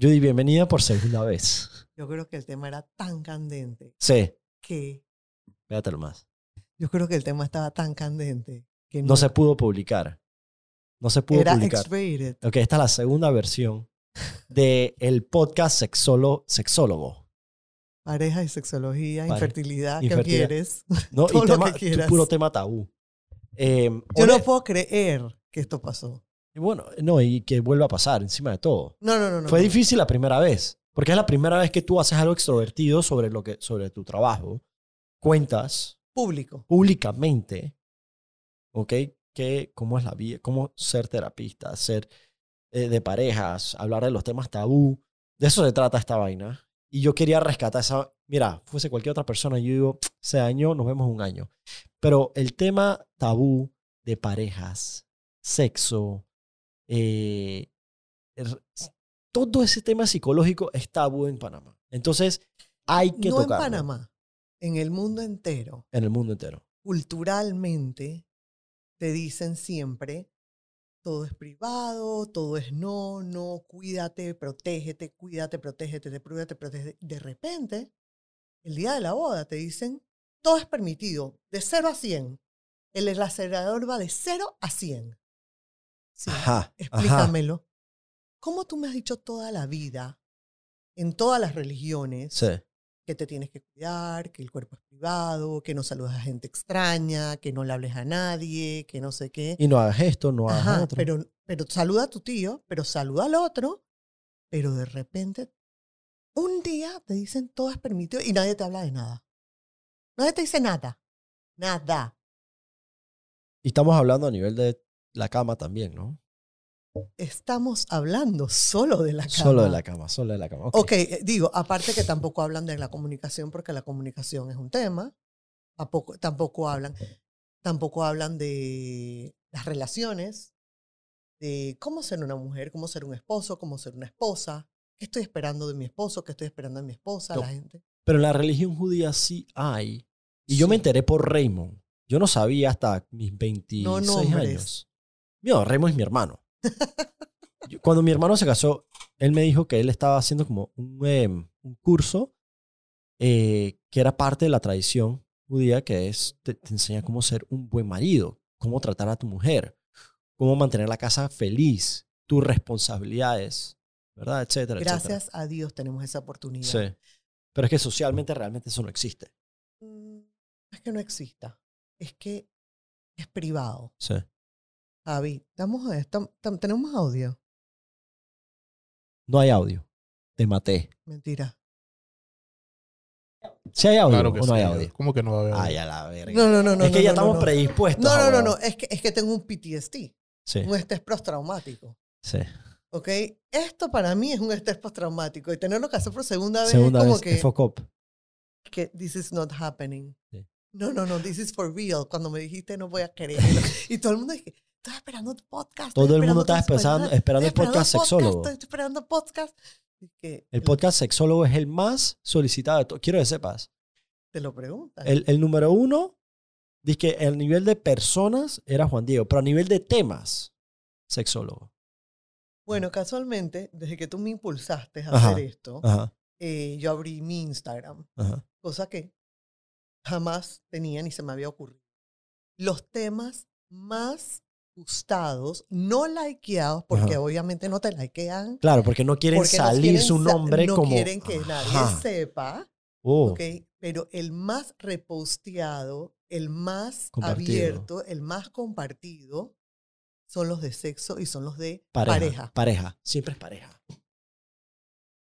Judy, bienvenida por segunda vez. Yo creo que el tema era tan candente Sí, que véatelo más. yo creo que el tema estaba tan candente que No se pudo publicar. No se pudo era publicar. X-rated. Ok, esta es la segunda versión de el podcast Sexolo, Sexólogo. Pareja y sexología, Pare- infertilidad, ¿qué infertilidad. quieres? ¿no? Todo y lo tema, que quieras. puro tema tabú. Eh, Yo no puedo creer que esto pasó. Y bueno, no, y que vuelva a pasar encima de todo. No, no, no. no Fue no. difícil la primera vez, porque es la primera vez que tú haces algo extrovertido sobre, lo que, sobre tu trabajo. Cuentas Público. públicamente, ¿ok? Que, cómo es la vida, cómo ser terapista, ser eh, de parejas, hablar de los temas tabú. De eso se trata esta vaina. Y yo quería rescatar esa. Mira, fuese cualquier otra persona, yo digo, ese año nos vemos un año. Pero el tema tabú de parejas, sexo, eh, er- todo ese tema psicológico es tabú en Panamá. Entonces, hay que no en tocarlo Panamá, en el mundo entero, en el mundo entero. culturalmente, te dicen siempre, todo es privado, todo es no, no, cuídate, protégete, cuídate, protégete, te cuídate, protégete. De repente, el día de la boda te dicen, todo es permitido, de 0 a 100. El, el acelerador va de 0 a 100. Sí, Ajá. ajá. explícamelo. ¿Cómo tú me has dicho toda la vida, en todas las religiones, Sí. que te tienes que cuidar, que el cuerpo es privado, que no saludas a gente extraña, que no le hables a nadie, que no sé qué. Y no hagas esto, no hagas Ajá, otro. pero, pero saluda a tu tío, pero saluda al otro, pero de repente, un día te dicen todo es permitido y nadie te habla de nada. Nadie te dice nada. Nada. Y estamos hablando a nivel de la cama también, ¿no? Estamos hablando solo de la cama. Solo de la cama, solo de la cama. Ok. Ok, eh, digo, aparte que tampoco hablan de la comunicación porque la comunicación es un tema. Tampoco, tampoco hablan, tampoco hablan de las relaciones, de cómo ser una mujer, cómo ser un esposo, cómo ser una esposa. ¿Qué estoy esperando de mi esposo? ¿Qué estoy esperando de mi esposa? No. La gente. Pero en la religión judía sí hay. Y yo me enteré por Raymond. Yo no sabía hasta mis 26 nombres. años. No, Raymond es mi hermano. Yo- Cuando mi hermano se casó, él me dijo que él estaba haciendo como un, em, un curso eh, que era parte de la tradición judía, que es, te, te enseña cómo ser un buen marido, cómo tratar a tu mujer, cómo mantener la casa feliz, tus responsabilidades, ¿verdad? Etcétera, etcétera. Gracias a Dios tenemos esa oportunidad. Sí. Pero es que socialmente realmente eso no existe. Mm, Es que no exista. Es que es privado. Sí. Javi, estamos, estam- tam- tenemos audio. No hay audio. Te maté. Mentira. Si hay audio Claro que o no sí. hay audio. ¿Cómo que no va a haber? Ay, a la verga. No, no, no, no. es que no, ya no, estamos no. predispuestos. No, no, no, no. Es que, es que tengo un PTSD, Sí, un estrés postraumático. sí. ¿Ok? Esto para mí es un estrés postraumático. Y tenerlo que hacer por segunda vez Segunda es como vez, que, que this is not happening. Sí. No, no, no, this is for real. Cuando me dijiste no voy a creerlo. y todo el mundo dice, estoy esperando tu podcast. Todo el mundo tu esperando, esperando el podcast sexólogo. Estoy esperando podcast. Que El podcast sexólogo es el más solicitado de todo. Quiero que sepas. Te lo preguntan. El, el número uno, dice que el nivel de personas era Juan Diego, pero a nivel de temas, sexólogo. Bueno, casualmente, desde que tú me impulsaste a Ajá, hacer esto, eh, yo abrí mi Instagram, ajá. cosa que jamás tenía ni se me había ocurrido. Los temas más gustados, no likeados, porque Ajá. obviamente no te likean. Claro, porque no quieren porque no salir quieren su nombre no como. quieren que nadie Ajá. sepa, Oh, ¿ok? Pero el más reposteado, el más Compartido. abierto, el más compartido, son los de sexo y son los de pareja, pareja. pareja. Siempre es pareja.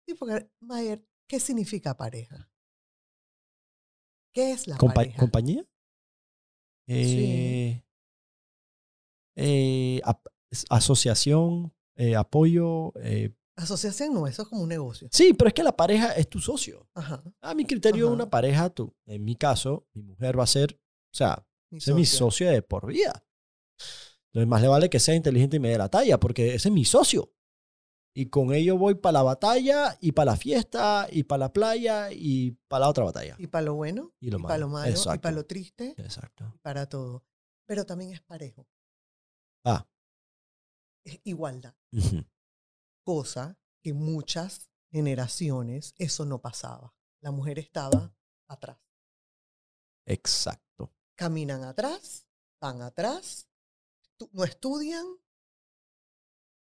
Sí, porque, Mayer, ¿qué significa pareja? ¿Qué es la Compa- pareja? ¿Compañía? Eh, eh, asociación, eh, apoyo. eh, Asociación no, eso es como un negocio. Sí, pero es que la pareja es tu socio. Ajá. A mi criterio, Ajá. una pareja, tú, en mi caso, mi mujer va a ser, o sea, mi es mi socio de por vida. Entonces, más le vale que sea inteligente y me dé la talla, porque ese es mi socio. Y con ello voy para la batalla, y para la fiesta, y para la playa, y para la otra batalla. Y para lo bueno, Y lo para lo malo. y para lo triste, Exacto. y para todo. Pero también es parejo, Ah, es igualdad. Cosa que muchas generaciones eso no pasaba. La mujer estaba atrás. Exacto. Caminan atrás, van atrás, no estudian,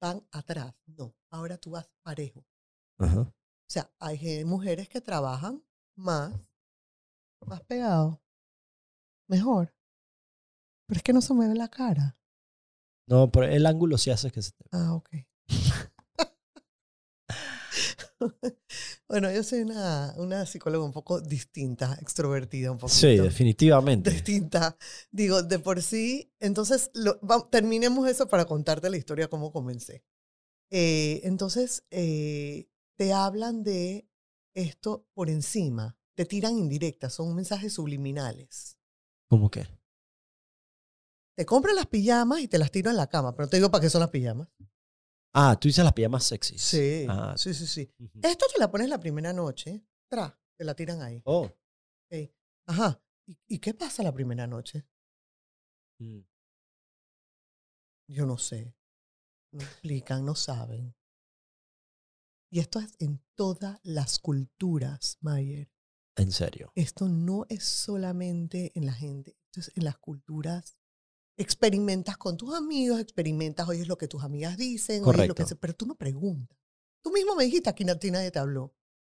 van atrás. No, ahora tú vas parejo. Ajá. O sea, hay mujeres que trabajan más, más pegado, mejor. Pero es que no se mueve la cara. No, pero el ángulo sí hace que se te... Ah, ok. bueno, yo soy una, una psicóloga un poco distinta, extrovertida un poquito. Sí, definitivamente. Distinta. Digo, de por sí. Entonces, lo- va- terminemos eso para contarte la historia, cómo comencé. Eh, entonces, eh, te hablan de esto por encima. Te tiran indirectas, son mensajes subliminales. ¿Cómo que? Te compran las pijamas y te las tiro en la cama, pero te digo para qué son las pijamas. Ah, tú dices las pijamas sexys. Sí, Ah, sí, sí, sí. ujú. Esto te la pones la primera noche, tra, te la tiran ahí. Oh. Ok. Ajá. ¿Y, y qué pasa la primera noche? Mm. Yo no sé. No explican, no saben. Y esto es en todas las culturas, Mayer. En serio. Esto no es solamente en la gente, esto es en las culturas. Experimentas con tus amigos, experimentas, oyes lo que tus amigas dicen, oyes lo que se, pero tú no preguntas. Tú mismo me dijiste, aquí nadie te habló.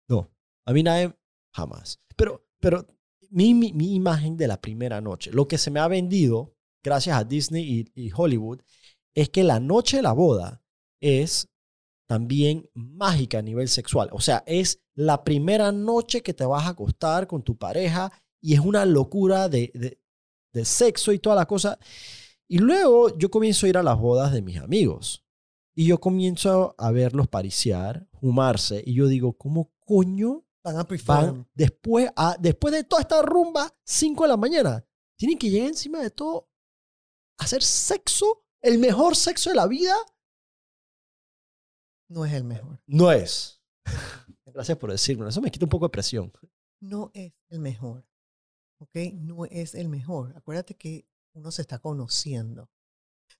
No. A mí nadie, jamás. Pero, pero mi, mi, mi imagen de la primera noche, lo que se me ha vendido, gracias a Disney y, y Hollywood, es que la noche de la boda es también mágica a nivel sexual. O sea, es la primera noche que te vas a acostar con tu pareja y es una locura de, de, de sexo y toda la cosa. Y luego yo comienzo a ir a las bodas de mis amigos. Y yo comienzo a verlos pariciar, fumarse. Y yo digo, ¿cómo coño Van a van después, a, después de toda esta rumba, 5 de la mañana? Tienen que llegar encima de todo a hacer sexo, el mejor sexo de la vida. No es el mejor. No es. Gracias por decirme. Eso me quita un poco de presión. no es el mejor. ¿Ok? No es el mejor. Acuérdate que uno se está conociendo.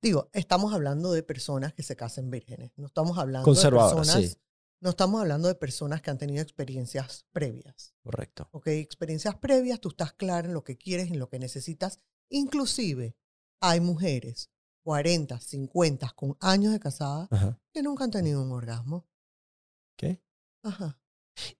Digo, estamos hablando de personas que se casen vírgenes. No estamos hablando de personas. sí. No estamos hablando de personas que han tenido experiencias previas. Correcto. ¿Ok? Experiencias previas, tú estás claro en lo que quieres, en lo que necesitas. Inclusive, hay mujeres 40, 50, con años de casada, Ajá. que nunca han tenido un orgasmo. ¿Qué? Ajá.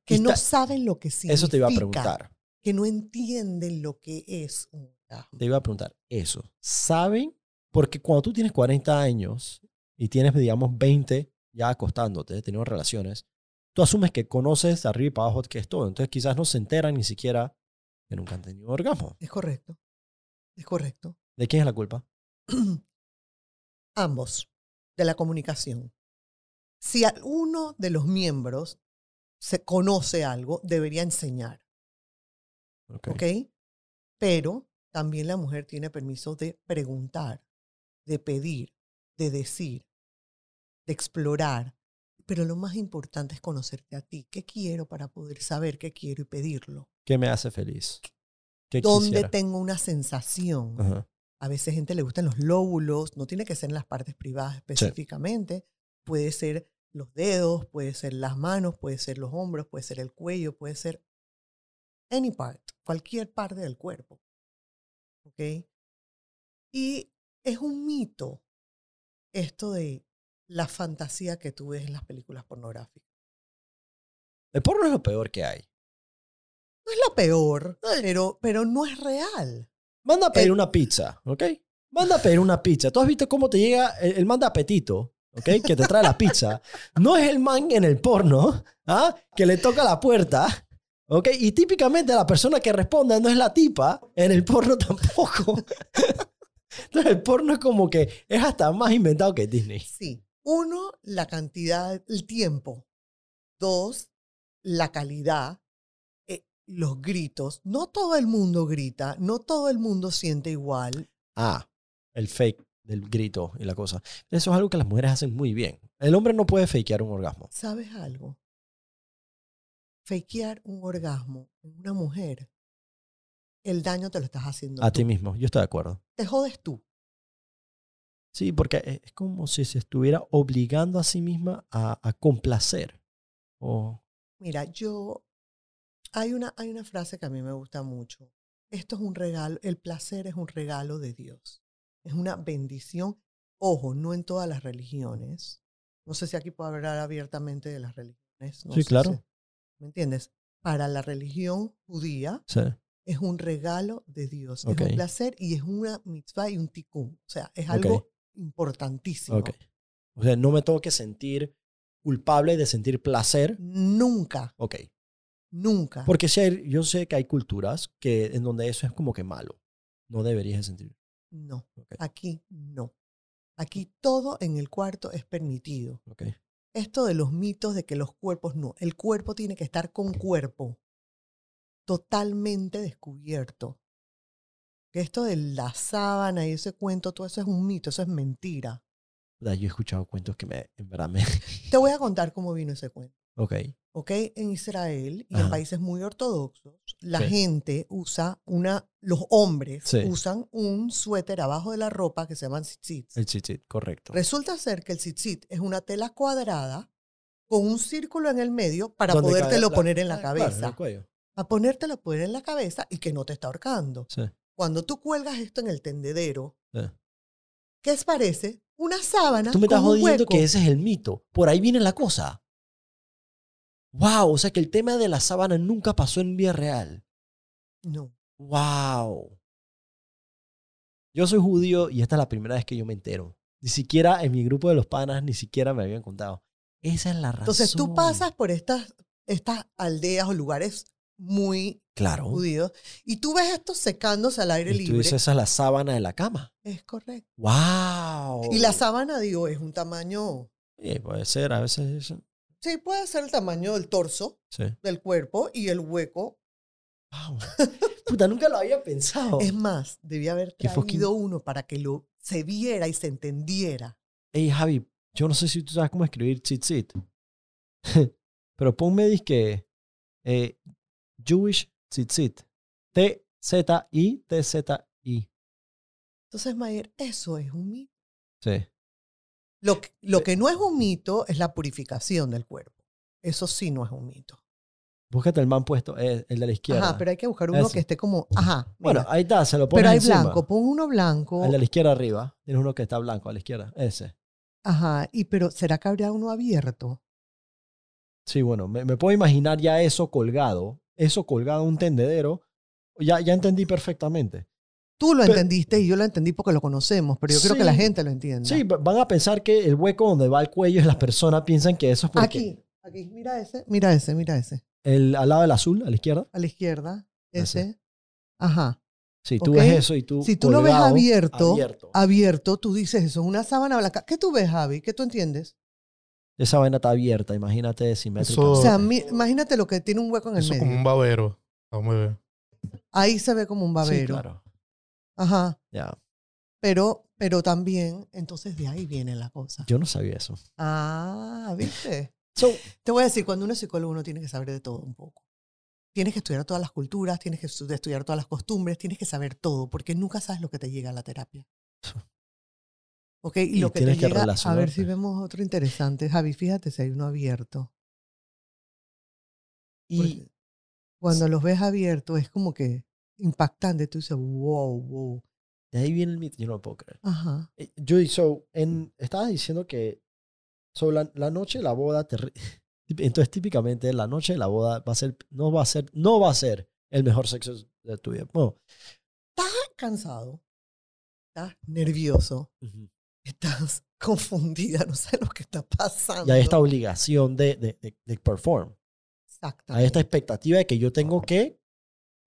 Que no saben lo que significa. Eso te iba a preguntar. Que no entienden lo que es un orgasmo. Te iba a preguntar eso. ¿Saben? Porque cuando tú tienes 40 años y tienes, digamos, 20 ya acostándote, teniendo relaciones, tú asumes que conoces de arriba y para abajo qué es todo. Entonces quizás no se enteran ni siquiera que nunca han tenido orgasmo. Es correcto. Es correcto. ¿De quién es la culpa? Ambos, de la comunicación. Si uno de los miembros se conoce algo, debería enseñar, Ok. ¿ok? Pero también la mujer tiene permiso de preguntar, de pedir, de decir, de explorar. Pero lo más importante es conocerte a ti. ¿Qué quiero para poder saber qué quiero y pedirlo? ¿Qué me hace feliz? ¿Qué ¿Dónde quisiera? tengo una sensación? A veces gente le gustan los lóbulos, no tiene que ser en las partes privadas específicamente. Puede ser los dedos, puede ser las manos, puede ser los hombros, puede ser el cuello, puede ser any part, cualquier parte del cuerpo. ¿Ok? Y es un mito esto de la fantasía que tú ves en las películas pornográficas. El porno es lo peor que hay. No es lo peor, pero, pero no es real. Manda a pedir El- una pizza, ¿ok? Manda a pedir una pizza. ¿Tú has visto cómo te llega el, el man de apetito, ¿ok? Que te trae la pizza. No es el man en el porno, ¿ah? Que le toca la puerta, ¿ok? Y típicamente la persona que responde no es la tipa, en el porno tampoco. Entonces el porno es como que es hasta más inventado que Disney. Sí. Uno, la cantidad, el tiempo. Dos, la calidad, eh, los gritos. No todo el mundo grita, no todo el mundo siente igual. Ah, el fake del grito y la cosa. Eso es algo que las mujeres hacen muy bien. El hombre no puede fakear un orgasmo. ¿Sabes algo? Fakear un orgasmo en una mujer, el daño te lo estás haciendo A tú. ti mismo, yo estoy de acuerdo. Te jodes tú. Sí, porque e- es como si se estuviera obligando a sí misma a, a complacer. O, Mira, yo. Hay una, hay una frase que a mí me gusta mucho. Esto es un regalo, el placer es un regalo de Dios. Es una bendición. Ojo, no en todas las religiones. No sé si aquí puedo hablar abiertamente de las religiones. no Sí, claro. si- ¿Me entiendes? Para la religión judía sí, es un regalo de Dios. Es un placer y es una mitzvah y un tikkun. O sea, es algo importantísimo. O sea, no me tengo que sentir culpable de sentir placer. Nunca, Ok. nunca. Porque si hay- yo sé que hay culturas que, en donde eso es como que malo. No deberías de sentir. No, aquí no. Aquí todo en el cuarto es permitido. Ok. Esto de los mitos de que los cuerpos no. El cuerpo tiene que estar con cuerpo. Totalmente descubierto. Esto de la sábana y ese cuento, todo eso es un mito, eso es mentira. Yo he escuchado cuentos que me, en verdad me... Te voy a contar cómo vino ese cuento. Ok. ¿ok? En Israel y en Ajá. países muy ortodoxos, la Sí. gente usa una, los hombres Sí. usan un suéter abajo de la ropa que se llaman tzitzit. El chichit, correcto. Resulta ser que el tzitzit es una tela cuadrada con un círculo en el medio para Donde podértelo la- poner en la Ah, claro, en cabeza. el cuello. a ponértelo poner en la cabeza y que no te está ahorcando. Sí, Cuando tú cuelgas esto en el tendedero. ¿qué es parece? Una sábana Tú me estás con un jodiendo hueco. que ese es el mito. Por ahí viene la cosa. Wow, o sea que el tema de la sábana nunca pasó en vida real. No. Wow. Yo soy judío y esta es la primera vez que yo me entero. Ni siquiera en mi grupo de los panas, ni siquiera me habían contado. Esa es la razón. Entonces tú pasas por estas, estas aldeas o lugares muy Claro. judíos y tú ves esto secándose al aire Y tú libre. dices, esa es la sábana de la cama. Es correcto. Wow. Y la sábana, digo, es un tamaño, Sí, puede ser, a veces. Sí, puede ser el tamaño del torso, Sí. del cuerpo y el hueco. Wow. Puta, nunca lo había pensado. Es más, debía haber fucking- traído uno para que lo se viera y se entendiera. Hey, Javi, yo no sé si tú sabes cómo escribir tzitzit. Pero ponme disque eh, Jewish tzitzit. T-Z-I, T-Z-I. Entonces, Mayer, eso es un mito. Sí. Lo, que- lo que no es un mito es la purificación del cuerpo. Eso sí no es un mito. Búscate el man puesto, eh, el de la izquierda. Ajá, pero hay que buscar uno Ese. que esté como, ajá, bueno, mira, ahí está, se lo pones pero hay encima. blanco, pon uno blanco, El de la izquierda arriba. Tienes uno que está blanco a la izquierda. Ese. ajá, y pero ¿será que habría uno abierto? Sí, bueno, me, me puedo imaginar ya eso colgado. Eso colgado un tendedero. Ya, ya entendí perfectamente. Tú lo Pero- entendiste y yo lo entendí porque lo conocemos, pero yo creo que la Sí. gente lo entienda. Sí, va- van a pensar que el hueco donde va el cuello es la persona piensan que eso es porque Aquí, aquí, mira ese, mira ese, mira ese. el al lado del azul, a la izquierda. A la izquierda, Ese. Ajá. Sí, tú ves eso y tú Si tú lo ves abierto, abierto. abierto, tú dices eso, es una sábana blanca. ¿Qué tú ves, Javi? ¿Qué tú entiendes? Esa vaina está abierta, imagínate simétrica. Eso- O sea, mi- imagínate lo que tiene un hueco en el Eso medio. como un babero. Vamos a ver. Ahí se ve como un Sí, babero. claro. Ajá. Ya. Pero, pero también, entonces de ahí viene la cosa. Yo no sabía eso. Ah, ¿viste? So, Te voy a decir, cuando uno es psicólogo, uno tiene que saber de todo un poco. Tienes que estudiar todas las culturas, tienes que estu- estudiar todas las costumbres, tienes que saber todo, porque nunca sabes lo que te llega a la terapia. ¿Ok? Y, Y lo que te que llega, a ver si vemos otro interesante. Javi, fíjate si hay uno abierto. y Porque cuando los ves abiertos es como que impactante. Tú dices, wow, wow. de ahí viene el mito. Yo no lo puedo creer. Ajá. Eh, Yo, so, en, estabas diciendo que so, la, la noche de la boda, te entonces típicamente la noche de la boda va a ser, no va a ser, no va a ser el mejor sexo de tu vida. Bueno, Estás cansado, estás nervioso, estás confundida, no sé lo que está pasando. y hay esta obligación de, de, de, de perform. Exactamente. Hay esta expectativa de que yo tengo que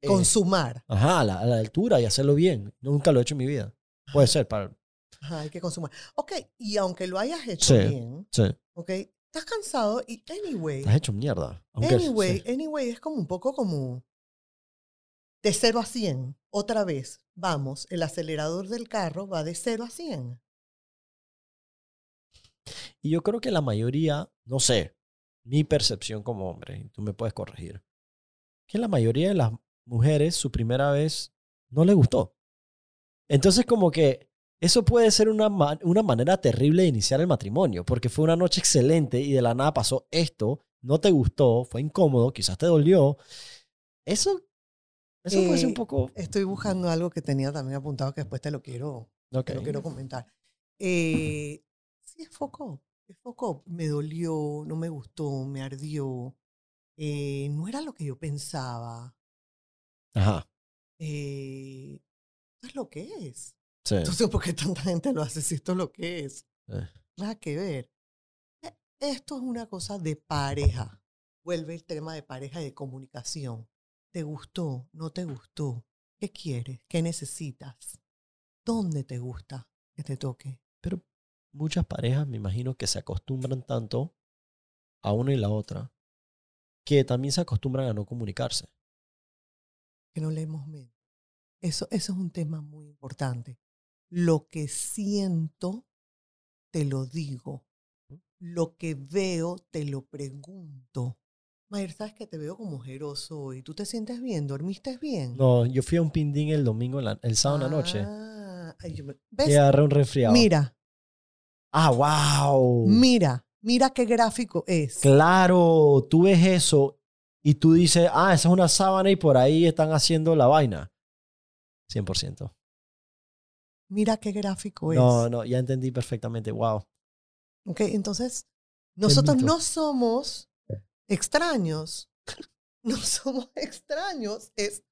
eh, consumar. ajá, a la, a la altura y hacerlo bien. Nunca lo he hecho en mi vida. Puede ser para... Ajá, hay que consumar. Ok, y aunque lo hayas hecho Sí. bien, Sí, ok, estás cansado y anyway, has hecho mierda. Aunque, anyway, sí. anyway, es como un poco como de 0 a 100. Otra vez, vamos, el acelerador del carro va de 0 a 100. Y yo creo que la mayoría, no sé, mi percepción como hombre, tú me puedes corregir, que la mayoría de las mujeres su primera vez no le gustó. Entonces como que eso puede ser una, una manera terrible de iniciar el matrimonio, porque fue una noche excelente y de la nada pasó esto, no te gustó, fue incómodo, quizás te dolió. Eso, eso puede ser un Eh, poco... Estoy buscando algo que tenía también apuntado que después te lo quiero, te lo quiero comentar. Eh, sí, es foco. Es foco. Me dolió, no me gustó, me ardió. eh, no era lo que yo pensaba. Ajá. Eh, esto es lo que es. Sí. Entonces, ¿por qué tanta gente lo hace si esto es lo que es? Eh, Nada que ver. E- Esto es una cosa de pareja. Vuelve el tema de pareja y de comunicación. ¿Te gustó? ¿No te gustó? ¿Qué quieres? ¿Qué necesitas? ¿Dónde te gusta que te toque? Pero muchas parejas me imagino que se acostumbran tanto a una y la otra que también se acostumbran a no comunicarse. Que no leemos mente. Eso, eso es un tema muy importante. Lo que siento, te lo digo. Lo que veo, te lo pregunto. Mayer, sabes que te veo como ojeroso hoy. ¿Tú te sientes bien? ¿Dormiste bien? No, yo fui a un pindín el domingo, la- el sábado en la noche Ah, ay, yo me- y ¿Ves? agarré un resfriado. Mira, Ah, wow. mira, mira qué gráfico es. Claro, tú ves eso y tú dices, ah, esa es una sábana y por ahí están haciendo la vaina. 100%. Mira qué gráfico es. No, no, ya entendí perfectamente. Wow. Ok, entonces, nosotros no somos extraños. No somos extraños. Es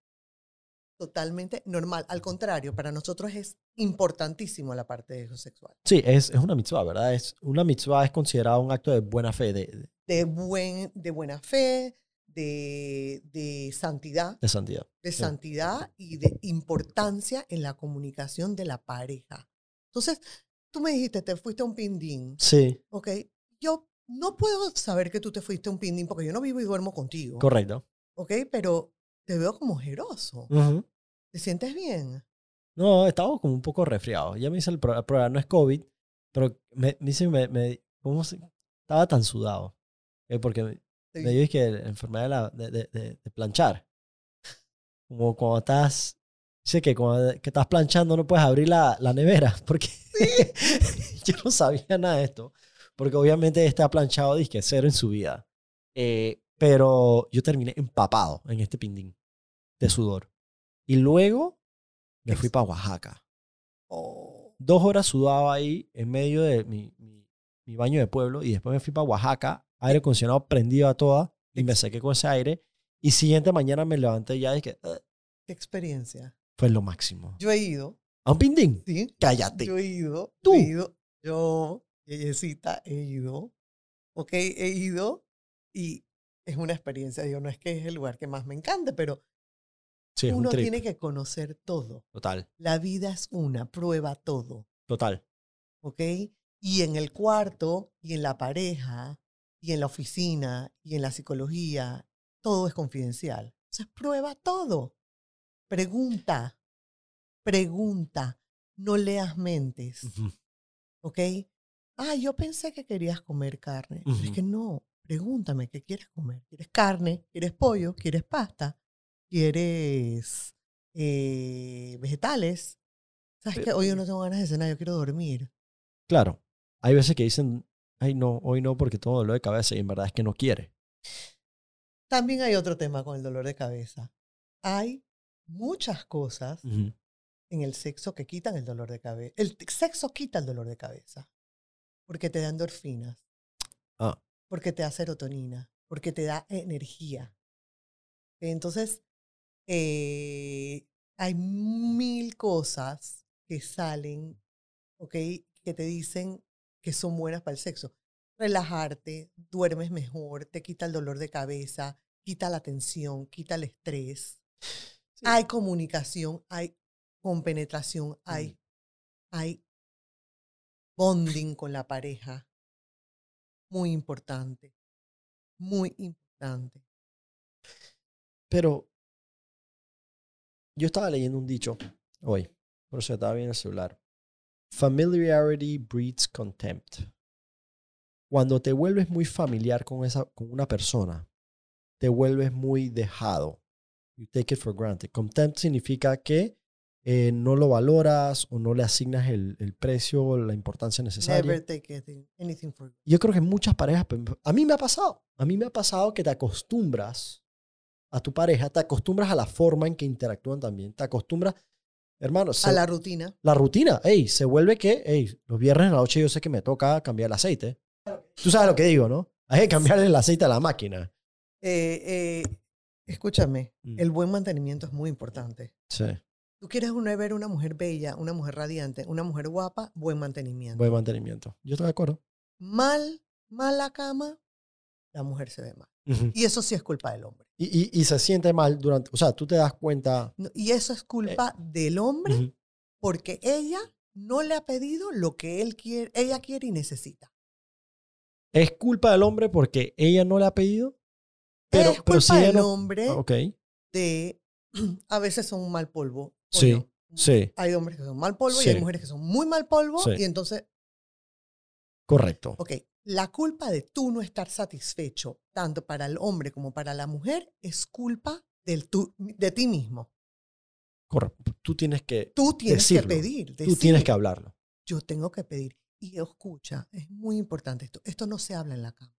totalmente normal. Al contrario, para nosotros es importantísimo la parte de sexual. Sí, es, es una mitzvah, ¿verdad? Es, una mitzvah es considerado un acto de buena fe, de, de- De, buen, de buena fe, de, de santidad, de santidad. de Sí. santidad y de importancia en la comunicación de la pareja. Entonces, tú me dijiste, te fuiste a un pindín. Sí, Ok, yo no puedo saber que tú te fuiste a un pindín porque yo no vivo y duermo contigo. correcto. Ok, pero te veo como ojeroso. Ujú. ¿Te sientes bien? No, estaba como un poco resfriado. Ya me hice el prueba, no es COVID, pero me, me hice, me, me- ¿cómo se- Estaba tan sudado. eh, porque me, Sí. me dio es que la enfermedad de, la- de, de- de- planchar. Como cuando estás, sé que cuando que estás planchando no puedes abrir la, la nevera, porque yo no sabía nada de esto, porque obviamente está planchado, disque cero en su vida. Eh, pero yo terminé empapado en este pindín de sudor. Y luego me fui para Oaxaca. Oh, Dos horas sudaba ahí en medio de mi, mi, mi baño de pueblo y después me fui para Oaxaca, aire acondicionado prendido a toda y me sequé con ese aire. Y siguiente mañana me levanté ya y que "Ugh", qué experiencia. fue lo máximo. Yo he ido, ¿A un pindín? ¿sí? Cállate. Yo he ido. Tú. He ido. Yo, Yeyecita, he ido. Ok, he ido y es una experiencia. Digo, no es que es el lugar que más me encante, pero Sí, es un uno tiene que conocer todo. Total, La vida es una, prueba todo. total. ¿ok? Y en el cuarto, y en la pareja, y en la oficina, y en la psicología, todo es confidencial. Entonces prueba todo. Pregunta, pregunta, no leas mentes, Ujú. ¿ok? Ah, yo pensé que querías comer carne. Es que no, pregúntame, ¿qué quieres comer? ¿Quieres carne? ¿Quieres pollo? ¿Quieres pasta? ¿Quieres eh, vegetales? ¿Sabes Pe- qué? Hoy yo no tengo ganas de cenar, yo quiero dormir. Claro, hay veces que dicen, ay no, hoy no porque tengo dolor de cabeza y en verdad es que no quiere. También hay otro tema con el dolor de cabeza. Hay muchas cosas en el sexo que quitan el dolor de cabeza. El sexo quita el dolor de cabeza porque te da endorfinas, Ah, porque te da serotonina, porque te da energía. Entonces, eh, hay mil cosas que salen, ¿ok? Que te dicen que son buenas para el sexo. Relajarte, duermes mejor, te quita el dolor de cabeza, quita la tensión, quita el estrés. Sí. Hay comunicación, hay compenetración, hay, hay bonding con la pareja. Muy importante. Muy importante. Pero yo estaba leyendo un dicho hoy, por eso estaba viendo el celular. Familiarity breeds contempt. Cuando te vuelves muy familiar con, esa, con una persona, te vuelves muy dejado. You take it for granted. Contempt significa que eh, no lo valoras o no le asignas el, el precio o la importancia necesaria. Never take anything, for granted. Yo creo que muchas parejas, a mí me ha pasado, a mí me ha pasado que te acostumbras a tu pareja, te acostumbras a la forma en que interactúan también, te acostumbras, hermano, se- A la rutina. la rutina, ey, se vuelve que, ey, los viernes en la noche yo sé que me toca cambiar el aceite. Tú sabes lo que digo, ¿no? Hay que cambiarle el aceite a la máquina. Eh, eh, escúchame, Mm. el buen mantenimiento es muy importante. Sí, Tú quieres una, ver una mujer bella, una mujer radiante, una mujer guapa, buen mantenimiento. buen mantenimiento. Yo estoy de acuerdo. Mal, mal la cama, la mujer se ve mal. Y eso sí es culpa del hombre. y, y, y se siente mal durante, o sea, tú te das cuenta. No, Y eso es culpa del hombre porque ella no le ha pedido lo que él quiere, ella quiere y necesita. Es culpa del hombre porque ella no le ha pedido. Pero, es pero culpa si del no- hombre Ah, Ok, de a veces son un mal polvo. Sí, sí, Hay hombres que son mal polvo y hay mujeres que son muy mal polvo Sí. y entonces correcto. Ok, la culpa de tú no estar satisfecho, tanto para el hombre como para la mujer, es culpa del tú, de ti mismo. correcto. Tú tienes que, Tú tienes Decirlo. que pedir. tú tienes que hablarlo. Yo tengo que pedir. Y escucha, es muy importante esto. Esto no se habla en la cama.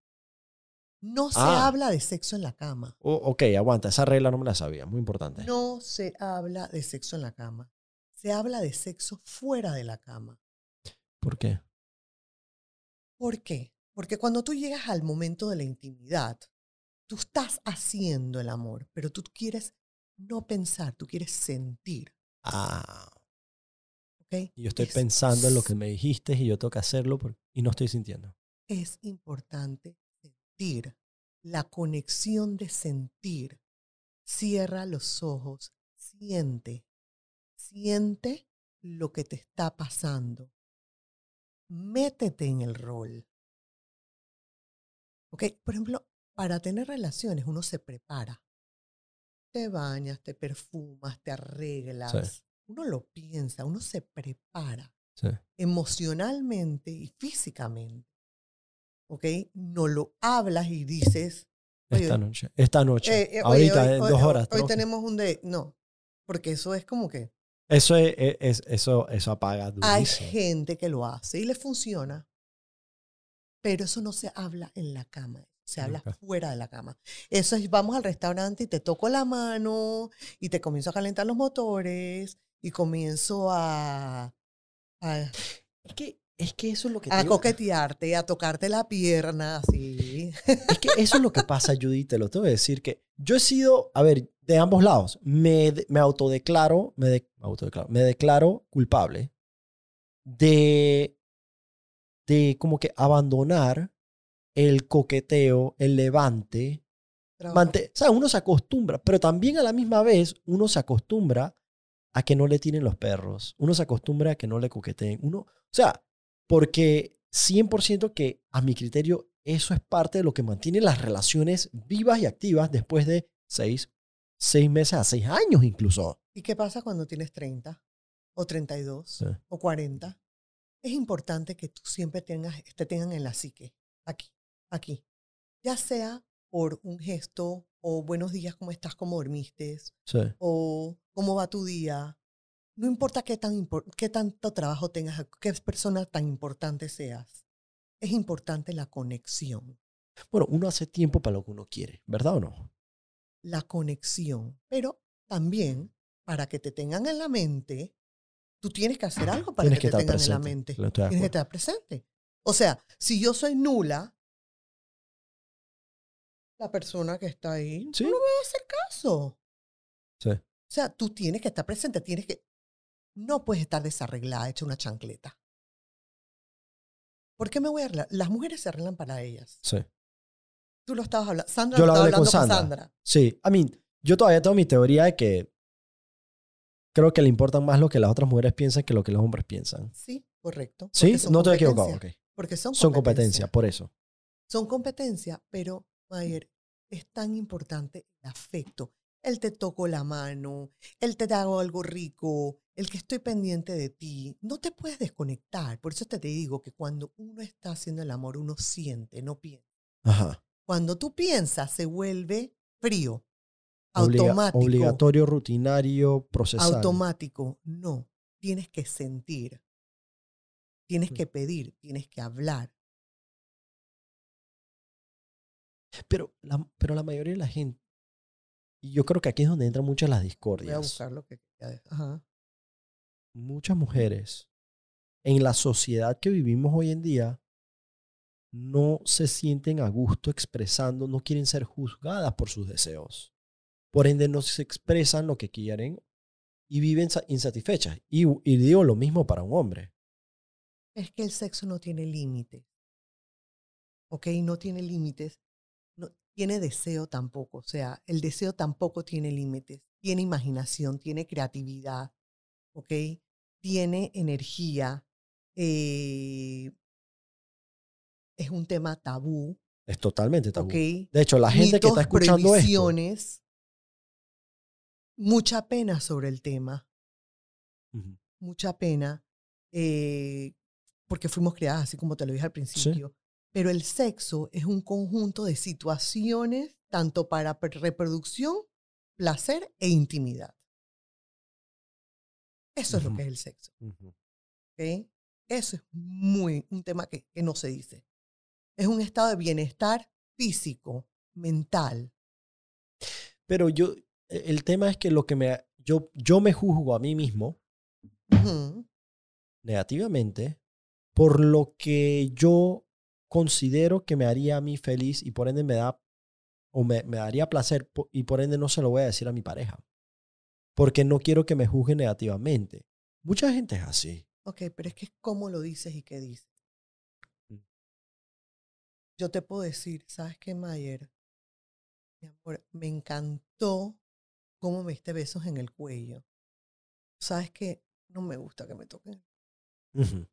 No se Ah. habla de sexo en la cama. Ok, aguanta, esa regla no me la sabía, muy importante. No se habla de sexo en la cama. Se habla de sexo fuera de la cama. ¿Por qué? ¿Por qué? Porque cuando tú llegas al momento de la intimidad, tú estás haciendo el amor, pero tú quieres no pensar, tú quieres sentir. Ah, ¿ok? y yo estoy Es- pensando en lo que me dijiste y yo tengo que hacerlo por- y no estoy sintiendo. Es importante sentir, la conexión de sentir. Cierra los ojos, siente, siente lo que te está pasando. Métete en el rol. ¿Ok? Por ejemplo, para tener relaciones uno se prepara. Te bañas, te perfumas, te arreglas. Uno lo piensa, uno se prepara Sí. emocionalmente y físicamente. ¿Ok? No lo hablas y dices, Esta noche, esta noche, eh, eh, ahorita hoy- en hoy- dos horas. Hoy ¿no? tenemos un de. No, porque eso es como que Eso, es, es- es- eso, eso apaga hay durísimo. gente que lo hace y le funciona, pero eso no se habla en la cama, se habla Nunca. fuera de la cama. Eso es, vamos al restaurante y te toco la mano y te comienzo a calentar los motores y comienzo a, a, Es que, es que eso es lo que te a digo. coquetearte, a tocarte la pierna, así. Es que eso es lo que pasa, Judith, te lo tengo que decir, que yo he sido, a ver, de ambos lados, me, me autodeclaro, me, de- me autodeclaro, me declaro culpable de, de como que abandonar el coqueteo, el levante, mante- o sea, uno se acostumbra, pero también a la misma vez uno se acostumbra a que no le tiren los perros, uno se acostumbra a que no le coqueteen, uno, o sea, porque 100% que a mi criterio eso es parte de lo que mantiene las relaciones vivas y activas después de seis, seis meses a seis años incluso. ¿Y qué pasa cuando tienes 30 o 32 Sí. o 40? Es importante que tú siempre tengas, te tengan en la psique, aquí, aquí. Ya sea por un gesto o buenos días, ¿cómo estás? ¿Cómo dormiste? Sí. O cómo va tu día. No importa qué, tan qué tanto trabajo tengas, qué persona tan importante seas. Es importante la conexión. Bueno, uno hace tiempo para lo que uno quiere, ¿verdad o no? La conexión. Pero también, para que te tengan en la mente, tú tienes que hacer algo para Tienes que, que te tengan en la mente. Tienes que estar presente. O sea, si yo soy nula, la persona que está ahí Sí. no me va a hacer caso. Sí. O sea, tú tienes que estar presente, tienes que... No puedes estar desarreglada, hecha una chancleta. ¿Por qué me voy a arreglar? Las mujeres se arreglan para ellas. Sí. Tú lo estabas hablando. Sandra Yo lo hablé con hablando Sandra. Sí, I mean, yo todavía tengo mi teoría de que creo que le importan más lo que las otras mujeres piensan que lo que los hombres piensan. Sí, correcto. ¿Sí? No estoy equivocado. competencia, ok. Porque son, Son competencia, por eso. Son competencia, pero, Mayer, es tan importante el afecto. El te toco la mano, el te hago algo rico, el que estoy pendiente de ti. No te puedes desconectar. Por eso te digo que cuando uno está haciendo el amor, uno siente, no piensa. Ajá. Cuando tú piensas, se vuelve frío. Automático. obligatorio, rutinario, procesal. automático. No, tienes que sentir. Tienes Mm. que pedir, tienes que hablar. Pero la, pero la mayoría de la gente, y yo creo que aquí es donde entran muchas las Voy a discordias. buscar lo que. Ajá. Muchas mujeres en la sociedad que vivimos hoy en día no se sienten a gusto expresando, no quieren ser juzgadas por sus deseos. Por ende, no se expresan lo que quieren y viven sa- insatisfechas. Y, y digo lo mismo para un hombre. Es que el sexo no tiene límites. ¿Ok? No tiene límites. No tiene deseo tampoco. O sea, el deseo tampoco tiene límites. Tiene imaginación, tiene creatividad. ¿Ok? Tiene energía. eh, es un tema tabú. Es totalmente tabú. De hecho, la gente que está escuchando esto, Mucha pena sobre el tema. Mucha pena, eh, porque fuimos criadas así como te lo dije al principio. Pero el sexo es un conjunto de situaciones, tanto para reproducción, placer e intimidad. Eso es lo que es el sexo. Eso es muy un tema que, que no se dice. Es un estado de bienestar físico, mental. Pero yo, el tema es que lo que me, yo, yo me juzgo a mí mismo negativamente por lo que yo considero que me haría a mí feliz y por ende me da o me, me daría placer y por ende no se lo voy a decir a mi pareja. Porque no quiero que me juzgue negativamente. Mucha gente es así. Ok, pero es que es cómo lo dices y qué dices. Mm. Yo te puedo decir, ¿sabes qué, Mayer? Mi amor, me encantó cómo me diste besos en el cuello. ¿Sabes qué? No me gusta que me toquen.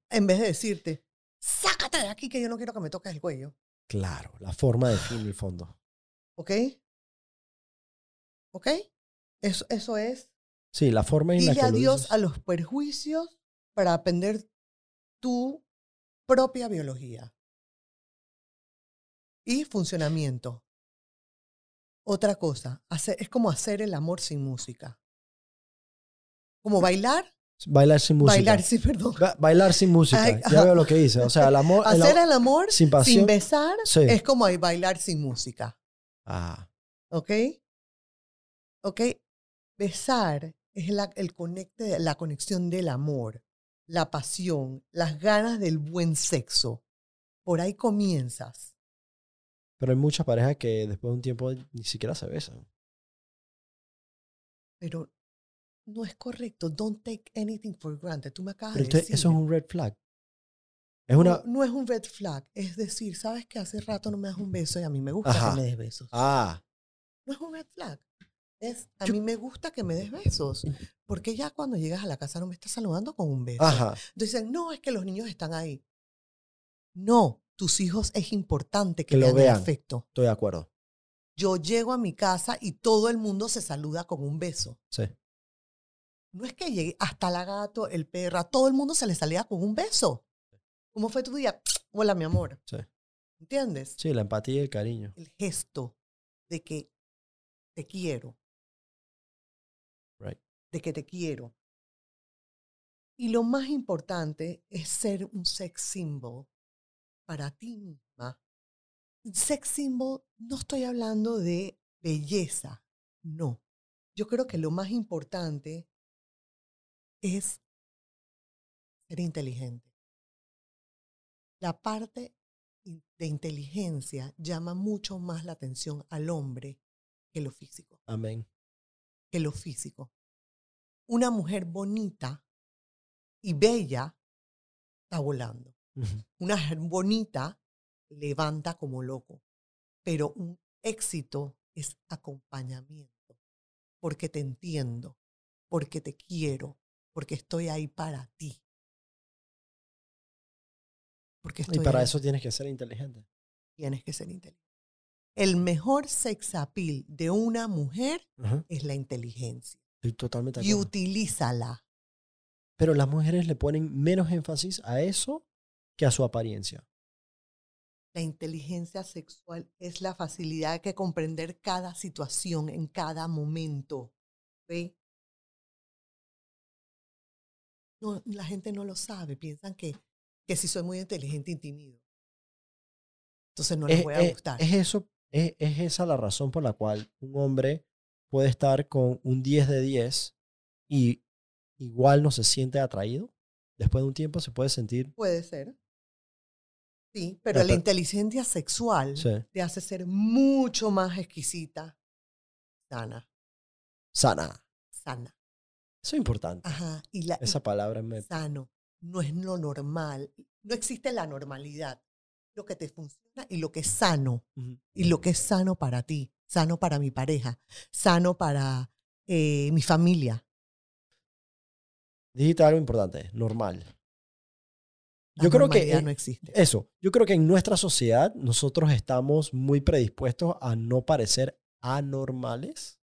En vez de decirte, sácate de aquí que yo no quiero que me toques el cuello. Claro, la forma de fin y fondo. ¿Ok? ¿Ok? Eso, eso es Sí, la forma en la que adiós a los perjuicios para aprender tu propia biología y funcionamiento. Otra cosa, hacer, es como hacer el amor sin música. Como bailar, Bailar sin música. bailar, sí, perdón. Ba- bailar sin música. Ay, ya veo lo que dice. O sea, el amor. Hacer el amor sin pasión. sin besar Sí. es como bailar sin música. Ah, ¿Ok? ¿Ok? Besar es la, el conecte, la conexión del amor, la pasión, las ganas del buen sexo. Por ahí comienzas. Pero hay muchas parejas que después de un tiempo ni siquiera se besan. Pero no es correcto. Don't take anything for granted. Tú me acabas Pero de entonces, decir. eso es un red flag. Es una. no, no es un red flag. Es decir, sabes que hace rato no me das un beso y a mí me gusta Ajá. que me des besos. Ah, No es un red flag. Es, a Yo- mí me gusta que me des besos. Porque ya cuando llegas a la casa no me estás saludando con un beso. ajá. Dicen, no, es que los niños están ahí. No, tus hijos es importante que, Que lo vean afecto. Estoy de acuerdo. Yo llego a mi casa y todo el mundo se saluda con un beso. Sí. No es que llegue hasta la gato, el perro, a todo el mundo se le salía con un beso. ¿Cómo fue tu día? Hola, mi amor. Sí. ¿Entiendes? Sí, la empatía y el cariño. El gesto de que te quiero. Right. De que te quiero. Y lo más importante es ser un sex symbol para ti misma. Sex symbol, no estoy hablando de belleza, no. Yo creo que lo más importante es ser inteligente. La parte de inteligencia llama mucho más la atención al hombre que lo físico, Amén. que lo físico. Una mujer bonita y bella está volando. Una bonita levanta como loco, pero un éxito es acompañamiento, porque te entiendo, porque te quiero, porque estoy ahí para ti. Porque Y para ahí. eso tienes que ser inteligente. tienes que ser inteligente. El mejor sex appeal de una mujer es la inteligencia. Estoy totalmente Y acuerdo. utilízala. Pero las mujeres le ponen menos énfasis a eso que a su apariencia. La inteligencia sexual es la facilidad de que comprender cada situación en cada momento. ¿Ve? No, la gente no lo sabe, piensan que, que si soy muy inteligente intimido. Entonces no les es, voy a es- gustar. es eso, es, es esa la razón por la cual un hombre puede estar con un 10 de 10 y igual no se siente atraído. Después de un tiempo se puede sentir... Puede ser. Sí, pero la inteligencia sexual Sí. te hace ser mucho más exquisita, sana, sana. sana. Eso es importante. Ajá. Y la, Esa palabra me... sano no es lo normal. No existe la normalidad. Lo que te funciona y lo que es sano. Y lo que es sano para ti, sano para mi pareja, sano para eh, mi familia. Dijiste algo importante, normal. Yo creo que eh, no existe. eso, yo creo que en nuestra sociedad nosotros estamos muy predispuestos a no parecer anormales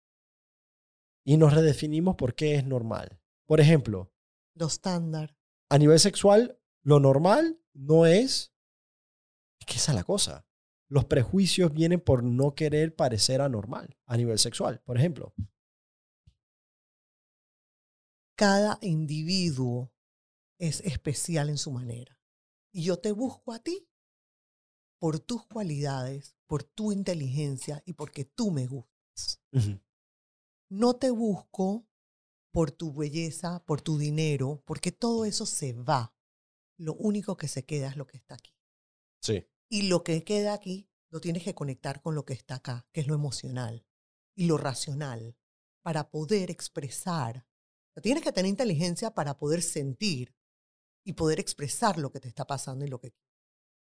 y nos redefinimos por qué es normal. Por ejemplo, Lo estándar. a nivel sexual, lo normal no es... Es que esa es la cosa. Los prejuicios vienen por no querer parecer anormal a nivel sexual, por ejemplo. Cada individuo es especial en su manera. Y yo te busco a ti por tus cualidades, por tu inteligencia y porque tú me gustas. No te busco por tu belleza, por tu dinero, porque todo eso se va. Lo único que se queda es lo que está aquí. Sí. Y lo que queda aquí lo tienes que conectar con lo que está acá, que es lo emocional y lo racional, para poder expresar. Tienes que tener inteligencia para poder sentir y poder expresar lo que te está pasando y lo que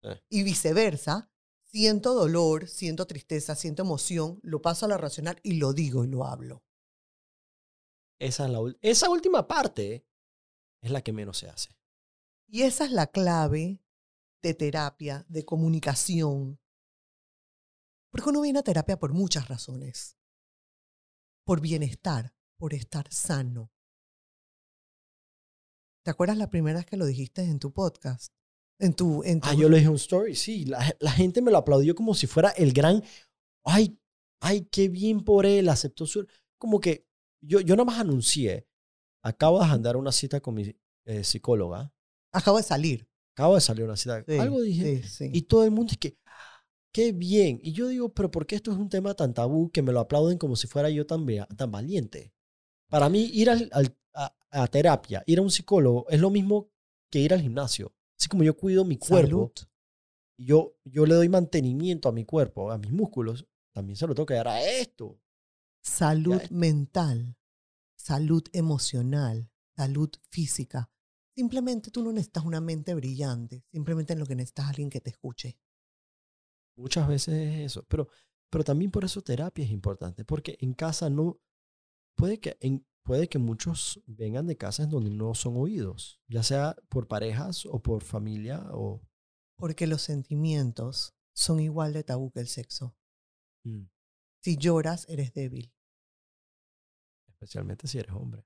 Sí. Y viceversa, siento dolor, siento tristeza, siento emoción, lo paso a lo racional y lo digo y lo hablo. Esa, es la, esa última parte es la que menos se hace. Y esa es la clave de terapia, de comunicación. Porque uno viene a terapia por muchas razones. Por bienestar, por estar sano. ¿Te acuerdas la primera vez que lo dijiste en tu podcast? En tu, en tu Ah, yo le dije un story, sí. La, la gente me lo aplaudió como si fuera el gran. Ay, ay, qué bien por él, aceptó su. Como que yo, yo nada más anuncié. Acabo de agendar una cita con mi eh, psicóloga. Acabo de salir. Acabo de salir una cita. Sí, Algo dije. sí, sí. Y todo el mundo es que. Qué bien. Y yo digo, pero ¿por qué esto es un tema tan tabú que me lo aplauden como si fuera yo tan, tan valiente? Para mí, ir al- al- a, a terapia, ir a un psicólogo, es lo mismo que ir al gimnasio. Así como yo cuido mi cuerpo, Salud. yo, yo le doy mantenimiento a mi cuerpo, a mis músculos, también se lo tengo que dar a esto. Salud mental, salud emocional, salud física. Simplemente tú no necesitas una mente brillante, simplemente lo que necesitas es alguien que te escuche. Muchas veces es eso. Pero, pero también por eso terapia es importante, porque en casa no, puede que, en, puede que muchos vengan de casas donde no son oídos, ya sea por parejas o por familia o... Porque los sentimientos son igual de tabú que el sexo. Mm, Si lloras, eres débil. especialmente si eres hombre.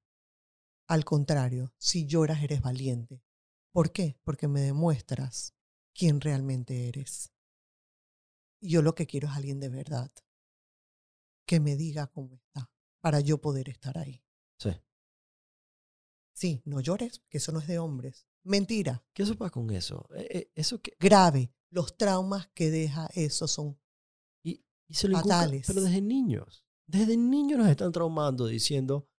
Al contrario, si lloras, eres valiente. ¿Por qué? Porque me demuestras quién realmente eres. Yo lo que quiero es alguien de verdad. Que me diga cómo está, para yo poder estar ahí. Sí. Sí, no llores, que eso no es de hombres. Mentira, ¿Qué pasa con eso? Eh, eh, eso que... grave. Los traumas que deja eso son Y, y se lo inculcan, Fatales. pero desde niños. Desde niños nos están traumando diciendo,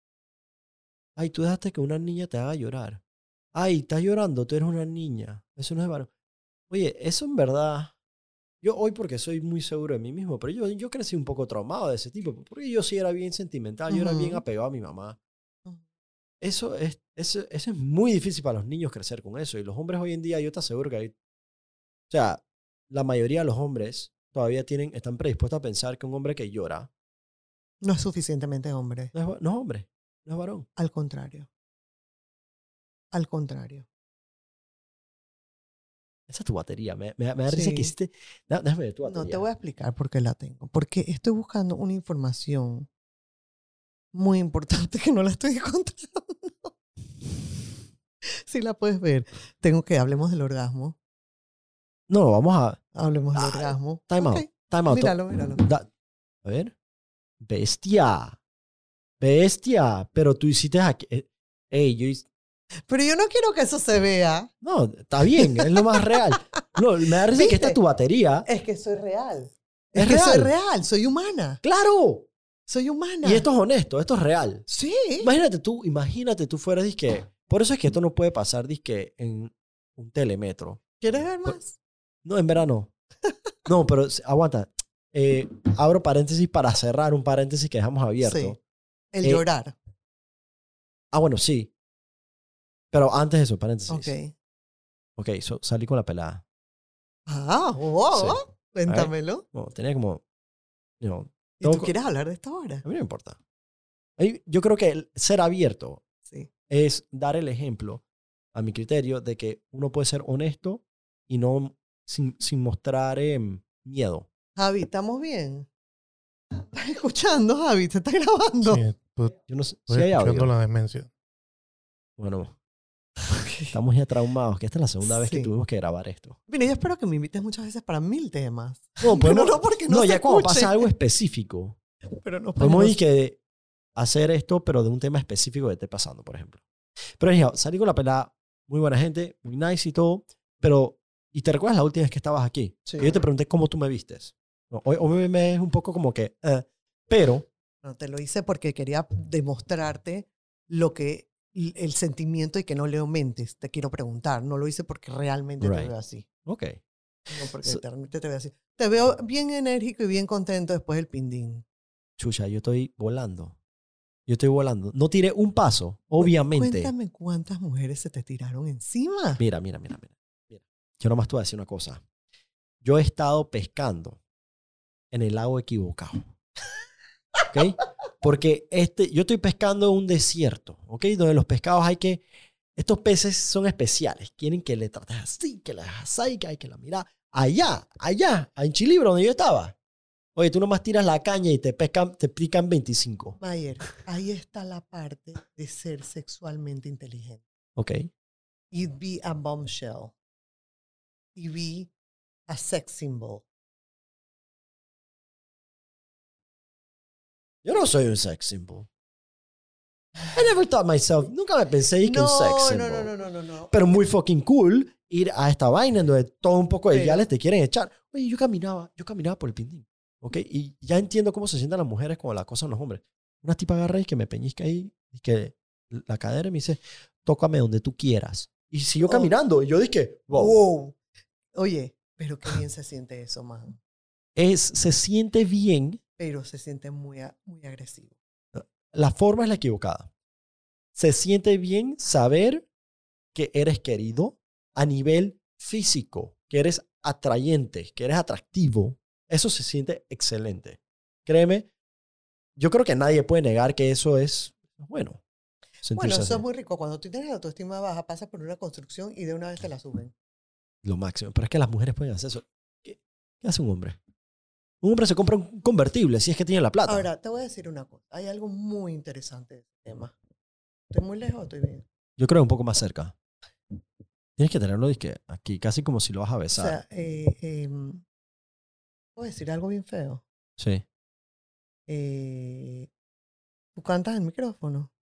ay, tú dejaste que una niña te haga llorar. Ay, estás llorando, tú eres una niña. Eso no es varón. Oye, eso en verdad, yo hoy porque soy muy seguro de mí mismo, pero yo, yo crecí un poco traumado de ese tipo, porque yo sí era bien sentimental, yo era bien apegado a mi mamá. Eso es, eso, eso es muy difícil para los niños crecer con eso. Y los hombres hoy en día, yo te aseguro que hay... O sea, la mayoría de los hombres todavía tienen, están predispuestos a pensar que un hombre que llora no es suficientemente hombre. no es, va- no es hombre, no es varón. Al contrario. Al contrario. Esa es tu batería. Me, me, me da risa que hiciste... Déjame ver tu batería. No te voy a explicar por qué la tengo. Porque estoy buscando una información muy importante que no la estoy encontrando. Si la puedes ver. Tengo que hablemos del orgasmo. No, vamos a... Hablemos del Ah, orgasmo. Time Ok, out. Time out. Míralo, míralo. Da- a ver. Bestia. Bestia. Pero tú hiciste aquí. eh, Ey, yo hice- Pero yo no quiero que eso se vea. No, está bien, es lo más real. No, me da risa que esta tu batería. Es que soy real. Es Es, que soy real, soy humana. ¡Claro! Soy humana. Y esto es honesto, esto es real. Sí. Imagínate tú, imagínate tú fueras disque. Por eso es que esto no puede pasar disque en un telemetro. ¿Quieres ver más? No, en verano. No, pero aguanta. Eh, abro paréntesis para cerrar un paréntesis que dejamos abierto. Sí. El Eh, llorar. Ah, bueno, sí. Pero antes de eso, paréntesis. Ok. Ok, so, salí con la pelada. Ah, wow. Cuéntamelo. Bueno, tenía como. you know, ¿Y tú quieres hablar de esta hora? a mí no me importa. Ahí- Yo creo que el ser abierto Sí. es dar el ejemplo, a mi criterio, de que uno puede ser honesto y no sin, sin mostrar em, miedo. Javi, ¿estamos bien? ¿Estás escuchando, Javi? ¿Se está grabando? Sí, pues, Yo no sé estoy si hay escuchando audio. la demencia. Bueno, estamos ya traumados, que esta es la segunda vez que tuvimos que grabar esto. Mira, yo espero que me invites muchas veces para mil temas. No, podemos- no porque no, no, se ya cuando escuche. pasa algo específico, Pero no podemos ir que hacer esto, pero de un tema específico que esté pasando, por ejemplo. Pero anyhow, salí con la pelada, muy buena gente, muy nice y todo, pero, ¿y te recuerdas la última vez que estabas aquí? Sí. Que yo te pregunté cómo tú me vistes. No, hoy, hoy me es un poco como que, eh, pero, No, te lo hice porque quería demostrarte lo que el sentimiento y que no leo mentes. Te quiero preguntar. No lo hice porque realmente Right. te veo así. ok. No porque So- realmente te veo así. Te veo bien enérgico y bien contento después del pindín. Chucha, yo estoy volando. Yo estoy volando. No tiré un paso, obviamente. Cuéntame cuántas mujeres se te tiraron encima. Mira, mira, mira, mira. mira. Yo nomás te voy a decir una cosa. Yo he estado pescando en el lago equivocado. ¿Ok? Porque este, yo estoy pescando en un desierto, ¿ok? Donde los pescados hay que... Estos peces son especiales. Quieren que le trates así, que la dejas ahí, que hay que la mirar. Allá, allá, en Chilibro, donde yo estaba. Oye, tú nomás tiras la caña y te pescan, te pican 25. Mayer, ahí está la parte de ser sexualmente inteligente. ¿Ok? You'd be a bombshell. Y be a sex symbol. Yo no soy un sex symbol. I never thought myself, nunca me pensé que no, un sex symbol. no, no, no, no, no. Pero muy fucking cool ir a esta vaina donde todo un poco de yales te quieren echar. Oye, yo caminaba, yo caminaba por el pindín. ¿Ok? Y ya entiendo cómo se sientan las mujeres cuando la cosa en los hombres. Una tipa agarra y que me peñizca ahí y que la cadera y me dice, tócame donde tú quieras. Y siguió Oh. caminando. Y yo dije, wow. Wow. Oye, pero qué bien se siente eso, man. Es, se siente bien. Pero se siente muy, muy agresivo. La forma es la equivocada. Se siente bien saber que eres querido a nivel físico, que eres atrayente, que eres atractivo. Eso se siente excelente. Créeme, yo creo que nadie puede negar que eso es bueno. Bueno, eso es muy rico. Cuando tú tienes la autoestima baja, pasas por una construcción y de una vez te la suben. lo máximo. Pero es que las mujeres pueden hacer eso. ¿Qué, qué hace un hombre? Un hombre se compra un convertible si es que tiene la plata. Ahora, te voy a decir una cosa. Hay algo muy interesante de este tema. ¿Estoy muy lejos o estoy bien? Yo creo un poco más cerca. Tienes que tenerlo dizque, aquí, casi como si lo vas a O besar. sea, eh, em, ¿puedo decir algo bien feo? sí. Eh, ¿Tú cantas en micrófono?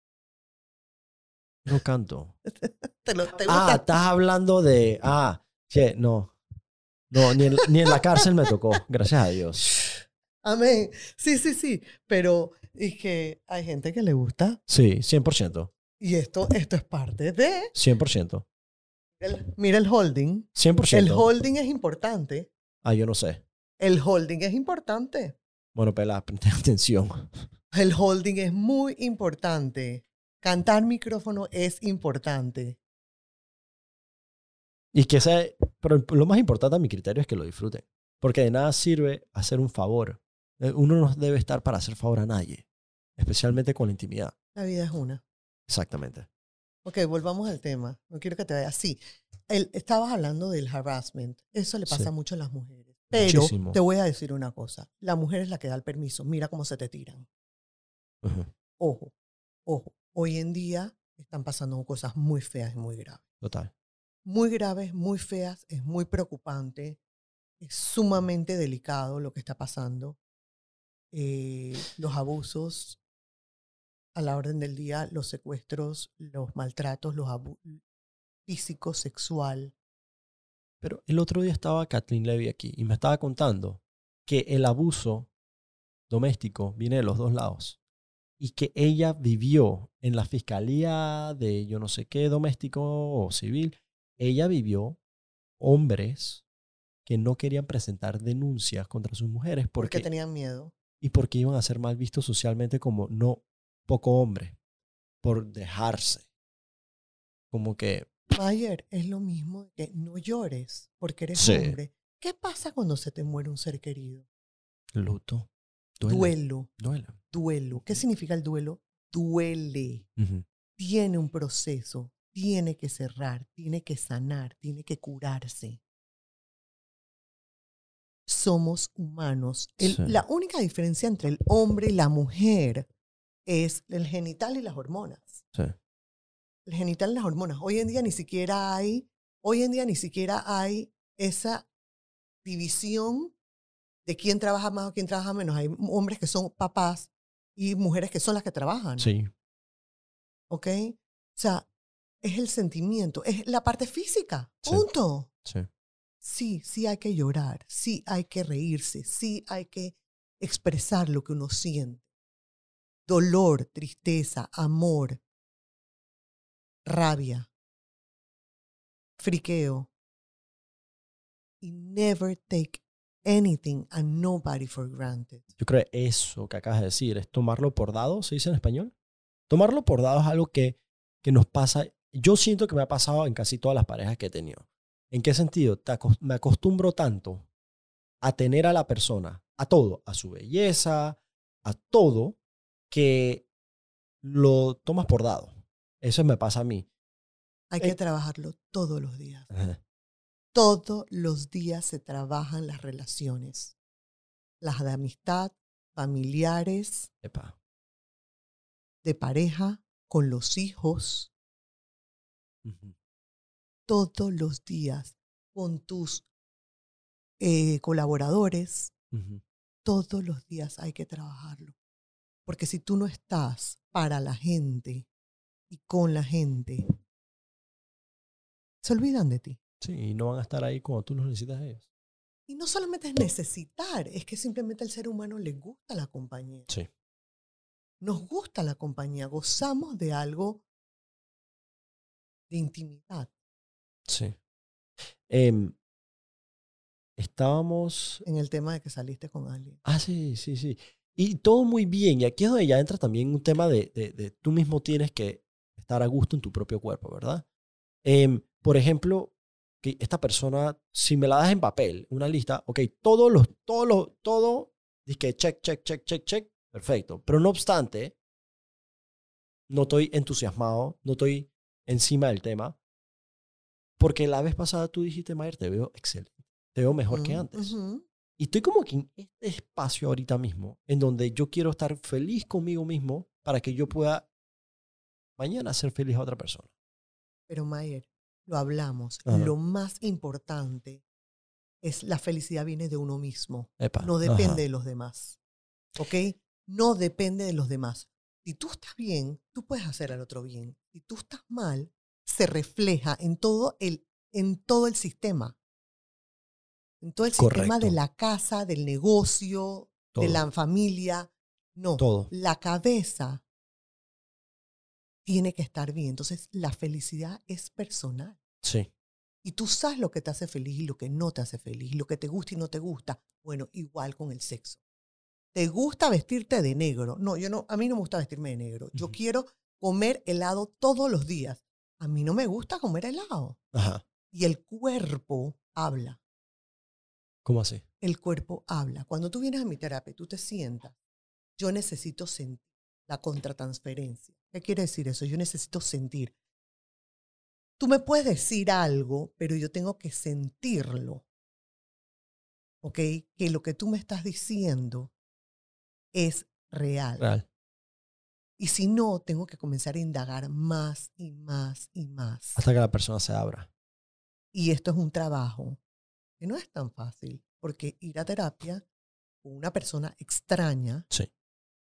No canto. ¿Te, lo, te Ah, estás hablando de. Ah, che, no. No, ni en, ni en la cárcel me tocó, gracias a Dios. Amén. Sí, sí, sí. Pero es que hay gente que le gusta Sí, 100%. y esto, esto es parte de... 100%. el- mira el holding. 100%. El holding es importante. Ah, yo no sé. El holding es importante. Bueno, pela, preste atención. El holding es muy importante. Cantar micrófono es importante. Y que sea. Pero lo más importante a mi criterio es que lo disfruten. Porque de nada sirve hacer un favor. Eh, Uno no debe estar para hacer favor a nadie. Especialmente con la intimidad. La vida es una. Exactamente. Ok, volvamos al tema. No quiero que te vayas así. El, estabas hablando del harassment. Eso le pasa Sí. mucho a las mujeres. Pero Muchísimo. te voy a decir una cosa. La mujer es la que da el permiso. Mira cómo se te tiran. Ojo, ojo. Hoy en día están pasando cosas muy feas y muy graves. Total. Muy graves, muy feas. Es muy preocupante. es sumamente delicado lo que está pasando. Eh, los abusos a la orden del día, los secuestros, los maltratos, los abu- físico, sexual. Pero el otro día estaba Kathleen Levy aquí y me estaba contando que el abuso doméstico viene de los dos lados y que ella vivió en la fiscalía de yo no sé qué doméstico o civil, ella vivió hombres que no querían presentar denuncias contra sus mujeres Porque porque, tenían miedo. y porque iban a ser mal vistos socialmente como no poco hombre por dejarse. Como que Mayer, es lo mismo que no llores porque eres Sí. hombre. ¿Qué pasa cuando se te muere un ser querido? luto, duele, Duelo, duele. duelo. ¿Qué significa el duelo? Duele. Tiene un proceso, tiene que cerrar, tiene que sanar, tiene que curarse. Somos humanos. El- Sí. La única diferencia entre el hombre y la mujer es el genital y las hormonas. Sí. el genital y las hormonas. Hoy en día ni siquiera hay, hoy en día ni siquiera hay esa división de quién trabaja más o quién trabaja menos. Hay hombres que son papás y mujeres que son las que trabajan. Sí, ¿Ok? O sea, es el sentimiento, es la parte física. Sí. Punto. sí. Sí, sí hay que llorar, sí hay que reírse, sí hay que expresar lo que uno siente. Dolor, tristeza, amor, rabia, friqueo. Y never take anything and nobody for granted. Yo creo que eso que acabas de decir es tomarlo por dado, ¿se dice en español? Tomarlo por dado es algo que, que nos pasa. Yo siento que me ha pasado en casi todas las parejas que he tenido. ¿En qué sentido? Te acos- me acostumbro tanto a tener a la persona, a todo, a su belleza, a todo, que lo tomas por dado. Eso me pasa a mí. Hay que Eh. trabajarlo todos los días. Ajá. Todos los días se trabajan las relaciones. Las de amistad, familiares, Epa. de pareja, con los hijos, Todos los días, con tus eh, colaboradores, todos los días hay que trabajarlo. Porque si tú no estás para la gente y con la gente, se olvidan de ti. Sí, y no van a estar ahí cuando tú los necesitas a ellos. Y no solamente es necesitar, es que simplemente al ser humano le gusta la compañía. Sí. Nos gusta la compañía, gozamos de algo de intimidad. Sí. Em, estábamos En el tema de que saliste con alguien. Ah, sí, sí, sí. Y todo muy bien. Y aquí es donde ya entra también un tema de, de, de tú mismo tienes que estar a gusto en tu propio cuerpo, ¿verdad? Em, por ejemplo, que esta persona, si me la das en papel, una lista, ok, todos los, todos los, todo, que check, check, check, check, check, perfecto. Pero no obstante, no estoy entusiasmado, no estoy encima del tema, porque la vez pasada tú dijiste, Mayer, te veo excelente, te veo mejor que Mm, antes. Y estoy como que en este espacio ahorita mismo, en donde yo quiero estar feliz conmigo mismo para que yo pueda mañana ser feliz a otra persona. Pero Mayer, lo hablamos. Ajá. Lo más importante es la felicidad viene de uno mismo. Epa, No depende ajá. de los demás. ¿Ok? No depende de los demás. Si tú estás bien, tú puedes hacer al otro bien. Si tú estás mal, se refleja en todo el, en todo el sistema. En todo el sistema de la casa, del negocio, de la familia. No, Todo. la cabeza tiene que estar bien. Entonces, la felicidad es personal. Sí, Y tú sabes lo que te hace feliz y lo que no te hace feliz, lo que te gusta y no te gusta. Bueno, igual con el sexo. ¿Te gusta vestirte de negro? No, yo no, a mí no me gusta vestirme de negro. Yo quiero comer helado todos los días. A mí no me gusta comer helado. ajá. Y el cuerpo habla. ¿Cómo así? El cuerpo habla. Cuando tú vienes a mi terapia, tú te sientas. Yo necesito sentir la contratransferencia. ¿Qué quiere decir eso? Yo necesito sentir. Tú me puedes decir algo, pero yo tengo que sentirlo. ¿Ok? Que lo que tú me estás diciendo es real. Real. Y si no, tengo que comenzar a indagar más y más y más. Hasta que la persona se abra. Y esto es un trabajo que no es tan fácil. Porque ir a terapia con una persona extraña, Sí.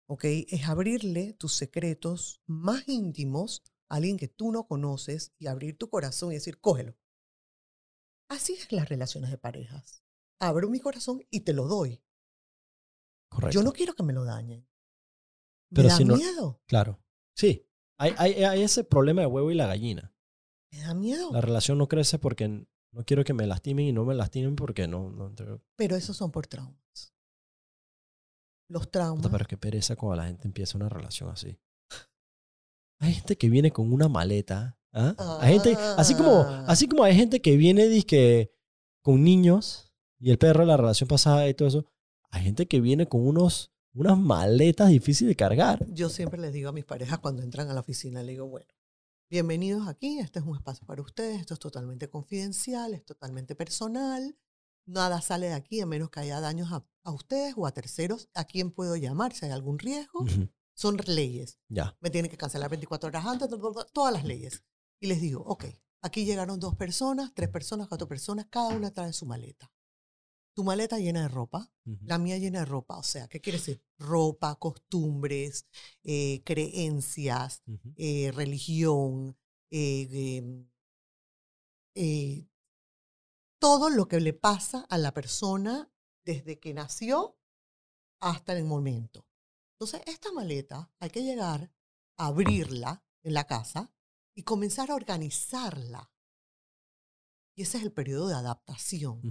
¿ok? Es abrirle tus secretos más íntimos a alguien que tú no conoces y abrir tu corazón y decir, cógelo. Así es las relaciones de parejas. Abro mi corazón y te lo doy. Correcto. Yo no quiero que me lo dañen. Me Pero da si no- miedo. Claro. Sí. Hay, hay, hay ese problema de huevo y la gallina. Me da miedo. La relación no crece porque no quiero que me lastimen y no me lastimen porque no. no Pero esos son por traumas. Los traumas. Pero qué pereza cuando la gente empieza una relación así. Hay gente que viene con una maleta. ¿ah? Hay gente, así como, Ah. así como hay gente que viene con niños y el perro de la relación pasada y todo eso. Hay gente que viene con unos, unas maletas difíciles de cargar. Yo siempre les digo a mis parejas cuando entran a la oficina, les digo, bueno, bienvenidos aquí, este es un espacio para ustedes, esto es totalmente confidencial, es totalmente personal, nada sale de aquí a menos que haya daños a, a ustedes o a terceros, a quién puedo llamar si hay algún riesgo, son leyes, Ya. me tienen que cancelar 24 horas antes, to- to- to- todas las leyes. Y les digo, ok, aquí llegaron dos personas, tres personas, cuatro personas, cada una trae su maleta. Tu maleta llena de ropa, la mía llena de ropa. O sea, ¿qué quiere decir? Ropa, costumbres, eh, creencias, eh, religión, eh, todo lo que le pasa a la persona desde que nació hasta el momento. Entonces, esta maleta hay que llegar a abrirla en la casa y comenzar a organizarla. Y ese es el periodo de adaptación.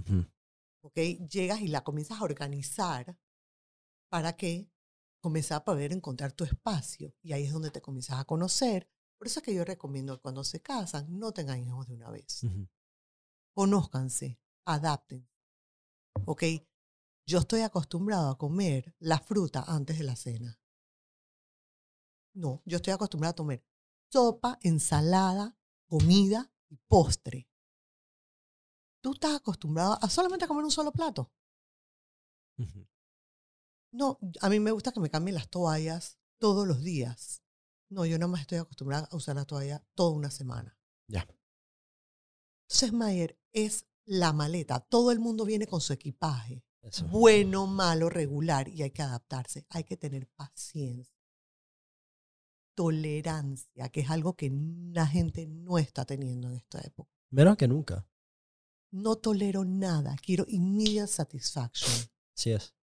¿Ok? Llegas y la comienzas a organizar para que comienzas a poder encontrar tu espacio. Y ahí es donde te comienzas a conocer. Por eso es que yo recomiendo que cuando se casan, no tengan hijos de una vez. Ujú. Conózcanse, adapten. ¿Ok? Yo estoy acostumbrado a comer la fruta antes de la cena. No, yo estoy acostumbrado a comer sopa, ensalada, comida y postre. ¿Tú estás acostumbrado a solamente comer un solo plato? No, a mí me gusta que me cambien las toallas todos los días. No, yo nada más estoy acostumbrada a usar la toalla toda una semana. Ya. Entonces, Mayer, es la maleta. Todo el mundo viene con su equipaje. Eso. Bueno, malo, regular. Y hay que adaptarse. Hay que tener paciencia. Tolerancia, que es algo que la gente no está teniendo en esta época. Menos que nunca. No tolero nada. Quiero immediate satisfaction. Así es.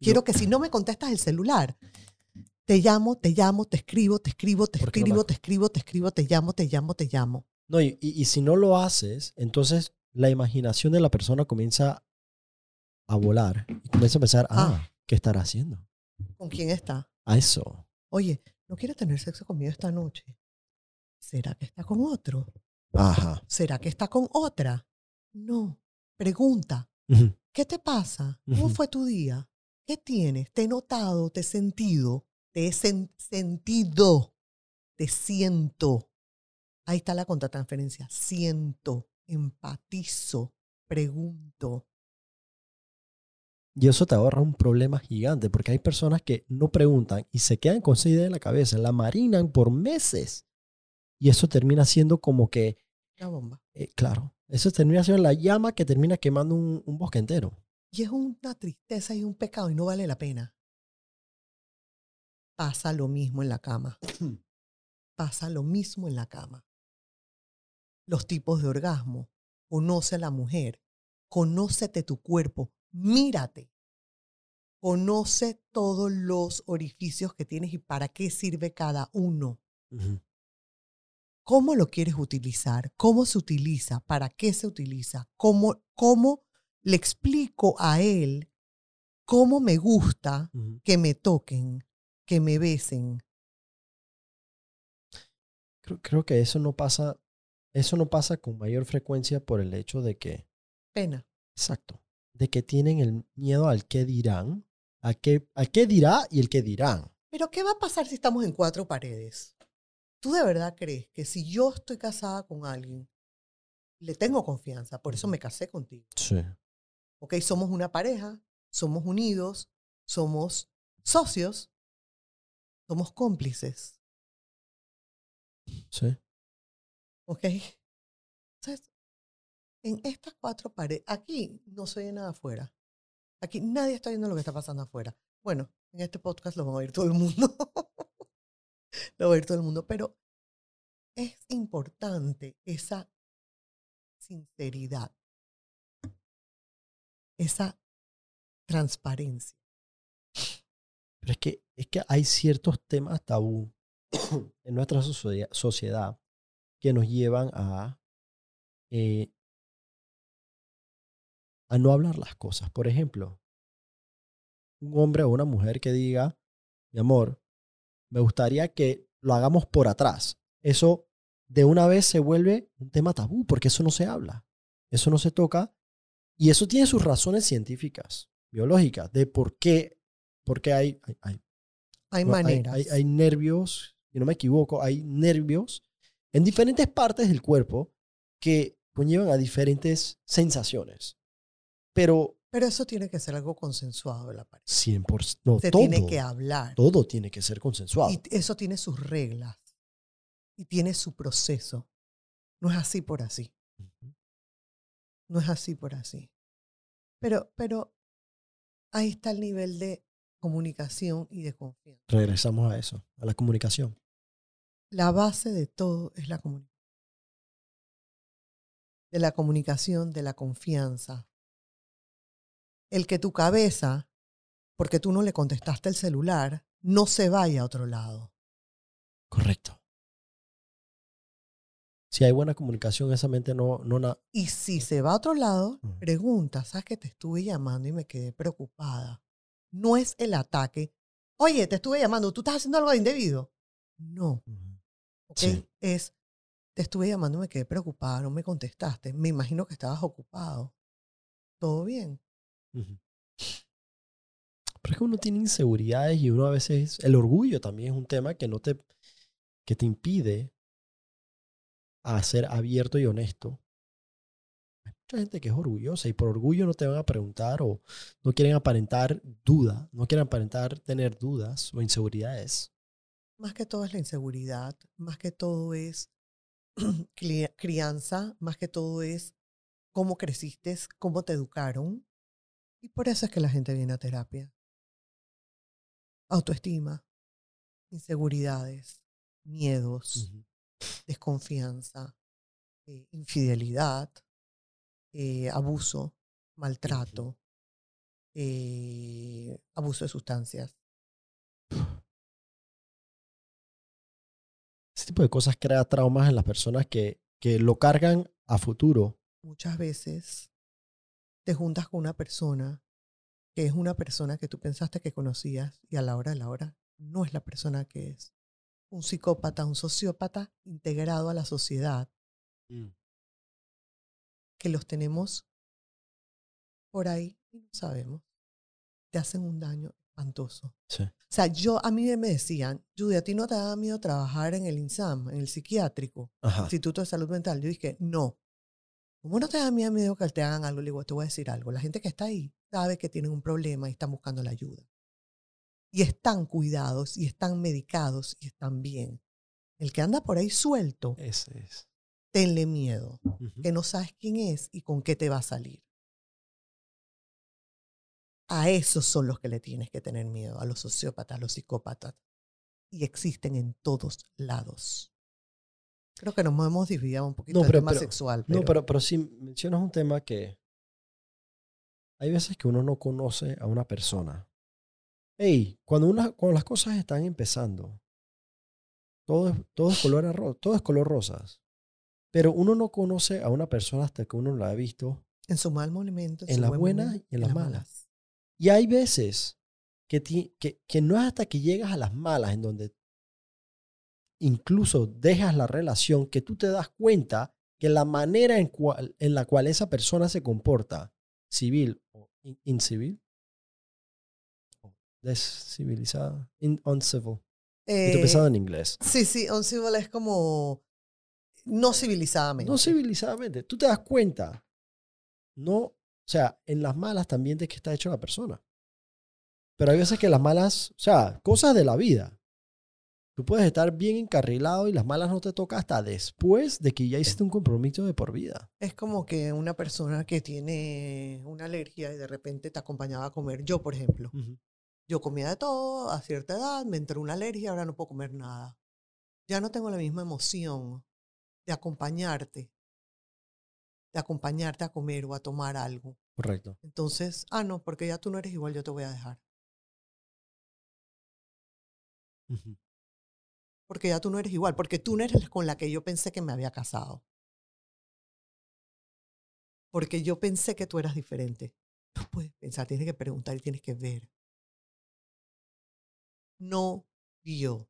Quiero que si no me contestas el celular, te llamo, te llamo, te escribo, te escribo, te ¿Por qué no me- escribo, te escribo, te escribo, te llamo, te llamo, te llamo. No, y, y- y si no lo haces, entonces la imaginación de la persona comienza a volar y comienza a pensar, ah, Ah. ¿qué estará haciendo? ¿Con quién está? A eso. Oye, ¿no quieres tener sexo conmigo esta noche? ¿Será que está con otro? Ajá. ¿Será que está con otra? No. Pregunta. ¿qué te pasa? ¿Cómo fue tu día? ¿Qué tienes? ¿Te he notado? ¿Te he sentido? ¿Te he sen- sentido? ¿Te siento? Ahí está la contratransferencia. Siento, empatizo, pregunto. Y eso te ahorra un problema gigante porque hay personas que no preguntan y se quedan con esa idea en la cabeza, la marinan por meses. Y eso termina siendo como que, Una bomba. eh, claro, eso termina siendo la llama que termina quemando un, un bosque entero. Y es una tristeza y un pecado y no vale la pena. Pasa lo mismo en la cama. Pasa lo mismo en la cama. Los tipos de orgasmo. Conoce a la mujer. Conócete tu cuerpo. Mírate. Conoce todos los orificios que tienes y para qué sirve cada uno. ¿Cómo lo quieres utilizar? ¿Cómo se utiliza? ¿Para qué se utiliza? ¿Cómo, cómo le explico a él cómo me gusta que me toquen, que me besen? Creo, creo que eso no pasa, eso no pasa con mayor frecuencia por el hecho de que, Pena. exacto, de que tienen el miedo al qué dirán, a qué, al qué dirá y el qué dirán. Pero ¿qué va a pasar si estamos en cuatro paredes? ¿Tú de verdad crees que si yo estoy casada con alguien, le tengo confianza, por eso me casé contigo? Sí. ¿Ok? Somos una pareja, somos unidos, somos socios, somos cómplices. Sí. ¿Ok? Entonces, en estas cuatro paredes, aquí no se oye nada afuera. Aquí nadie está viendo lo que está pasando afuera. Bueno, en este podcast lo va a oír todo el mundo. lo va a oír todo el mundo, pero es importante esa sinceridad, esa transparencia. Pero es que, es que hay ciertos temas tabú en nuestra socie- sociedad que nos llevan a, eh, a no hablar las cosas. Por ejemplo, un hombre o una mujer que diga, mi amor, me gustaría que lo hagamos por atrás. Eso de una vez se vuelve un tema tabú porque eso no se habla, eso no se toca y eso tiene sus razones científicas, biológicas, de por qué, por qué hay, hay, hay Hay no, maneras. Hay, hay nervios, si no me equivoco, hay nervios en diferentes partes del cuerpo que conllevan a diferentes sensaciones. Pero Pero eso tiene que ser algo consensuado de la pareja. 100%, no, Se todo, tiene que hablar. todo tiene que ser consensuado. Y eso tiene sus reglas. Y tiene su proceso. No es así por así. No es así por así. Pero, pero ahí está el nivel de comunicación y de confianza. Regresamos a eso, a la comunicación. La base de todo es la comunicación. De la comunicación, de la confianza. El que tu cabeza, porque tú no le contestaste el celular, no se vaya a otro lado. Correcto. Si hay buena comunicación, esa mente no... no na- Y si se va a otro lado, pregunta, ¿sabes que te estuve llamando y me quedé preocupada? No es el ataque. Oye, te estuve llamando, ¿tú estás haciendo algo de indebido? No. Sí. Es, te estuve llamando y me quedé preocupada, no me contestaste. Me imagino que estabas ocupado. ¿Todo bien? Pero es que uno tiene inseguridades y uno a veces, el orgullo también es un tema que no te, que te impide a ser abierto y honesto. Hay mucha gente que es orgullosa y por orgullo no te van a preguntar o no quieren aparentar duda, no quieren aparentar tener dudas o inseguridades. Más que todo es la inseguridad, más que todo es crianza, más que todo es cómo creciste, cómo te educaron. Y por eso es que la gente viene a terapia. Autoestima, inseguridades, miedos, desconfianza, eh, infidelidad, eh, abuso, maltrato, eh, abuso de sustancias. Ese tipo de cosas crea traumas en las personas que, que lo cargan a futuro. muchas veces te juntas con una persona que es una persona que tú pensaste que conocías y a la hora de la hora no es la persona que es. Un psicópata, un sociópata integrado a la sociedad, que los tenemos por ahí y no sabemos. Te hacen un daño espantoso. Sí. O sea, yo a mí me decían, Judy, ¿a ti no te da miedo trabajar en el INSAM, en el psiquiátrico? Ajá. Instituto de Salud Mental. Yo dije, no. ¿Cómo no te da miedo miedo que te hagan algo? Le digo, te voy a decir algo. La gente que está ahí sabe que tienen un problema y están buscando la ayuda. Y están cuidados, y están medicados, y están bien. El que anda por ahí suelto, Ese es. tenle miedo, que no sabes quién es y con qué te va a salir. A esos son los que le tienes que tener miedo, a los sociópatas, a los psicópatas. Y existen en todos lados. Creo que nos hemos dividido un poquito No, del pero- tema pero- sexual. No, pero, pero sí mencionas un tema que hay veces que uno no conoce a una persona. Hey, cuando, una, cuando las cosas están empezando, todo todo es color todo es color rosas. Pero uno no conoce a una persona hasta que uno la ha visto. En su mal momento. En su las buen buenas momento, y en las malas. Y hay veces que, ti- que, que no es hasta que llegas a las malas en donde incluso dejas la relación que tú te das cuenta que la manera en, cual, en la cual esa persona se comporta, civil o in- incivil, descivilizada, in, uncivil. Estoy Eh, pensando en inglés. Sí, sí, uncivil es como no civilizadamente. No civilizadamente. Tú te das cuenta. No, o sea, en las malas también de que está hecho la persona. Pero hay veces que las malas, o sea, cosas de la vida. Tú puedes estar bien encarrilado y las malas no te toca hasta después de que ya hiciste un compromiso de por vida. Es como que una persona que tiene una alergia y de repente te acompañaba a comer. Yo, por ejemplo, yo comía de todo a cierta edad, me entró una alergia, ahora no puedo comer nada. Ya no tengo la misma emoción de acompañarte, de acompañarte a comer o a tomar algo. Correcto. Entonces, ah, no, porque ya tú no eres igual, yo te voy a dejar. Ujú. Porque ya tú no eres igual, porque tú no eres con la que yo pensé que me había casado. Porque yo pensé que tú eras diferente. No puedes pensar, tienes que preguntar y tienes que ver. No vio.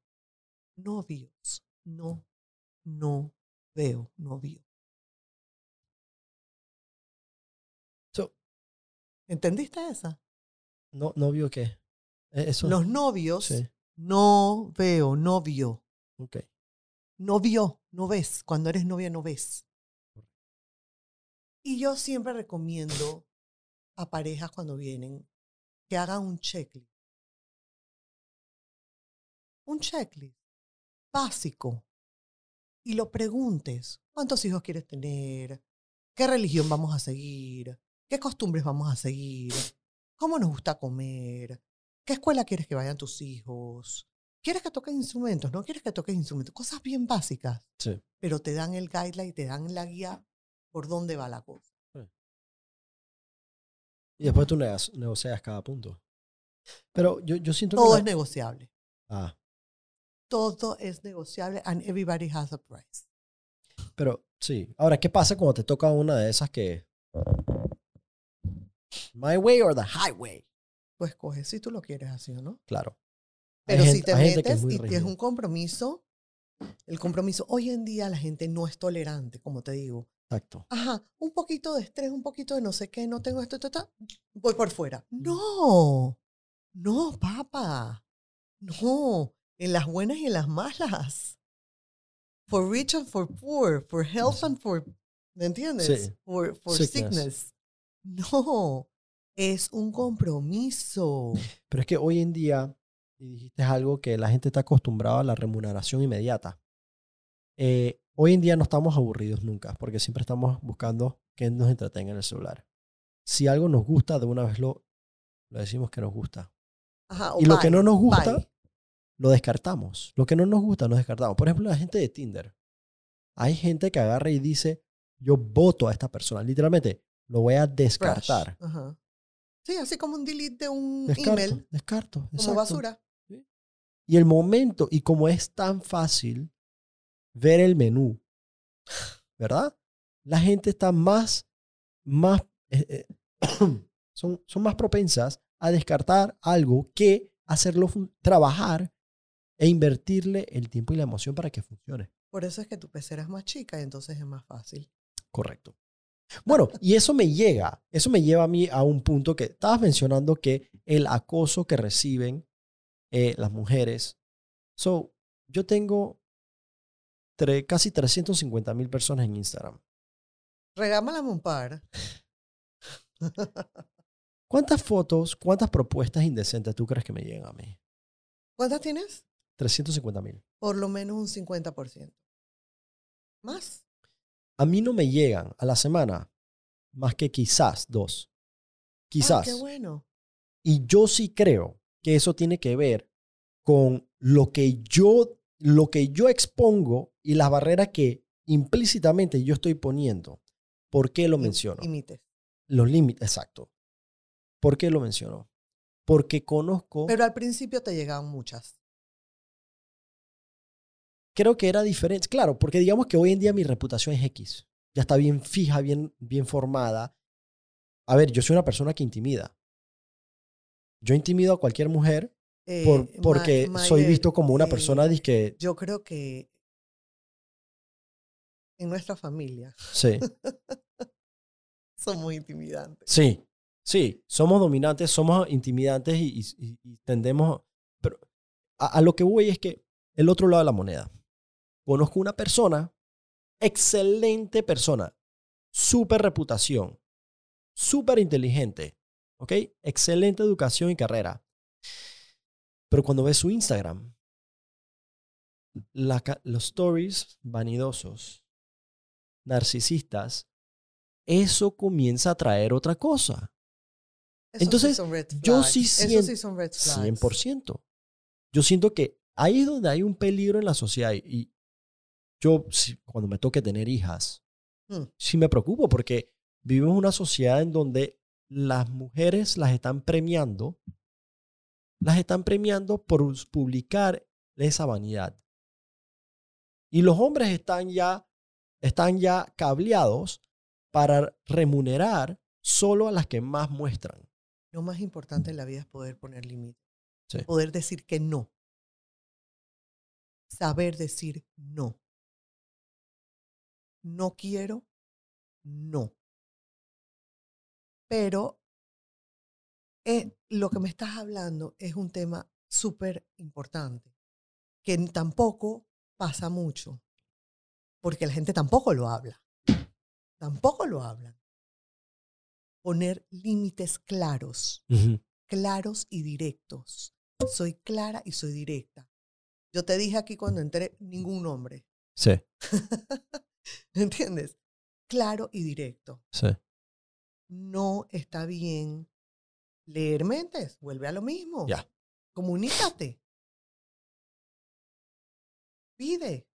Novios. No, no veo novio. So, ¿Entendiste esa? no, ¿No vio qué? Eh, Eso. Los novios, Sí. no veo novio. Ok. No vio, no ves. Cuando eres novia, no ves. Y yo siempre recomiendo a parejas cuando vienen que hagan un checklist. Un checklist básico. Y lo preguntes. ¿Cuántos hijos quieres tener? ¿Qué religión vamos a seguir? ¿Qué costumbres vamos a seguir? ¿Cómo nos gusta comer? ¿Qué escuela quieres que vayan tus hijos? ¿Quieres que toquen instrumentos? ¿No quieres que toquen instrumentos? Cosas bien básicas, Sí. pero te dan el guideline, te dan la guía por dónde va la cosa. Y después tú negocias cada punto. Pero yo, yo siento que. Todo la- es negociable. Ah, Todo es negociable and everybody has a price. pero sí. Ahora, ¿qué pasa cuando te toca una de esas que. My way or the highway? Tú escoges si tú lo quieres así o no. Claro. Hay Pero si gente- te metes y tienes un compromiso, el compromiso, hoy en día la gente no es tolerante, como te digo. Exacto. Ajá, un poquito de estrés, un poquito de no sé qué, no tengo esto, esto, esto, voy por fuera. No, no, papá. No, en las buenas y en las malas. For rich and for poor, for health and for, ¿me entiendes? Sí. For, for Sickness. sickness. No, es un compromiso. Pero es que hoy en día, y dijiste algo que la gente está acostumbrada a la remuneración inmediata. Eh, hoy en día no estamos aburridos nunca, porque siempre estamos buscando que nos entretenga en el celular. Si algo nos gusta, de una vez lo, lo decimos que nos gusta. Ajá, Y lo que no nos gusta, bye. lo descartamos. Lo que no nos gusta, lo descartamos. Por ejemplo, la gente de Tinder. Hay gente que agarra y dice, yo voto a esta persona. Literalmente, lo voy a descartar. Ajá. Sí, así como un delete de un Descarto, email, descarto. como exacto. basura. Y el momento, y como es tan fácil ver el menú, ¿verdad? La gente está más, más, eh, eh, son, son más propensas a descartar algo que hacerlo trabajar e invertirle el tiempo y la emoción para que funcione. Por eso es que tu pecera es más chica y entonces es más fácil. Correcto. Bueno, y eso me llega, eso me lleva a mí a un punto que estabas mencionando que el acoso que reciben eh, las mujeres. So, yo tengo tre- casi 350 mil personas en Instagram. Regámala un par. ¿Cuántas fotos, cuántas propuestas indecentes tú crees que me llegan a mí? ¿Cuántas tienes? 350 mil. Por lo menos un 50%. ¿Más? A mí no me llegan a la semana más que quizás dos. Ah, Quizás. qué bueno. Y yo sí creo que eso tiene que ver con lo que yo, lo que yo expongo y las barreras que implícitamente yo estoy poniendo. ¿Por qué lo menciono? Imites. Los límites, exacto. ¿Por qué lo menciono? Porque conozco, Pero al principio te llegaban muchas. creo que era diferente. Claro, porque digamos que hoy en día mi reputación es X. Ya está bien fija, bien, bien formada. A ver, yo soy una persona que intimida. Yo intimido a cualquier mujer Eh, por- Ma- porque soy visto como una eh, persona que Yo creo que en nuestra familia Sí, somos intimidantes. sí, sí. Somos dominantes, somos intimidantes y, y- y tendemos... Pero a, a lo que voy es que el otro lado de la moneda. Conozco una persona, excelente persona, súper reputación, súper inteligente, ¿ok? Excelente educación y carrera. Pero cuando ves su Instagram, la los stories vanidosos, narcisistas, eso comienza a traer otra cosa. Eso sí Entonces, son red yo sí Eso siento- sí son red flags. 100%. Yo siento que ahí es donde hay un peligro en la sociedad. Y yo, cuando me toque tener hijas, Mm. sí me preocupo porque vivimos en una sociedad en donde las mujeres las están premiando, las están premiando por publicar esa vanidad. Y los hombres están ya, están ya cableados para remunerar solo a las que más muestran. Lo más importante en la vida es poder poner límites. Sí. Poder decir que no. Saber decir no. No quiero, no. Pero eh, lo que me estás hablando es un tema súper importante, que tampoco pasa mucho, porque la gente tampoco lo habla. Tampoco lo hablan. Poner límites claros claros y directos. Soy clara y soy directa. Yo te dije aquí cuando entré, ningún nombre. Sí, ¿Entiendes? Claro y directo. sí. No está bien leer mentes. Vuelve a lo mismo. Ya. Comunícate. Pide.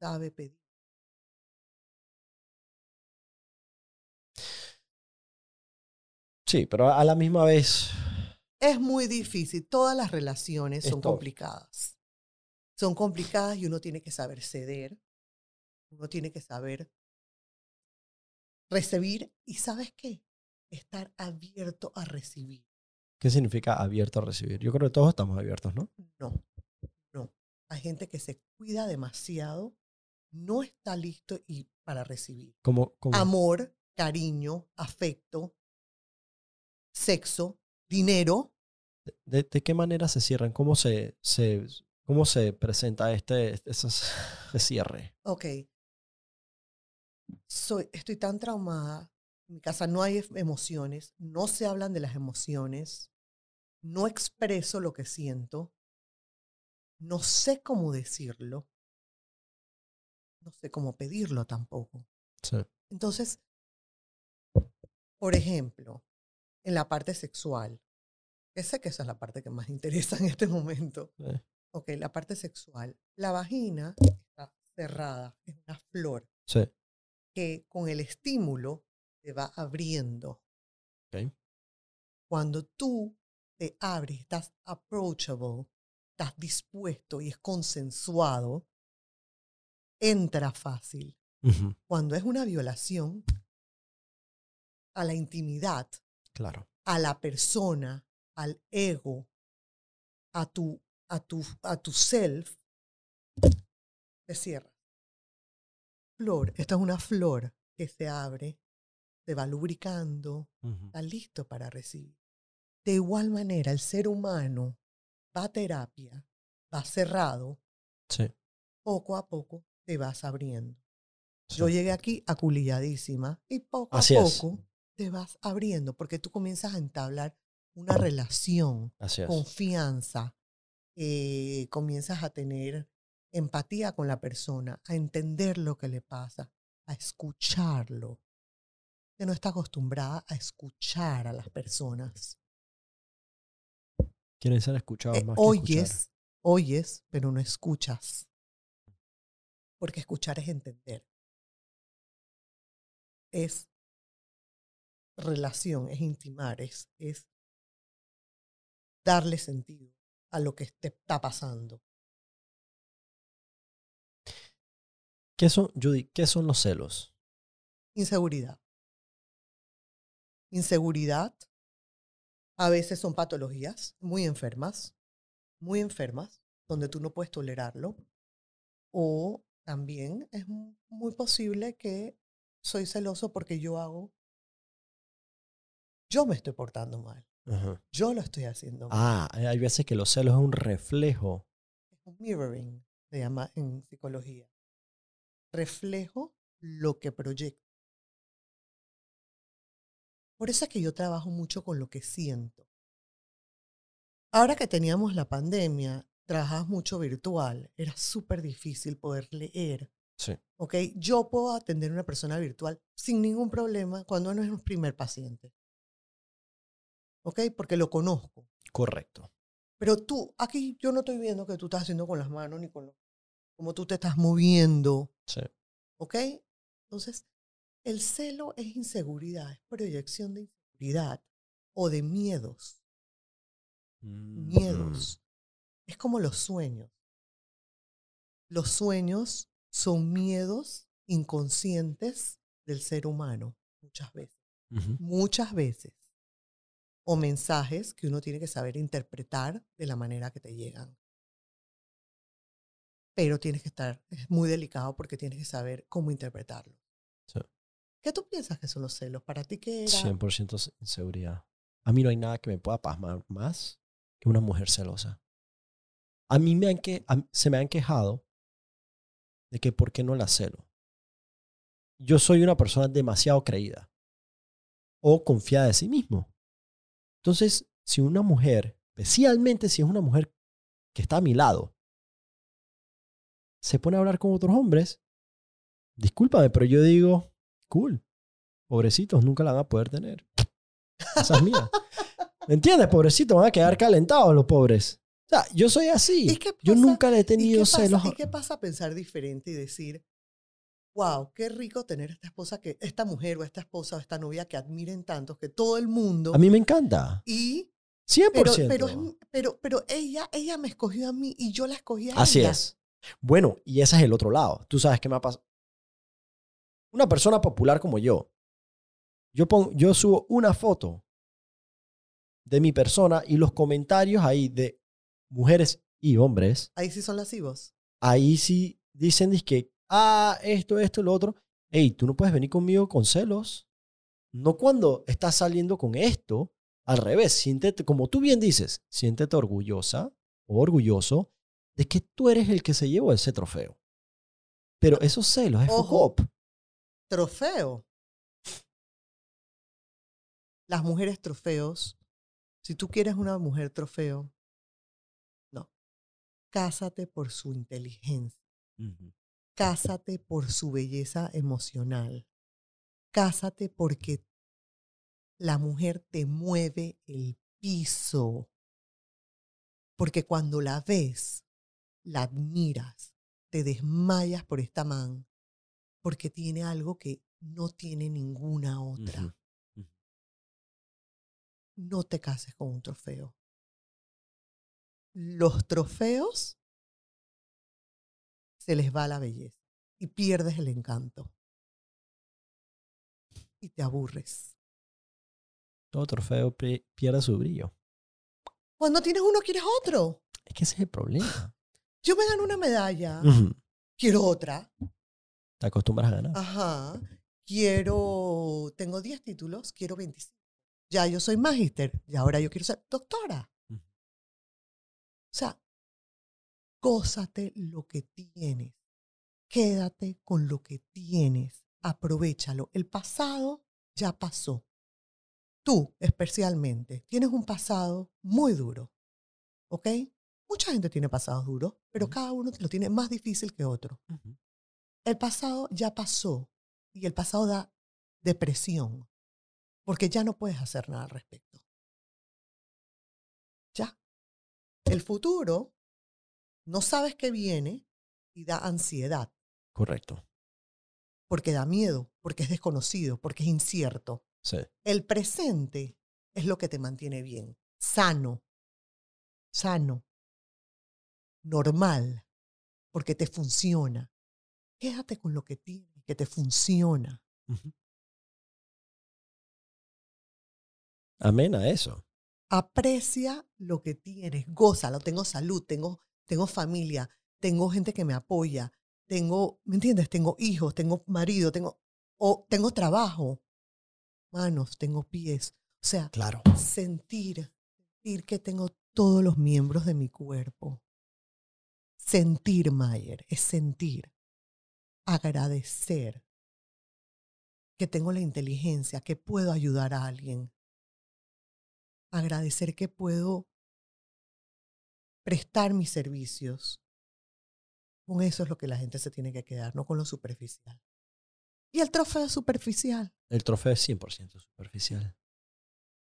Sabe pedir. Sí, pero a la misma vez, Es muy difícil. Todas las relaciones son complicadas. Son complicadas y uno tiene que saber ceder. Uno tiene que saber recibir. ¿Y sabes qué? Estar abierto a recibir. ¿qué significa abierto a recibir? Yo creo que todos estamos abiertos, ¿no? No, no. Hay gente que se cuida demasiado, no está listo y para recibir. Como, Amor, cariño, afecto, sexo, dinero. ¿de, de qué manera se cierran? ¿Cómo se, se, cómo se presenta este, ese cierre? Ok. Soy, estoy tan traumada. En mi casa no hay em- emociones, no se hablan de las emociones, no expreso lo que siento, no sé cómo decirlo, no sé cómo pedirlo tampoco. Sí. Entonces, por ejemplo, en la parte sexual, que sé que esa es la parte que más interesa en este momento. Eh, Ok, la parte sexual. La vagina está cerrada, es una flor sí. Que con el estímulo se va abriendo. Cuando tú te abres, estás approachable, estás dispuesto y es consensuado, entra fácil. Ujú, Cuando es una violación a la intimidad, Claro. a la persona, al ego, a tu, a tu, a tu self, te cierra. Flor, esta es una flor que se abre, se va lubricando, Ujú, está listo para recibir. De igual manera, el ser humano va a terapia, va cerrado, Sí. poco a poco te vas abriendo. sí. Yo llegué aquí aculilladísima y poco Así a es. poco te vas abriendo porque tú comienzas a entablar una relación, Así confianza, eh, comienzas a tener empatía con la persona, a entender lo que le pasa, a escucharlo. Que no está acostumbrada a escuchar a las personas. Quieren ser escuchados Eh, más que escuchar. oyes, oyes, pero no escuchas. Porque escuchar es entender. Es relación, es intimar, es, es darle sentido a lo que te está pasando. ¿Qué son, Judy, qué son los celos? Inseguridad. Inseguridad a veces son patologías muy enfermas, muy enfermas, donde tú no puedes tolerarlo. O también es mu- muy posible que soy celoso porque yo hago, yo me estoy portando mal, Ajá. yo lo estoy haciendo mal. Ah, hay veces que los celos es un reflejo. Es un mirroring, se llama en psicología. Reflejo lo que proyecto. Por eso es que yo trabajo mucho con lo que siento. Ahora que teníamos la pandemia, trabajabas mucho virtual, era súper difícil poder leer. Sí. ¿Ok? Yo puedo atender a una persona virtual sin ningún problema cuando no es un primer paciente. ¿Ok? Porque lo conozco. Correcto. Pero tú, aquí yo no estoy viendo que tú estás haciendo con las manos ni con los... Como tú te estás moviendo. Sí. ¿Ok? Entonces, el celo es inseguridad, es proyección de inseguridad o de miedos. Mm, Miedos. Es como los sueños. Los sueños son miedos inconscientes del ser humano, muchas veces. mm. Muchas veces. O mensajes que uno tiene que saber interpretar de la manera que te llegan. Pero tienes que estar, es muy delicado porque tienes que saber cómo interpretarlo. Sí. ¿Qué tú piensas que son los celos? ¿Para ti qué era? 100% inseguridad. A mí no hay nada que me pueda pasmar más que una mujer celosa. A mí me han que, a- se me han quejado de que por qué no la celo. Yo soy una persona demasiado creída o confiada de sí mismo. Entonces, si una mujer, especialmente si es una mujer que está a mi lado, se pone a hablar con otros hombres, discúlpame, pero yo digo, cool, pobrecitos, nunca la van a poder tener. Esa es mía. ¿Me entiendes? Pobrecitos, van a quedar calentados los pobres. O sea, yo soy así. ¿Y qué yo nunca le he ¿Y qué, tenido pasa, celos. ¿Y qué pasa pensar diferente y decir, wow, qué rico tener esta esposa, que, esta mujer o esta esposa o esta novia que admiren tantos, que todo el mundo... A mí me encanta. y 100%. pero, pero, pero, pero ella, ella me escogió a mí y yo la escogí a Así ella. es. Bueno, y ese es el otro lado. Tú sabes qué me ha pasado. Una persona popular como yo, yo, pon- yo subo una foto de mi persona y los comentarios ahí de mujeres y hombres, Ahí sí son lascivos. ahí sí dicen que, ah, esto, esto, lo otro. Hey, tú no puedes venir conmigo con celos. No cuando estás saliendo con esto. Al revés, siéntete, como tú bien dices, siéntete orgullosa o orgulloso de que tú eres el que se llevó ese trofeo. Pero esos celos es Ojo. Trofeo. Las mujeres trofeos. Si tú quieres una mujer trofeo, no. Cásate por su inteligencia. Cásate por su belleza emocional. Cásate porque la mujer te mueve el piso. Porque cuando la ves, la admiras, te desmayas por esta man, porque tiene algo que no tiene ninguna otra. No te cases con un trofeo. Los trofeos se les va la belleza y pierdes el encanto. Y te aburres. Todo trofeo pi- pierde su brillo. Cuando tienes uno, quieres otro. Es que ese es el problema. Yo me gano una medalla, quiero otra. Te acostumbras a ganar. Ajá. Quiero, tengo 10 títulos, quiero 25. Ya yo soy magíster y ahora yo quiero ser doctora. O sea, gózate lo que tienes. Quédate con lo que tienes. Aprovechalo. El pasado ya pasó. Tú, especialmente, tienes un pasado muy duro. ¿Ok? Mucha gente tiene pasados duros, pero cada uno lo tiene más difícil que otro. El pasado ya pasó y el pasado da depresión porque ya no puedes hacer nada al respecto. Ya. El futuro no sabes qué viene y da ansiedad Correcto. porque da miedo, porque es desconocido, porque es incierto. Sí. El presente es lo que te mantiene bien, sano, sano, normal, porque te funciona. Quédate con lo que tienes, que te funciona. Amén a eso. Aprecia lo que tienes, gózalo. Tengo salud, tengo, tengo familia, tengo gente que me apoya, tengo, ¿me entiendes? Tengo hijos, tengo marido, tengo, o tengo trabajo, manos, tengo pies. O sea, Claro. sentir, sentir que tengo todos los miembros de mi cuerpo. Sentir, Mayer, es sentir. Agradecer que tengo la inteligencia, que puedo ayudar a alguien. Agradecer que puedo prestar mis servicios. Con eso es lo que la gente se tiene que quedar, no con lo superficial. Y el trofeo es superficial. El trofeo es 100% superficial.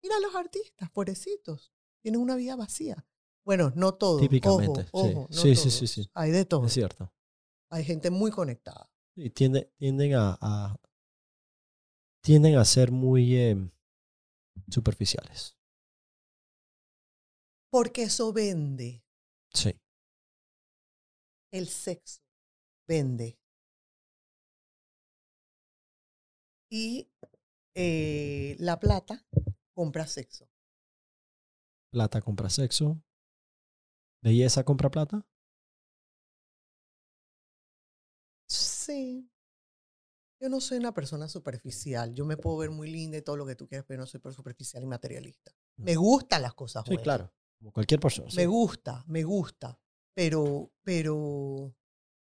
Mira a los artistas, pobrecitos. Tienen una vida vacía. Bueno, no todos. Típicamente, sí. Ojo, ojo, no Sí, sí, sí, sí. Hay de todo. Es cierto. Hay gente muy conectada. Y tiende- tienden a, a- tienden a ser muy eh, superficiales. Porque eso vende. Sí. El sexo vende. Y eh, la plata compra sexo. Plata compra sexo. Belleza compra plata. Sí. Yo no soy una persona superficial. Yo me puedo ver muy linda y todo lo que tú quieras, pero no soy per- superficial y materialista. Me gustan las cosas Sí, buenas. claro. Como cualquier persona. sí. Me gusta, me gusta. Pero, pero,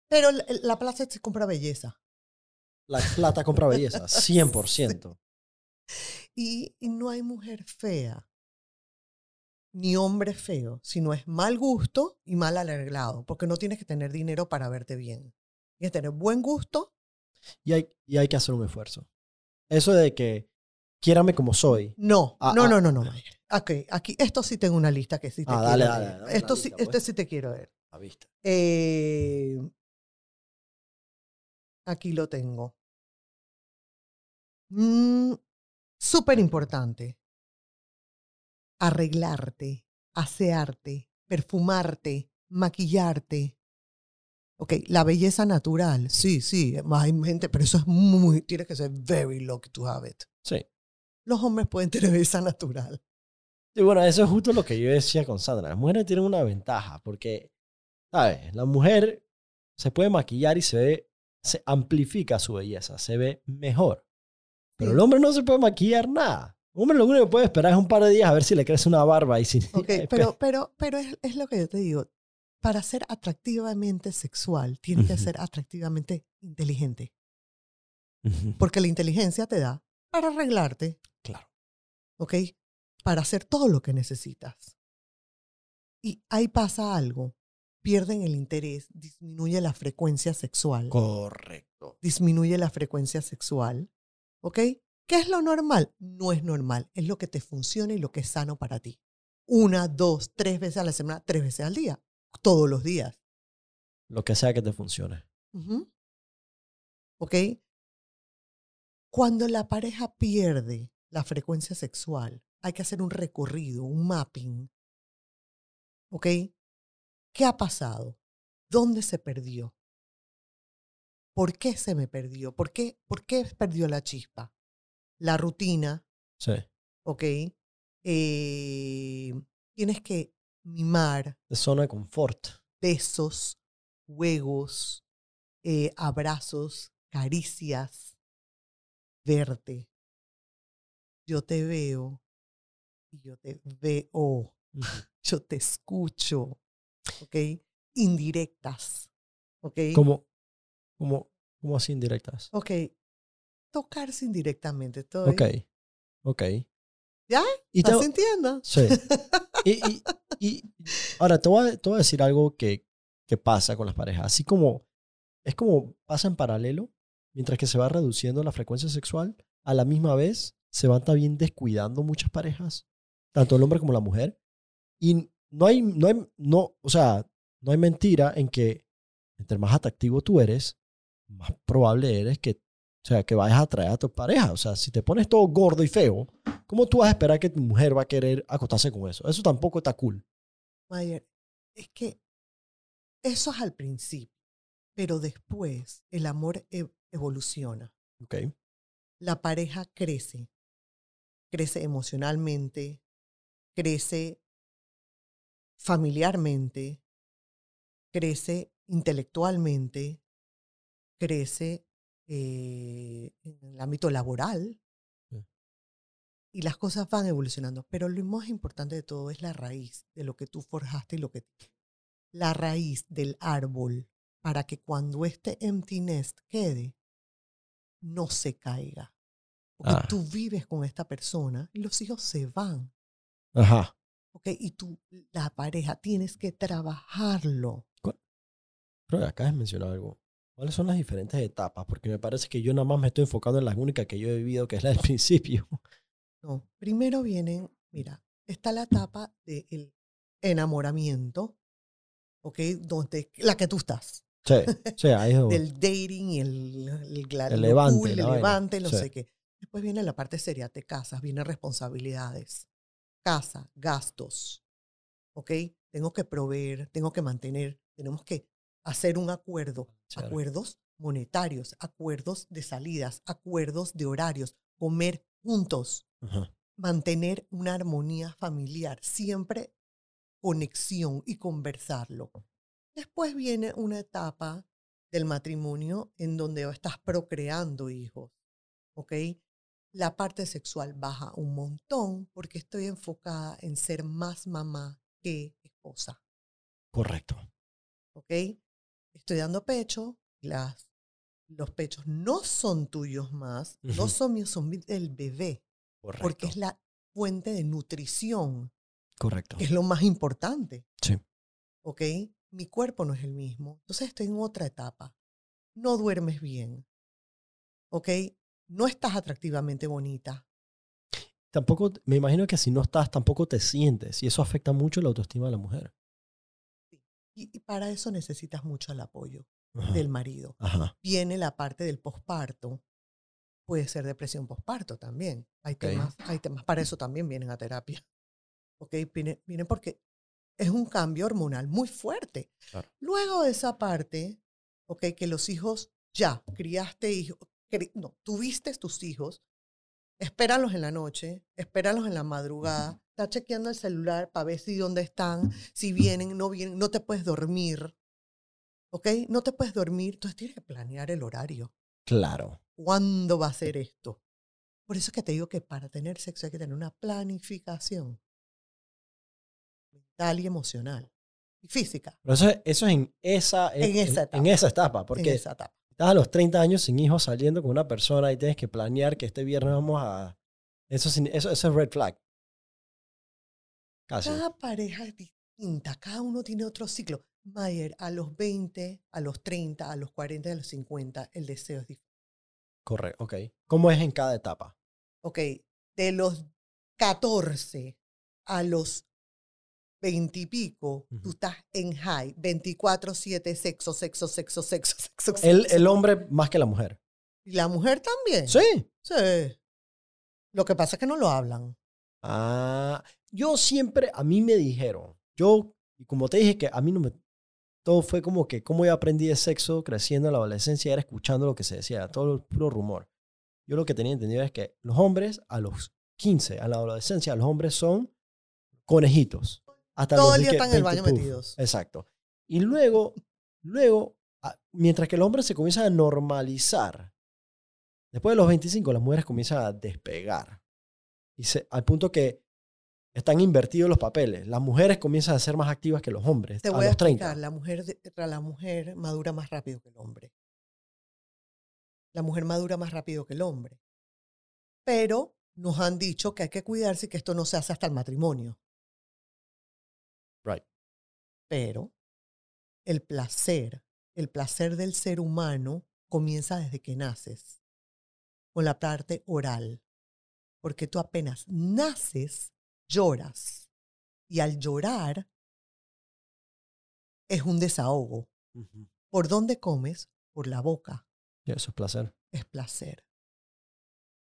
pero la, la plata se compra belleza. La plata compra belleza. 100%. Y, y no hay mujer fea, ni hombre feo, sino es mal gusto y mal arreglado, porque no tienes que tener dinero para verte bien. Tienes que tener buen gusto. Y hay, y hay que hacer un esfuerzo. Eso de que quiérame como soy. No, Ah, no, ah. no, no, no. Mayer. Ok, aquí, esto sí tengo una lista que sí te Ah, quiero dale, ver. dale, dale, esto la sí, este pues. sí te quiero ver. A vista. Eh, aquí lo tengo. Mm, Súper importante. Arreglarte, asearte, perfumarte, maquillarte. Ok, la belleza natural, sí, sí, hay gente, pero eso es muy, tienes que ser very lucky to have it. Sí. Los hombres pueden tener belleza natural. Y bueno, eso es justo lo que yo decía con Sandra. Las mujeres tienen una ventaja porque, ¿sabes? La mujer se puede maquillar y se ve, se amplifica su belleza, se ve mejor. Pero el hombre no se puede maquillar nada. El hombre lo único que puede esperar es un par de días a ver si le crece una barba y si... Ok, pero, pero, pero es, es lo que yo te digo. Para ser atractivamente sexual, tienes que ser atractivamente inteligente. Porque la inteligencia te da para arreglarte, Claro. ¿ok? Para hacer todo lo que necesitas. Y ahí pasa algo. Pierden el interés, disminuye la frecuencia sexual. Correcto. disminuye la frecuencia sexual. ¿Ok? ¿Qué es lo normal? No es normal. Es lo que te funciona y lo que es sano para ti. Una, dos, tres veces a la semana, tres veces al día. Todos los días. Lo que sea que te funcione. Ujú. ¿Ok? Cuando la pareja pierde la frecuencia sexual, hay que hacer un recorrido, un mapping. ¿Ok? ¿Qué ha pasado? ¿Dónde se perdió? ¿Por qué se me perdió? ¿Por qué, por qué perdió la chispa? La rutina, Sí. ¿ok? Eh, tienes que mimar, De zona de confort. besos, juegos, eh, abrazos, caricias, verte. Yo te veo y yo te veo, yo te escucho, ¿ok? Indirectas, ¿ok? Como, como, como así indirectas. Ok, tocarse indirectamente. Estoy, Ok. Ok. ¿Ya? Y te- ¿Estás sintiendo? Sí. Y, y- y ahora te voy, a, te voy a decir algo que, que pasa con las parejas. Así como es como pasa en paralelo, mientras que se va reduciendo la frecuencia sexual, a la misma vez se van también descuidando muchas parejas, tanto el hombre como la mujer. Y no hay, no hay, no, o sea, no hay mentira en que entre más atractivo tú eres, más probable eres que, o sea, que vayas a atraer a tu pareja. O sea, si te pones todo gordo y feo, ¿Cómo tú vas a esperar que tu mujer va a querer acostarse con eso? Eso tampoco está cool. Mayer, es que eso es al principio, pero después el amor e- evoluciona. ¿Ok? La pareja crece, crece emocionalmente, crece familiarmente, crece intelectualmente, crece eh, en el ámbito laboral Sí. y las cosas van evolucionando. Pero lo más importante de todo es la raíz de lo que tú forjaste y lo que... La raíz del árbol para que cuando este empty nest quede, no se caiga. Porque Ah. tú vives con esta persona y los hijos se van. Ajá. ¿ok? Y tú, la pareja, tienes que trabajarlo. Pero acá has mencionado algo. ¿Cuáles son las diferentes etapas? Porque me parece que yo nada más me estoy enfocando en la única que yo he vivido, que es la del principio. No, primero vienen, mira, está la etapa del enamoramiento, ¿ok? Donde, la que tú estás. Sí, sí, ahí es Del dating y el, el, El levante, cool, el levante, no Sí. sé qué. Después viene la parte seria, te casas, vienen responsabilidades. Casa, gastos, ¿ok? Tengo que proveer, tengo que mantener, tenemos que hacer un acuerdo, Chévere. acuerdos monetarios, acuerdos de salidas, acuerdos de horarios, comer juntos, Ajá. mantener una armonía familiar, siempre conexión y conversarlo. Después viene una etapa del matrimonio en donde estás procreando hijos, ¿ok? La parte sexual baja un montón porque estoy enfocada en ser más mamá que esposa, Correcto. ¿ok? Estoy dando pecho, las, los pechos no son tuyos más, no son míos, son del bebé Correcto. porque es la fuente de nutrición, Correcto. es lo más importante. Sí. ¿Ok? Mi cuerpo no es el mismo. Entonces estoy en otra etapa. No duermes bien. ¿Ok? No estás atractivamente bonita. Tampoco, me imagino que si no estás, tampoco te sientes. Y eso afecta mucho la autoestima de la mujer. Y, y para eso necesitas mucho el apoyo Ajá. del marido. Ajá. Viene la parte del posparto. Puede ser depresión posparto también. Hay, Ok. temas, hay temas. Para eso también vienen a terapia. ¿Ok? Viene, viene porque es un cambio hormonal muy fuerte. Claro. Luego de esa parte, ¿ok? Que los hijos ya criaste hijos, no, tuviste tus hijos, espéralos en la noche, espéralos en la madrugada, está chequeando el celular para ver si dónde están, si vienen, no vienen, no te puedes dormir, ¿ok? No te puedes dormir, entonces tienes que planear el horario. Claro. ¿Cuándo va a ser esto? Por eso es que te digo que para tener sexo hay que tener una planificación mental y emocional y física Pero eso, eso es en esa, En esa etapa. en esa etapa. Porque en esa etapa. Estás a los 30 años sin hijos saliendo con una persona y tienes que planear que este viernes vamos a... Eso, eso, eso es red flag. Casi. Cada pareja es distinta, cada uno tiene otro ciclo. Mayer, a los 20, a los 30, a los 40, a los 50, el deseo es diferente. Correcto. Ok. ¿Cómo es en cada etapa? Ok, de los 14 a los 20 y pico, tú estás en high, 24-7, sexo, sexo, sexo, sexo, sexo. El, sexo. el hombre más que la mujer. Y la mujer también. Sí. Sí. Lo que pasa es que no lo hablan. Ah, yo siempre, a mí me dijeron, yo, y como te dije que a mí no me, todo fue como que, como yo aprendí de sexo creciendo en la adolescencia, era escuchando lo que se decía, todo el puro rumor. Yo lo que tenía entendido es que los hombres a los 15, a la adolescencia, los hombres son conejitos. Hasta Todo el día están en el 20 baño puff. metidos. Exacto. Y luego, luego, a- mientras que el hombre se comienza a normalizar, después de los 25, las mujeres comienzan a despegar. Y se- al punto que están invertidos los papeles. Las mujeres comienzan a ser más activas que los hombres Te a voy a los 30. explicar, la mujer, la mujer madura más rápido que el hombre. La mujer madura más rápido que el hombre. Pero nos han dicho que hay que cuidarse y que esto no se hace hasta el matrimonio. Pero el placer, el placer del ser humano comienza desde que naces, con la parte oral. Porque tú apenas naces, lloras. Y al llorar es un desahogo. ¿Por dónde comes? Por la boca. Y eso es placer. Es placer.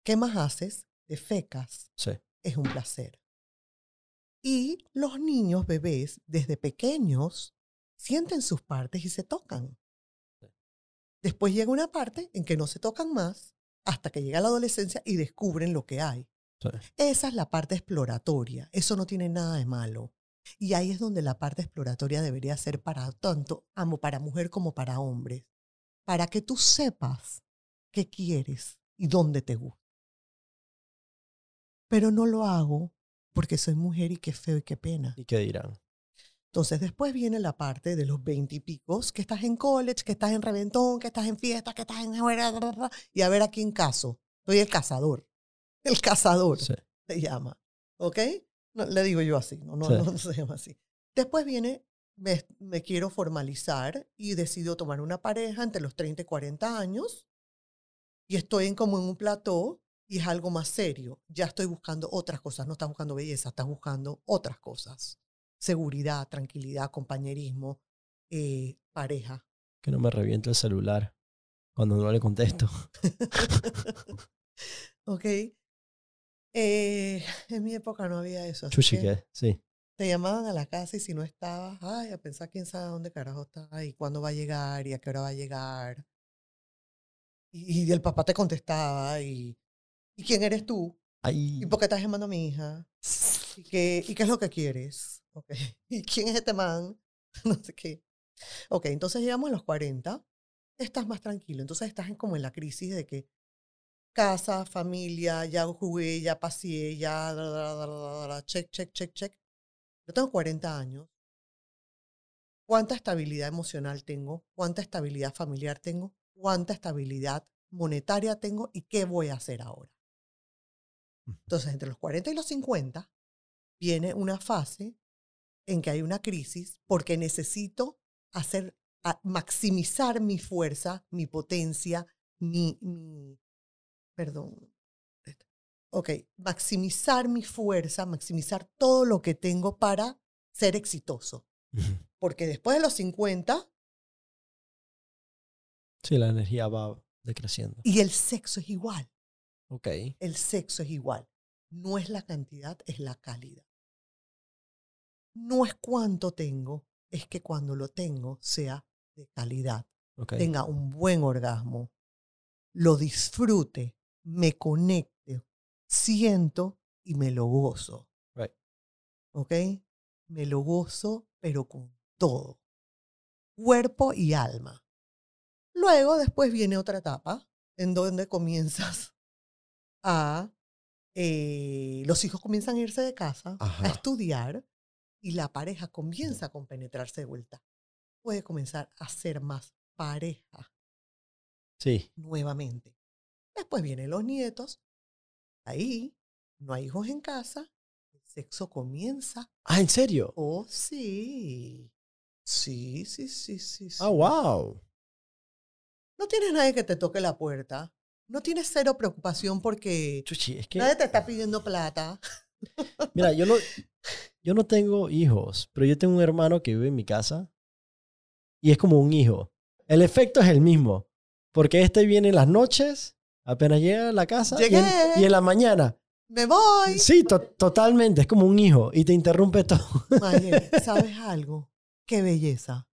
¿Qué más haces? Te fecas. Sí. Es un placer. Y los niños, bebés, desde pequeños, sienten sus partes y se tocan. Después llega una parte en que no se tocan más hasta que llega la adolescencia y descubren lo que hay. Sí. Esa es la parte exploratoria. Eso no tiene nada de malo. Y ahí es donde la parte exploratoria debería ser para tanto, amo, para mujer como para hombres. Para que tú sepas qué quieres y dónde te gusta. Pero no lo hago porque soy mujer y qué feo y qué pena. ¿Y qué dirán? Entonces después viene la parte de los veintipicos, que estás en college, que estás en reventón, que estás en fiesta, que estás en... Y a ver a quién caso. Soy el cazador. El cazador Sí. se llama. ¿Ok? No, le digo yo así, no, no, Sí. no, no se llama así. Después viene, me, me quiero formalizar y decido tomar una pareja entre los 30 y 40 años y estoy en, como en un plató y es algo más serio. Ya estoy buscando otras cosas, no estás buscando belleza, estás buscando otras cosas. Seguridad, tranquilidad, compañerismo, eh, pareja. Que no me reviente el celular cuando no le contesto. ¿Ok? Eh, en mi época no había eso. así Chuchi, que- que sí. Te llamaban a la casa y si no estabas, ay, a pensar quién sabe dónde carajo está y cuándo va a llegar y a qué hora va a llegar. Y, y el papá te contestaba y, ¿y quién eres tú? Ay. ¿Y por qué estás llamando a mi hija? ¿Y qué, ¿Y qué es lo que quieres? Ok. ¿Y quién es este man? No sé qué. Ok, entonces llegamos a los 40, estás más tranquilo. Entonces estás en- como en la crisis de que casa, familia, ya jugué, ya pasé, ya, da, da, da, check, check, check, check. Yo tengo 40 años. ¿Cuánta estabilidad emocional tengo? ¿Cuánta estabilidad familiar tengo? ¿Cuánta estabilidad monetaria tengo? ¿Y qué voy a hacer ahora? Entonces, entre los 40 y los 50 viene una fase en que hay una crisis porque necesito hacer, maximizar mi fuerza, mi potencia, mi, mi perdón. Ok, maximizar mi fuerza, maximizar todo lo que tengo para ser exitoso. Porque después de los 50 Sí, la energía va decreciendo. y el sexo es igual. Ok. El sexo es igual. No es la cantidad, es la calidad. No es cuánto tengo, es que cuando lo tengo sea de calidad. Ok. Tenga un buen orgasmo, lo disfrute, me conecte, siento y me lo gozo. Right. ¿Ok? Me lo gozo, pero con todo. Cuerpo y alma. Luego, después viene otra etapa en donde comienzas a... eh, los hijos comienzan a irse de casa, Ajá. a estudiar, y la pareja comienza a compenetrarse de vuelta. Puede comenzar a ser más pareja Sí. nuevamente. Después vienen los nietos. Ahí no hay hijos en casa. El sexo comienza. Ah, ¿en serio? Oh, sí. Sí, sí, sí, sí. sí. Ah, wow. No tienes nadie que te toque la puerta. No tienes cero preocupación porque Chuchi, es que, nadie te está pidiendo plata. mira, yo no, yo no tengo hijos, pero yo tengo un hermano que vive en mi casa y es como un hijo. El efecto es el mismo, porque este viene en las noches, apenas llega a la casa y en, Llegué. y en la mañana. Me voy. Sí, to- totalmente, es como un hijo y te interrumpe todo. Mayer, ¿sabes algo? Qué belleza.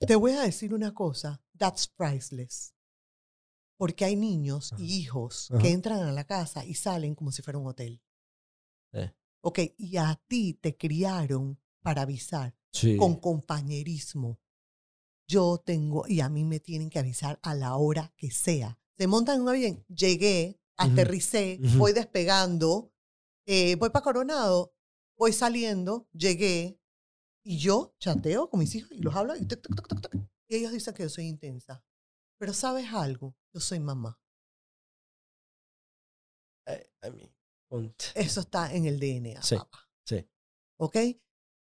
Te voy a decir una cosa. That's priceless. Porque hay niños Ajá. y hijos Ajá. que entran a la casa y salen como si fuera un hotel. Eh. Ok, y a ti te criaron para avisar Sí. con compañerismo. Yo tengo, y a mí me tienen que avisar a la hora que sea. Se montan en un avión, llegué, aterricé, Ujú. voy despegando, eh, voy para Coronado, voy saliendo, llegué, y yo chateo con mis hijos y los hablo, y, tuc, tuc, tuc, y ellos dicen que yo soy intensa. Pero ¿sabes algo? Yo soy mamá. Eh, Eso está en el DNA, Sí, papá. sí. ¿Ok?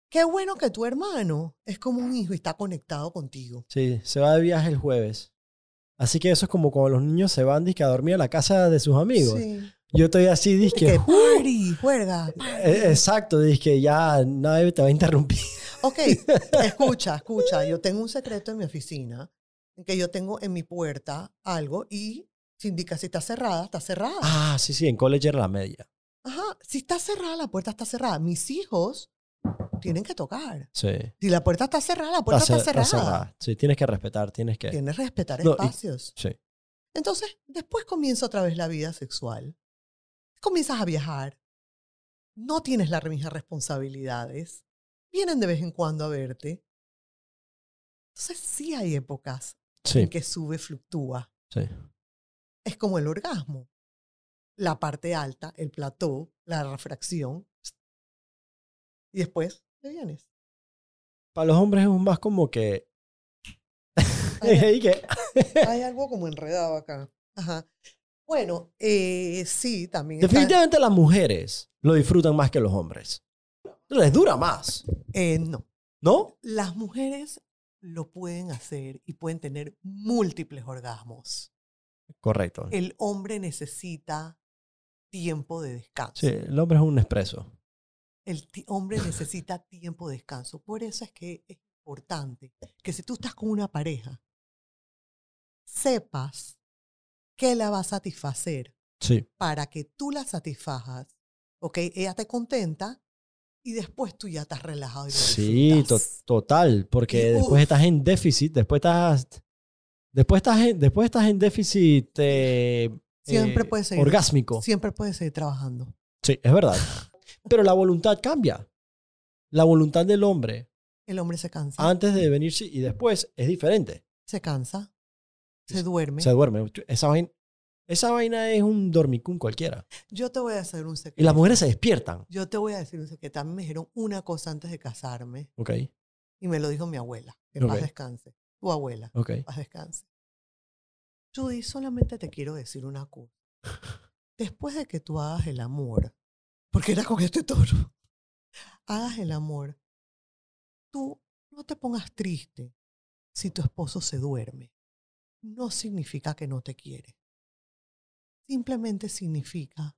Qué bueno que tu hermano es como un hijo y está conectado contigo. Sí, se va de viaje el jueves. Así que eso es como cuando los niños se van dizque, a dormir a la casa de sus amigos. Sí. Yo estoy así, Que dizque, party, juega. Eh, Exacto, dice que ya nadie te va a interrumpir. Ok, escucha, escucha. Yo tengo un secreto en mi oficina, en que yo tengo en mi puerta algo y se indica si está cerrada, está cerrada. Ah, sí, sí, en college era la media. Ajá, si está cerrada, la puerta está cerrada. Mis hijos tienen que tocar. Sí. Si la puerta está cerrada, la puerta Está está, cer- cerrada. Sí, tienes que respetar, tienes que. Tienes que respetar No, y- espacios. Sí. Entonces, después comienza otra vez la vida sexual. Comienzas a viajar. No tienes las mismas responsabilidades. Vienen de vez en cuando a verte. Entonces, sí hay épocas Sí, en que sube, fluctúa. sí. Es como el orgasmo. La parte alta, el plató, la refracción. Y después te vienes. Para los hombres es más como que. Hay, algo como enredado acá. Ajá. Bueno, eh, sí, también. Definitivamente las mujeres lo disfrutan más que los hombres. Les dura más, eh, no. ¿no? Las mujeres lo pueden hacer y pueden tener múltiples orgasmos. Correcto. El hombre necesita tiempo de descanso. Sí, el hombre es un expreso. El hombre necesita tiempo de descanso. Por eso es que es importante que si tú estás con una pareja, sepas qué la va a satisfacer Sí. para que tú la satisfajas. ¿Ok? Ella te contenta y después tú ya estás relajado y Sí, to- total, porque Y, después uf. estás en déficit, después estás, después estás en, después estás en déficit eh, Siempre eh, puedes seguir. orgásmico. Siempre puedes seguir trabajando. Sí, es verdad. Pero la voluntad cambia. La voluntad del hombre El hombre se cansa. antes de venirse y después es diferente. se cansa. Se duerme. Se duerme. Esa vaina, esa vaina es un dormicún cualquiera. Yo te voy a hacer un secreto. Y las mujeres se despiertan. Yo te voy a decir un secreto. A mí me dijeron una cosa antes de casarme Ok, y me lo dijo mi abuela. Que en paz descanse. Tu abuela. ok. Paz descanse. Judy, solamente te quiero decir una cosa. Después de que tú hagas el amor, porque era con este toro, hagas el amor, tú no te pongas triste si tu esposo se duerme. No significa que no te quiere. Simplemente significa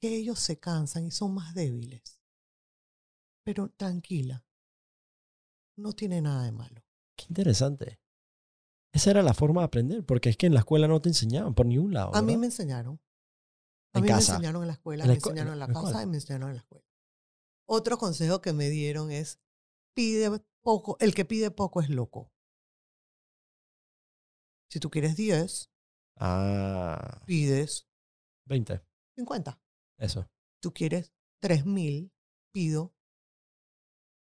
que ellos se cansan y son más débiles. Pero tranquila, no tiene nada de malo. Qué interesante. Esa era la forma de aprender, porque es que en la escuela no te enseñaban por ningún lado. A mí me enseñaron. A En mí casa. me enseñaron en la escuela, En la me enseñaron en la en casa y me enseñaron en la escuela. Otro consejo que me dieron es, pide poco, el que pide poco es loco. Si tú quieres 10, Ah, pides 20. 50. Eso. Tú quieres 3000, pido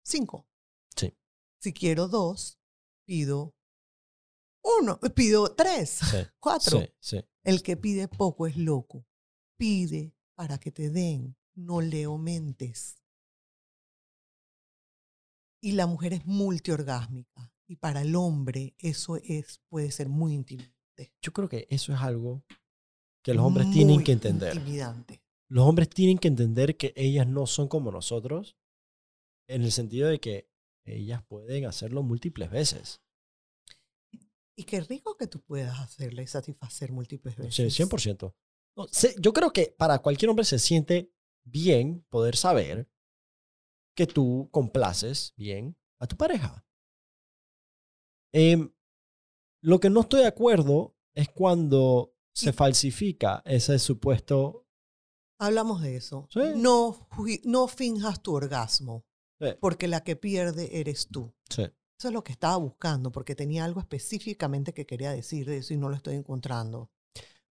5. Sí. Si quiero 2, pido 1, pido 3, Sí. 4. Sí, sí. El que pide poco es loco. Pide para que te den, no le aumentes. Y la mujer es multiorgásmica. Y para el hombre eso es, puede ser muy intimidante. Yo creo que eso es algo que los hombres tienen que entender. Intimidante. Los hombres tienen que entender que ellas no son como nosotros, en el sentido de que ellas pueden hacerlo múltiples veces. Y qué rico que tú puedas hacerle satisfacer múltiples veces. Sí, 100%. No, sé- yo creo que para cualquier hombre se siente bien poder saber que tú complaces bien a tu pareja. Em, lo que no estoy de acuerdo es cuando se Y- falsifica ese supuesto... Hablamos de eso. Sí. No, finjas tu orgasmo, Sí, porque la que pierde eres tú. sí. Eso es lo que estaba buscando, porque tenía algo específicamente que quería decir de eso y no lo estoy encontrando.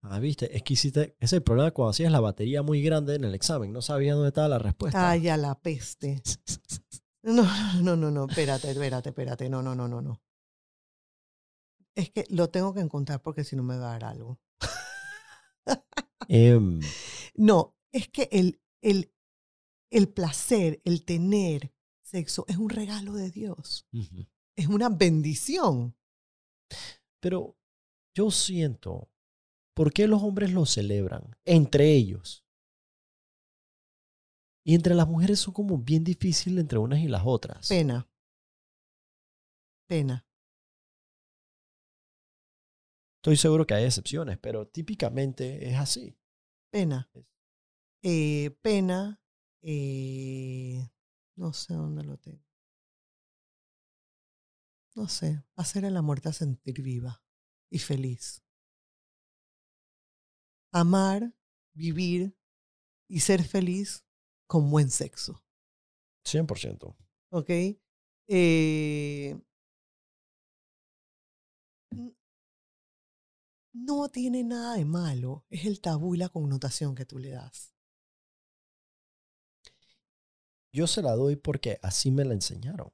Ah, viste, es que hiciste, ese es el problema cuando hacías la batería muy grande en el examen, no sabías dónde estaba la respuesta. Ay, a la peste. No, no, no, no, espérate, espérate, espérate. No, no, no, no, no. Es que lo tengo que encontrar porque si no me va a dar algo. Em, No, es que el, el, el placer, el tener sexo es un regalo de Dios. Es una bendición. Pero yo siento, ¿por qué los hombres lo celebran? Entre ellos. Y entre las mujeres son como bien difícil entre unas y las otras. Pena. Pena. Estoy seguro que hay excepciones, pero típicamente es así. Pena. Eh, pena. eh, no sé dónde lo tengo. No sé. Hacer el amor te hace sentir viva y feliz. Amar, vivir y ser feliz con buen sexo. 100%. ¿Ok? Eh, no tiene nada de malo. Es el tabú y la connotación que tú le das. Yo se la doy porque así me la enseñaron.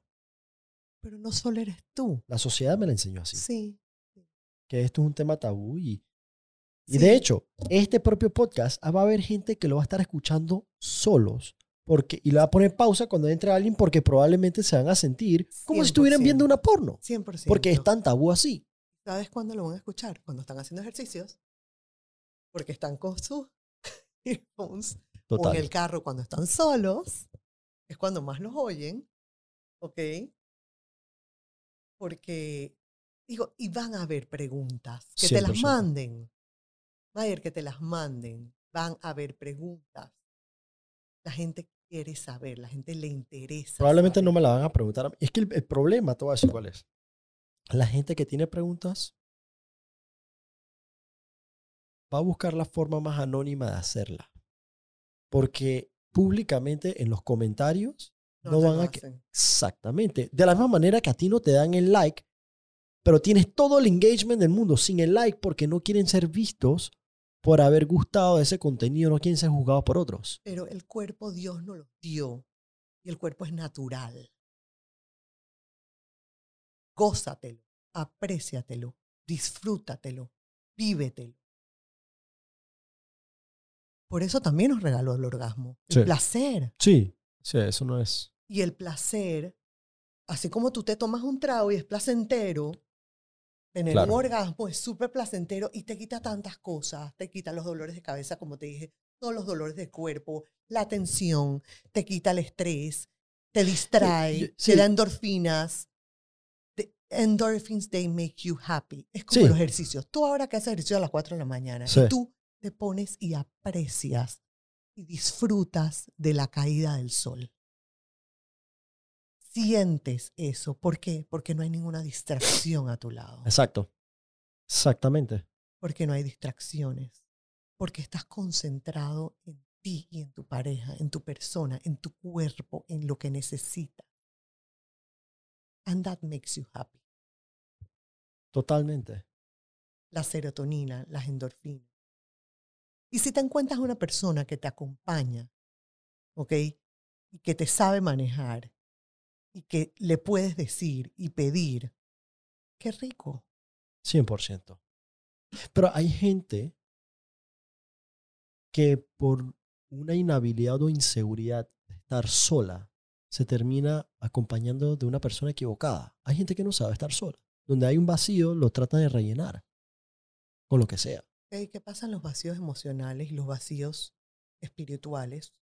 Pero no solo eres tú. La sociedad me la enseñó así. Sí. Que esto es un tema tabú y, y Sí. de hecho, este propio podcast ah, va a haber gente que lo va a estar escuchando solos porque, y le va a poner pausa cuando entre alguien porque probablemente se van a sentir como si estuvieran 100%. viendo una porno. 100%. Porque es tan tabú así. ¿Sabes cuándo lo van a escuchar? Cuando están haciendo ejercicios. porque están con sus earphones o en el carro cuando están solos, es cuando más los oyen, ¿ok? Porque, digo, y van a haber preguntas, que te las 100%. manden. Mayer, que te las manden. Van a haber preguntas. La gente quiere saber, la gente le interesa. Probablemente no me la van a preguntar. Es que el, el problema, a decir cuál es. La gente que tiene preguntas va a buscar la forma más anónima de hacerla. Porque públicamente en los comentarios no, van a... hacen. Exactamente. De la misma manera que a ti no te dan el like, pero tienes todo el engagement del mundo sin el like porque no quieren ser vistos por haber gustado de ese contenido, no quieren ser juzgados por otros. Pero el cuerpo Dios nos lo dio y el cuerpo es natural. Gózatelo, apréciatelo, disfrútatelo, vívetelo. Por eso también nos regaló el orgasmo, el Sí. placer. Sí, sí, eso no es... Y el placer, así como tú te tomas un trago y es placentero, tener Claro. un orgasmo es súper placentero y te quita tantas cosas. Te quita los dolores de cabeza, como te dije, todos los dolores del cuerpo, la tensión, te quita el estrés, te distrae, te da endorfinas. Endorphins, they make you happy. Es como Sí. los ejercicios. Tú ahora que haces ejercicio a las 4 de la mañana Sí. tú te pones y aprecias y disfrutas de la caída del sol. Sientes eso. ¿Por qué? Porque no hay ninguna distracción a tu lado. Exacto. Exactamente. Porque no hay distracciones. Porque estás concentrado en ti y en tu pareja, en tu persona, en tu cuerpo, en lo que necesitas. And that makes you happy. Totalmente. La serotonina, las endorfinas. Y si te encuentras una persona que te acompaña, ¿ok? Y que te sabe manejar y que le puedes decir y pedir, qué rico. 100%. Pero hay gente que por una inhabilidad o inseguridad de estar sola, se termina acompañando de una persona equivocada. Hay gente que no sabe estar sola. Donde hay un vacío, lo trata de rellenar con lo que sea. ¿ok? ¿Qué pasan los vacíos emocionales y los vacíos espirituales?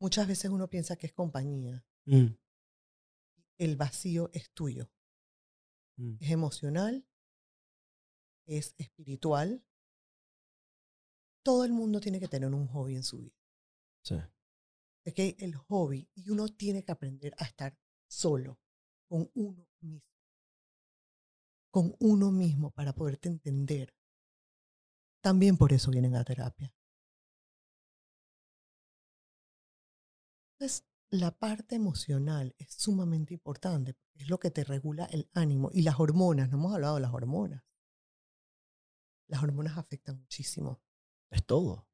Muchas veces uno piensa que es compañía. Mm, El vacío es tuyo. mm. Es emocional, es espiritual. Todo el mundo tiene que tener un hobby en su vida. Sí. ¿ok? El hobby. Y uno tiene que aprender a estar solo, con uno mismo. Con uno mismo para poderte entender. También por eso vienen a terapia. Entonces, la parte emocional es sumamente importante. Es lo que te regula el ánimo. Y las hormonas, no hemos hablado de las hormonas. Las hormonas afectan muchísimo. Es todo.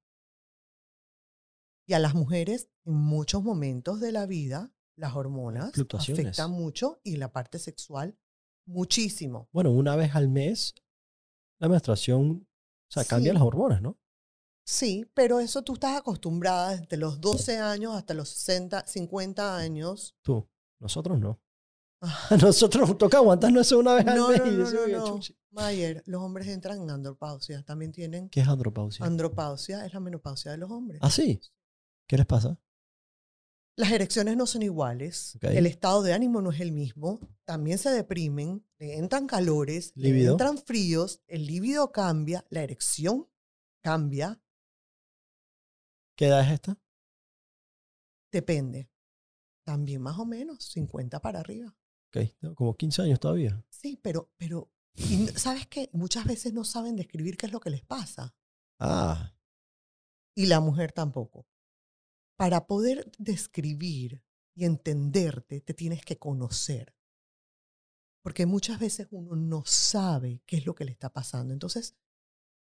Y a las mujeres, en muchos momentos de la vida, las hormonas afectan mucho y la parte sexual muchísimo. Bueno, una vez al mes, la menstruación, o sea, cambia las hormonas, ¿no? Sí, pero eso tú estás acostumbrada desde los 12 años hasta los 60, 50 años. Tú. Nosotros no. A nosotros nos toca aguantarnos eso una vez al No, mes no, y no, decir, no, "Oye, no. chuchi". Mayer, los hombres entran en andropausia. También tienen ¿Qué es andropausia? andropausia, es la menopausia de los hombres. ¿Ah, sí? ¿Qué les pasa? Las erecciones no son iguales, el estado de ánimo no es el mismo, también se deprimen, le entran calores, le ¿Líbido? entran fríos, el líbido cambia, la erección cambia, ¿Qué edad es esta? depende. También más o menos, 50 para arriba. Ok, tengo como 15 años todavía. Sí, pero, pero, y ¿sabes qué? Muchas veces no saben describir qué es lo que les pasa. Ah, Y la mujer tampoco. Para poder describir y entenderte, te tienes que conocer. Porque muchas veces uno no sabe qué es lo que le está pasando. Entonces,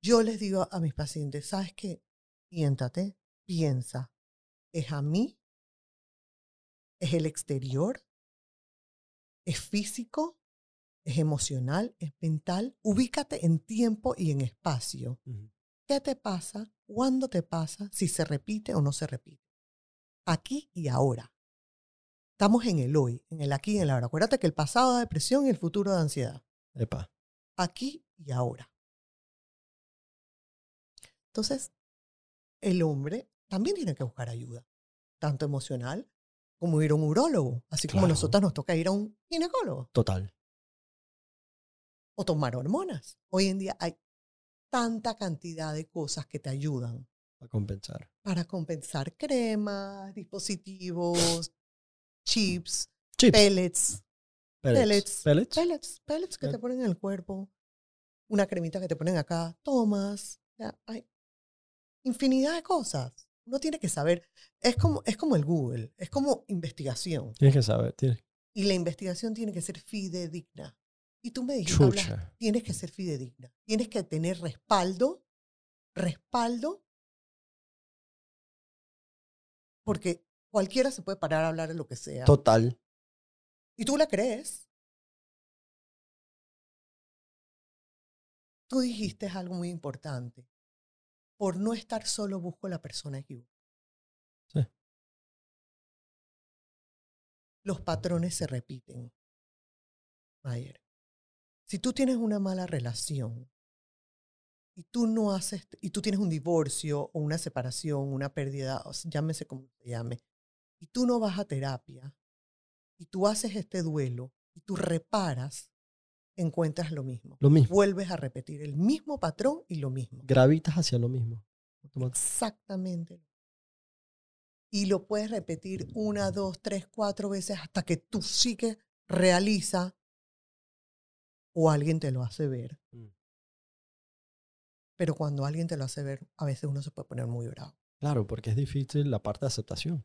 yo les digo a mis pacientes, ¿sabes qué? Siéntate, piensa. ¿Es a mí? ¿Es el exterior? ¿Es físico? ¿Es emocional? ¿Es mental? Ubícate en tiempo y en espacio. ujú. ¿Qué te pasa? ¿Cuándo te pasa? Si se repite o no se repite. Aquí y ahora. Estamos en el hoy, en el aquí y en el ahora. Acuérdate que el pasado da depresión y el futuro da ansiedad. epa. aquí y ahora. Entonces, el hombre también tiene que buscar ayuda, tanto emocional como ir a un urólogo, así como a Claro. nosotros nos toca ir a un ginecólogo Total. o tomar hormonas. Hoy en día hay tanta cantidad de cosas que te ayudan A compensar. para compensar cremas, dispositivos, chips, Chips. pellets, Pellets. pellets. Pellets. pellets, pellets que te ponen en el cuerpo, una cremita que te ponen acá, tomas, ya, hay infinidad de cosas. Uno tiene que saber, es como, es como el Google, es como investigación. Tienes que saber. Tienes... Y la investigación tiene que ser fidedigna. Y tú me dijiste, hablas- tienes que ser fidedigna. Tienes que tener respaldo, respaldo, porque cualquiera se puede parar a hablar de lo que sea. Total. Y tú la crees. Tú dijiste algo muy importante. Por no estar solo busco la persona equivocada. Sí. Los patrones se repiten. Mayer. Si tú tienes una mala relación y tú no haces, y tú tienes un divorcio o una separación, una pérdida, o sea, llámese como se llame, y tú no vas a terapia, y tú haces este duelo y tú reparas, encuentras lo mismo. Lo mismo. Vuelves a repetir el mismo patrón y lo mismo. Gravitas hacia lo mismo. Exactamente. Y lo puedes repetir una, dos, tres, cuatro veces hasta que tu psique realiza o alguien te lo hace ver. Mm. Pero cuando alguien te lo hace ver, a veces uno se puede poner muy bravo. Claro, porque es difícil la parte de aceptación.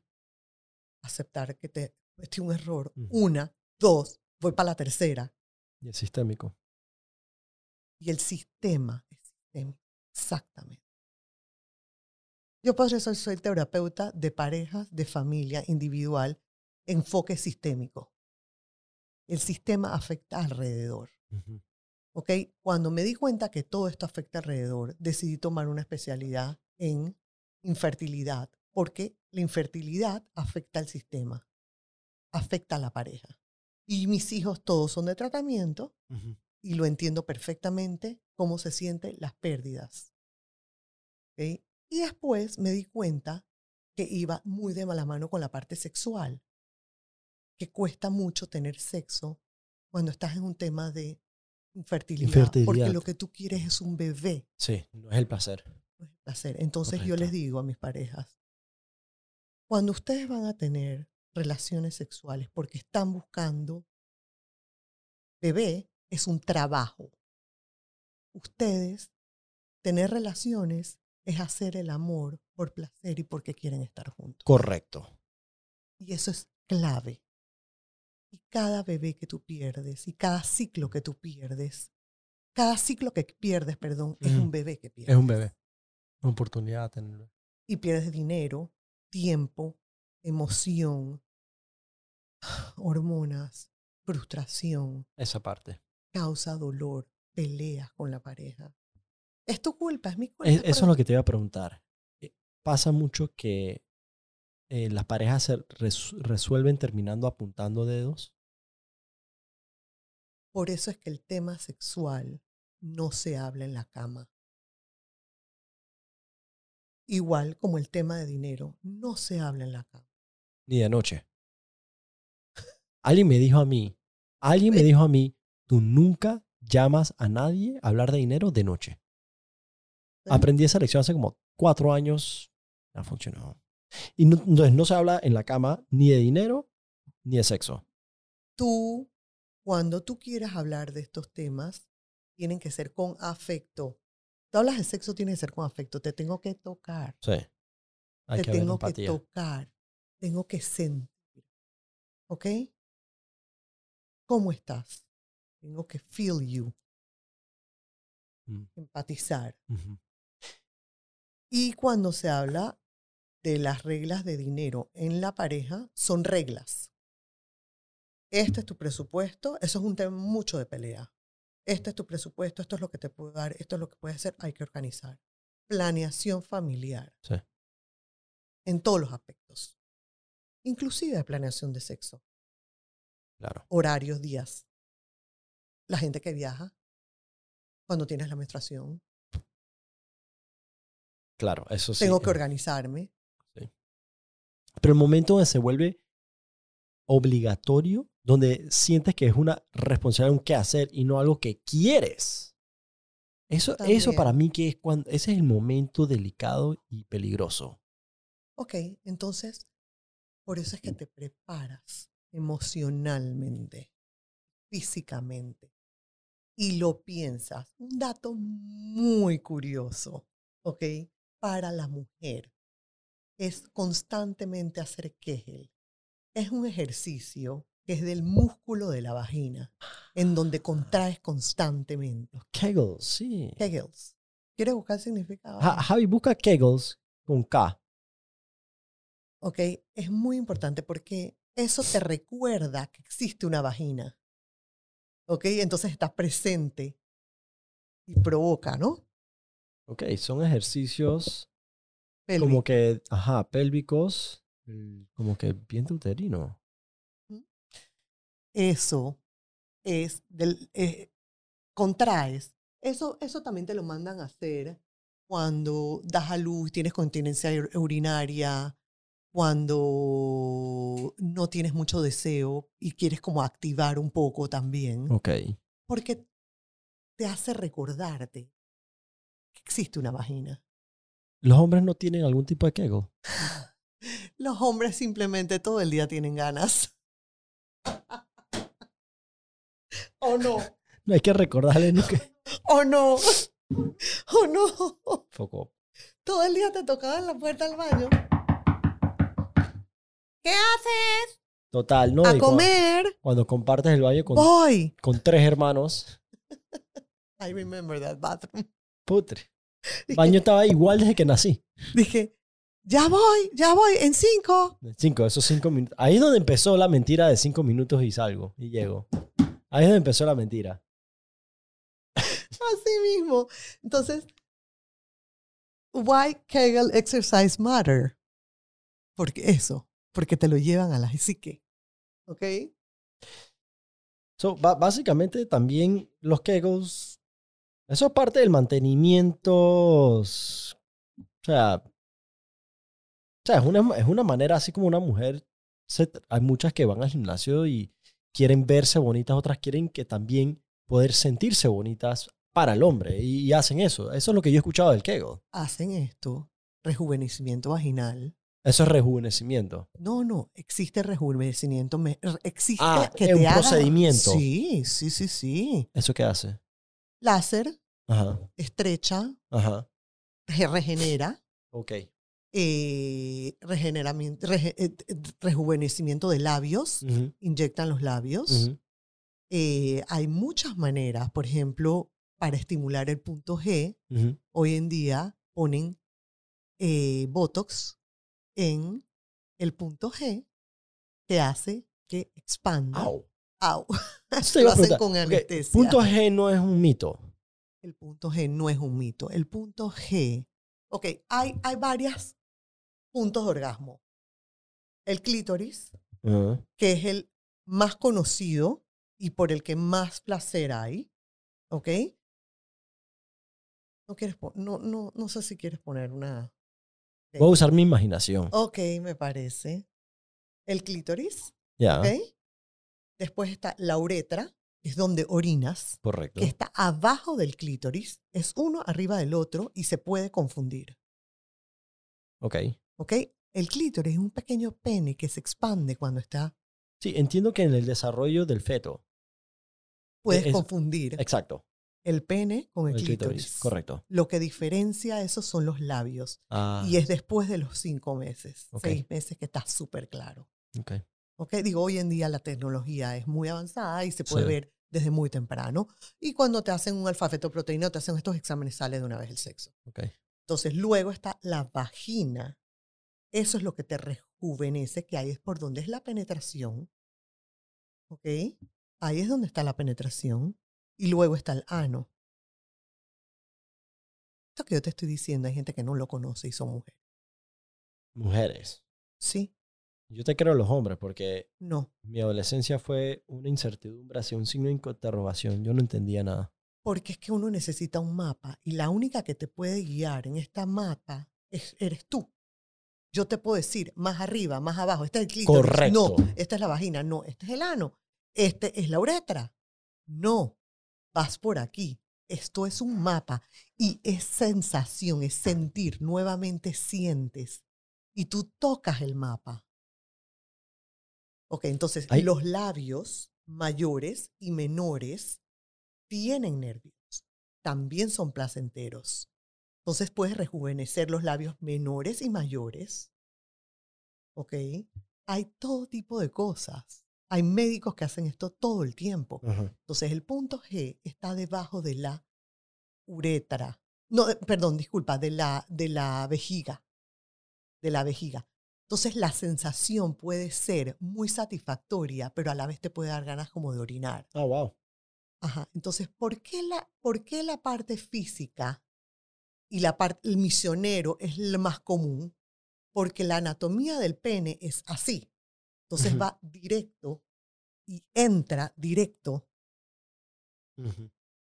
Aceptar que te cometí un error. Una, dos, voy para la tercera. Y es sistémico. Y el sistema es sistémico. Exactamente. Yo por eso soy terapeuta de parejas, de familia, individual, enfoque sistémico. El sistema afecta alrededor. Ujú. ¿ok? Cuando me di cuenta que todo esto afecta alrededor, decidí tomar una especialidad en infertilidad, porque la infertilidad afecta al sistema, afecta a la pareja. Y mis hijos todos son de tratamiento y lo entiendo perfectamente cómo se sienten las pérdidas. Y después me di cuenta que iba muy de mala mano con la parte sexual, que cuesta mucho tener sexo cuando estás en un tema de infertilidad, porque lo que tú quieres es un bebé, Sí, no es el placer. no es placer. Entonces yo les digo a mis parejas, cuando ustedes van a tener relaciones sexuales porque están buscando bebé, es un trabajo. Ustedes, tener relaciones es hacer el amor por placer y porque quieren estar juntos. Correcto. Y eso es clave. Y cada bebé que tú pierdes y cada ciclo que tú pierdes, cada ciclo que pierdes, perdón, es un bebé que pierdes. Es un bebé. Una oportunidad de tenerlo. Y pierdes dinero, tiempo, emoción, hormonas, frustración, Esa parte. causa dolor, peleas con la pareja. Es tu culpa, es mi culpa. Es- eso es lo que te iba a preguntar. Eh, Pasa mucho que eh, las parejas se res- resuelven terminando apuntando dedos. Por eso es que el tema sexual no se habla en la cama. Igual como el tema de dinero, no se habla en la cama. Ni de noche. Alguien me dijo a mí, alguien me dijo a mí, tú nunca llamas a nadie a hablar de dinero de noche. Aprendí esa lección hace como cuatro años. No ha funcionado. Y no, entonces no se habla en la cama ni de dinero ni de sexo. Tú, cuando tú quieras hablar de estos temas, tienen que ser con afecto. Tú hablas de sexo, tiene que ser con afecto. Te tengo que tocar. Sí. Hay te que tengo que tocar, tengo que sentir. ¿Ok? ¿Cómo estás? Tengo que feel you, Mm, empatizar. Y cuando se habla de las reglas de dinero en la pareja, son reglas. Este es tu presupuesto, eso es un tema mucho de pelea. Este es tu presupuesto, esto es lo que te puedo dar, esto es lo que puedes hacer, hay que organizar. Planeación familiar. Sí. En todos los aspectos. Inclusive planeación de sexo. Claro. horarios, días. La gente que viaja, Cuando tienes la menstruación. Claro, eso sí. Tengo que organizarme. Pero el momento donde se vuelve obligatorio, donde sientes que es una responsabilidad, un quehacer y no algo que quieres. Eso, eso para mí que es cuando, ese es el momento delicado y peligroso. Ok, entonces, por eso es que te preparas emocionalmente, físicamente, y lo piensas. Un dato muy curioso, ¿ok? Para la mujer es constantemente hacer Kegel. Es un ejercicio que es del músculo de la vagina, en donde contraes constantemente. Kegels, sí. Kegels. ¿Quieres buscar el significado? Ja- Javi, busca Kegels con K. ¿ok? Es muy importante porque eso te recuerda que existe una vagina, ¿ok? Entonces estás presente y provoca, ¿no? Ok, son ejercicios Pélvico. como que, ajá, pélvicos, mm, como que vientre uterino. Eso es del eh, contraes. Eso, eso también te lo mandan a hacer cuando das a luz, tienes continencia ur- urinaria, cuando no tienes mucho deseo y quieres como activar un poco también. Ok. porque te hace recordarte que existe una vagina. ¿Los hombres no tienen algún tipo de Kegel? Los hombres simplemente todo el día tienen ganas. ¿O no? No hay que recordarle nunca. ¿O no? ¿O no? Foco. Todo el día te tocaban la puerta del baño. ¿Qué haces? Total, ¿no? A Y comer. Cuando compartes el baño con, Voy. con tres hermanos, I remember that bathroom. putre. Dije, baño estaba igual desde que nací. dije, ya voy, ya voy, en cinco. Cinco, esos cinco minutos. Ahí es donde empezó la mentira de cinco minutos y salgo y llego. Ahí es donde empezó la mentira. Así mismo. Entonces, why Kegel exercise matter? Porque eso, porque te lo llevan a la psique. ¿Ok? So, básicamente también los Kegels, eso es parte del mantenimiento. O sea, o sea es, una, es una manera así como una mujer. se hay muchas que van al gimnasio y quieren verse bonitas, otras quieren que también poder sentirse bonitas para el hombre y, y hacen eso. Eso es lo que yo he escuchado del Kegel. Hacen esto, rejuvenecimiento vaginal. Eso es rejuvenecimiento. No, no, existe rejuvenecimiento. me- Existe Ah, que es te un haga- procedimiento. Sí, sí, sí, sí. ¿Eso qué hace? Láser, Ajá, estrecha, ajá. re- regenera. Ok. eh, eh, eh, rejuvenecimiento de labios, Ujú, inyectan los labios. ujú. Eh, hay muchas maneras, por ejemplo, para estimular el punto G, Ujú. hoy en día ponen eh, Botox en el punto G que hace que expanda. Au. Au. Lo hacen con anestesia. Punto G no es un mito. El punto G no es un mito. El punto G. Ok, hay, hay varios puntos de orgasmo. El clítoris, que es el más conocido y por el que más placer hay. ¿Ok? No, quieres no, no, no sé si quieres poner una. Voy a usar mi imaginación. Ok, me parece. El clítoris, Ya, ¿ok? Después está la uretra, que es donde orinas, correcto. que está abajo del clítoris. Es uno arriba del otro y se puede confundir. Ok. ¿Ok? El clítoris es un pequeño pene que se expande cuando está. Sí, entiendo que en el desarrollo del feto. Puedes es- confundir Exacto. El pene con el, El clítoris. clítoris. Correcto. Lo que diferencia eso son los labios. Ah, Y es después de los cinco meses, Ok. seis meses que está súper claro. ok. ¿Ok? Digo, hoy en día la tecnología es muy avanzada y se puede Sí. ver desde muy temprano. Y cuando te hacen un alfa-fetoproteína, te hacen estos exámenes, sale de una vez el sexo. ok. Entonces, luego está la vagina. Eso es lo que te rejuvenece, que ahí es por donde es la penetración. ¿Ok? Ahí es donde está la penetración. Y luego está el ano. Esto que yo te estoy diciendo, hay gente que no lo conoce y son mujeres. Mujeres. Sí, Yo te creo los hombres porque no. mi adolescencia fue una incertidumbre hacia un signo de interrogación. Yo no entendía nada. Porque es que uno necesita un mapa y la única que te puede guiar en esta mapa es, eres tú. Yo te puedo decir más arriba, más abajo, este es el clítoris. Correcto. No, esta es la vagina. No, este es el ano. Este es la uretra. No, vas por aquí. Esto es un mapa y es sensación, es sentir. Nuevamente sientes y tú tocas el mapa. Ok, entonces los labios mayores y menores tienen nervios. También son placenteros. Entonces puedes rejuvenecer los labios menores y mayores. Ok. Hay todo tipo de cosas. Hay médicos que hacen esto todo el tiempo. Ajá. Entonces el punto G está debajo de la uretra. No, de- perdón, disculpa, de la, de la vejiga. De la vejiga. Entonces la sensación puede ser muy satisfactoria, pero a la vez te puede dar ganas como de orinar. Ah, wow. Ajá. Entonces, ¿por qué la, por qué la parte física y la parte, el misionero es lo más común? Porque la anatomía del pene es así. Entonces va directo y entra directo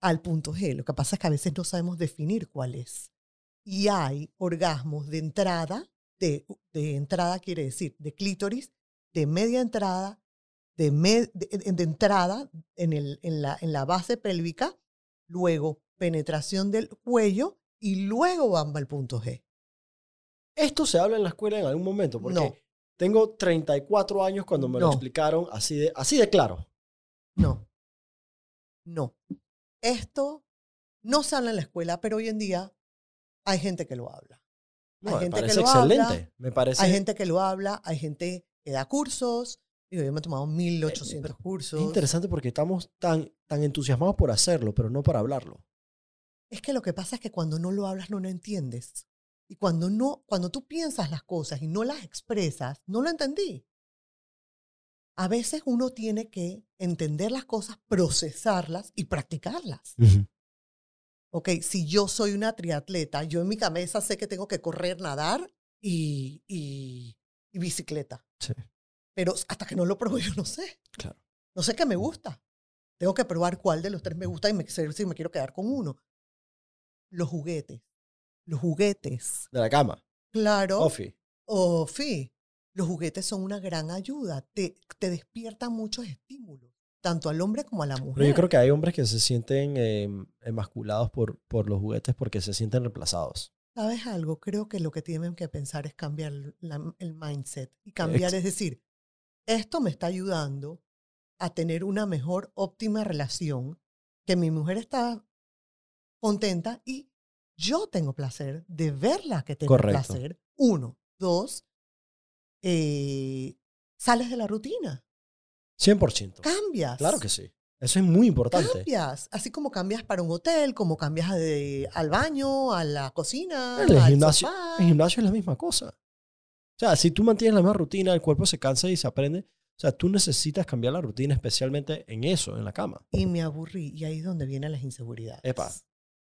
al punto G. Lo que pasa es que a veces no sabemos definir cuál es. Y hay orgasmos de entrada, de, de entrada quiere decir de clítoris, de media entrada, de, de entrada en, el, en, la, en la base pélvica, luego penetración del cuello y luego van al punto G. Esto se habla en la escuela en algún momento, porque No. Tengo 34 años cuando me lo explicaron así de, así de claro. No. No. Esto no se habla en la escuela, pero hoy en día hay gente que lo habla. No, Hay me gente que parece lo excelente. habla, me parece Hay gente que lo habla, hay gente que da cursos. Digo, yo me he tomado 1800 es cursos. interesante porque estamos tan, tan entusiasmados por hacerlo, pero no para hablarlo. Es que lo que pasa es que cuando no lo hablas no lo entiendes. Y cuando no, cuando tú piensas las cosas y no las expresas, no lo entendí. A veces uno tiene que entender las cosas, procesarlas y practicarlas. Ok, si yo soy una triatleta, yo en mi cabeza sé que tengo que correr, nadar y, y, y bicicleta. Sí. Pero hasta que no lo pruebo, yo no sé. Claro. No sé qué me gusta. Tengo que probar cuál de los tres me gusta y me, si me quiero quedar con uno. Los juguetes. Los juguetes. De la cama. Claro. Ofi. O fi. Los juguetes son una gran ayuda. Te, te despiertan muchos estímulos, tanto al hombre como a la mujer. Pero yo creo que hay hombres que se sienten eh, emasculados por, por los juguetes porque se sienten reemplazados. ¿Sabes algo? Creo que lo que tienen que pensar es cambiar la- el mindset. Y cambiar, es decir, esto me está ayudando a tener una mejor, óptima relación, que mi mujer está contenta y yo tengo placer de verla que tengo Correcto. placer. Uno. Dos, eh, sales de la rutina. 100%. Cambias. Claro que sí. Eso es muy importante. Cambias. Así como cambias para un hotel, como cambias de, al baño, a la cocina, El al gimnasio, sofá. el gimnasio es la misma cosa. O sea, si tú mantienes la misma rutina, el cuerpo se cansa y se aprende. O sea, tú necesitas cambiar la rutina, especialmente en eso, en la cama. y me aburrí. Y ahí es donde vienen las inseguridades. Epa.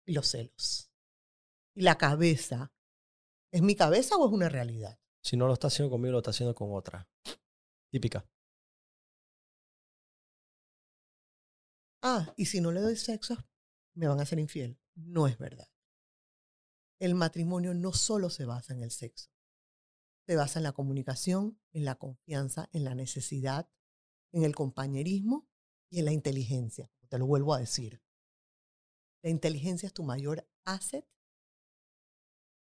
Los celos. Y la cabeza. ¿Es mi cabeza o es una realidad? Si no lo está haciendo conmigo, lo está haciendo con otra. Típica. Ah, y si no le doy sexo, me van a ser infiel. No es verdad. El matrimonio no solo se basa en el sexo. Se basa en la comunicación, en la confianza, en la necesidad, en el compañerismo y en la inteligencia. Te lo vuelvo a decir. La inteligencia es tu mayor asset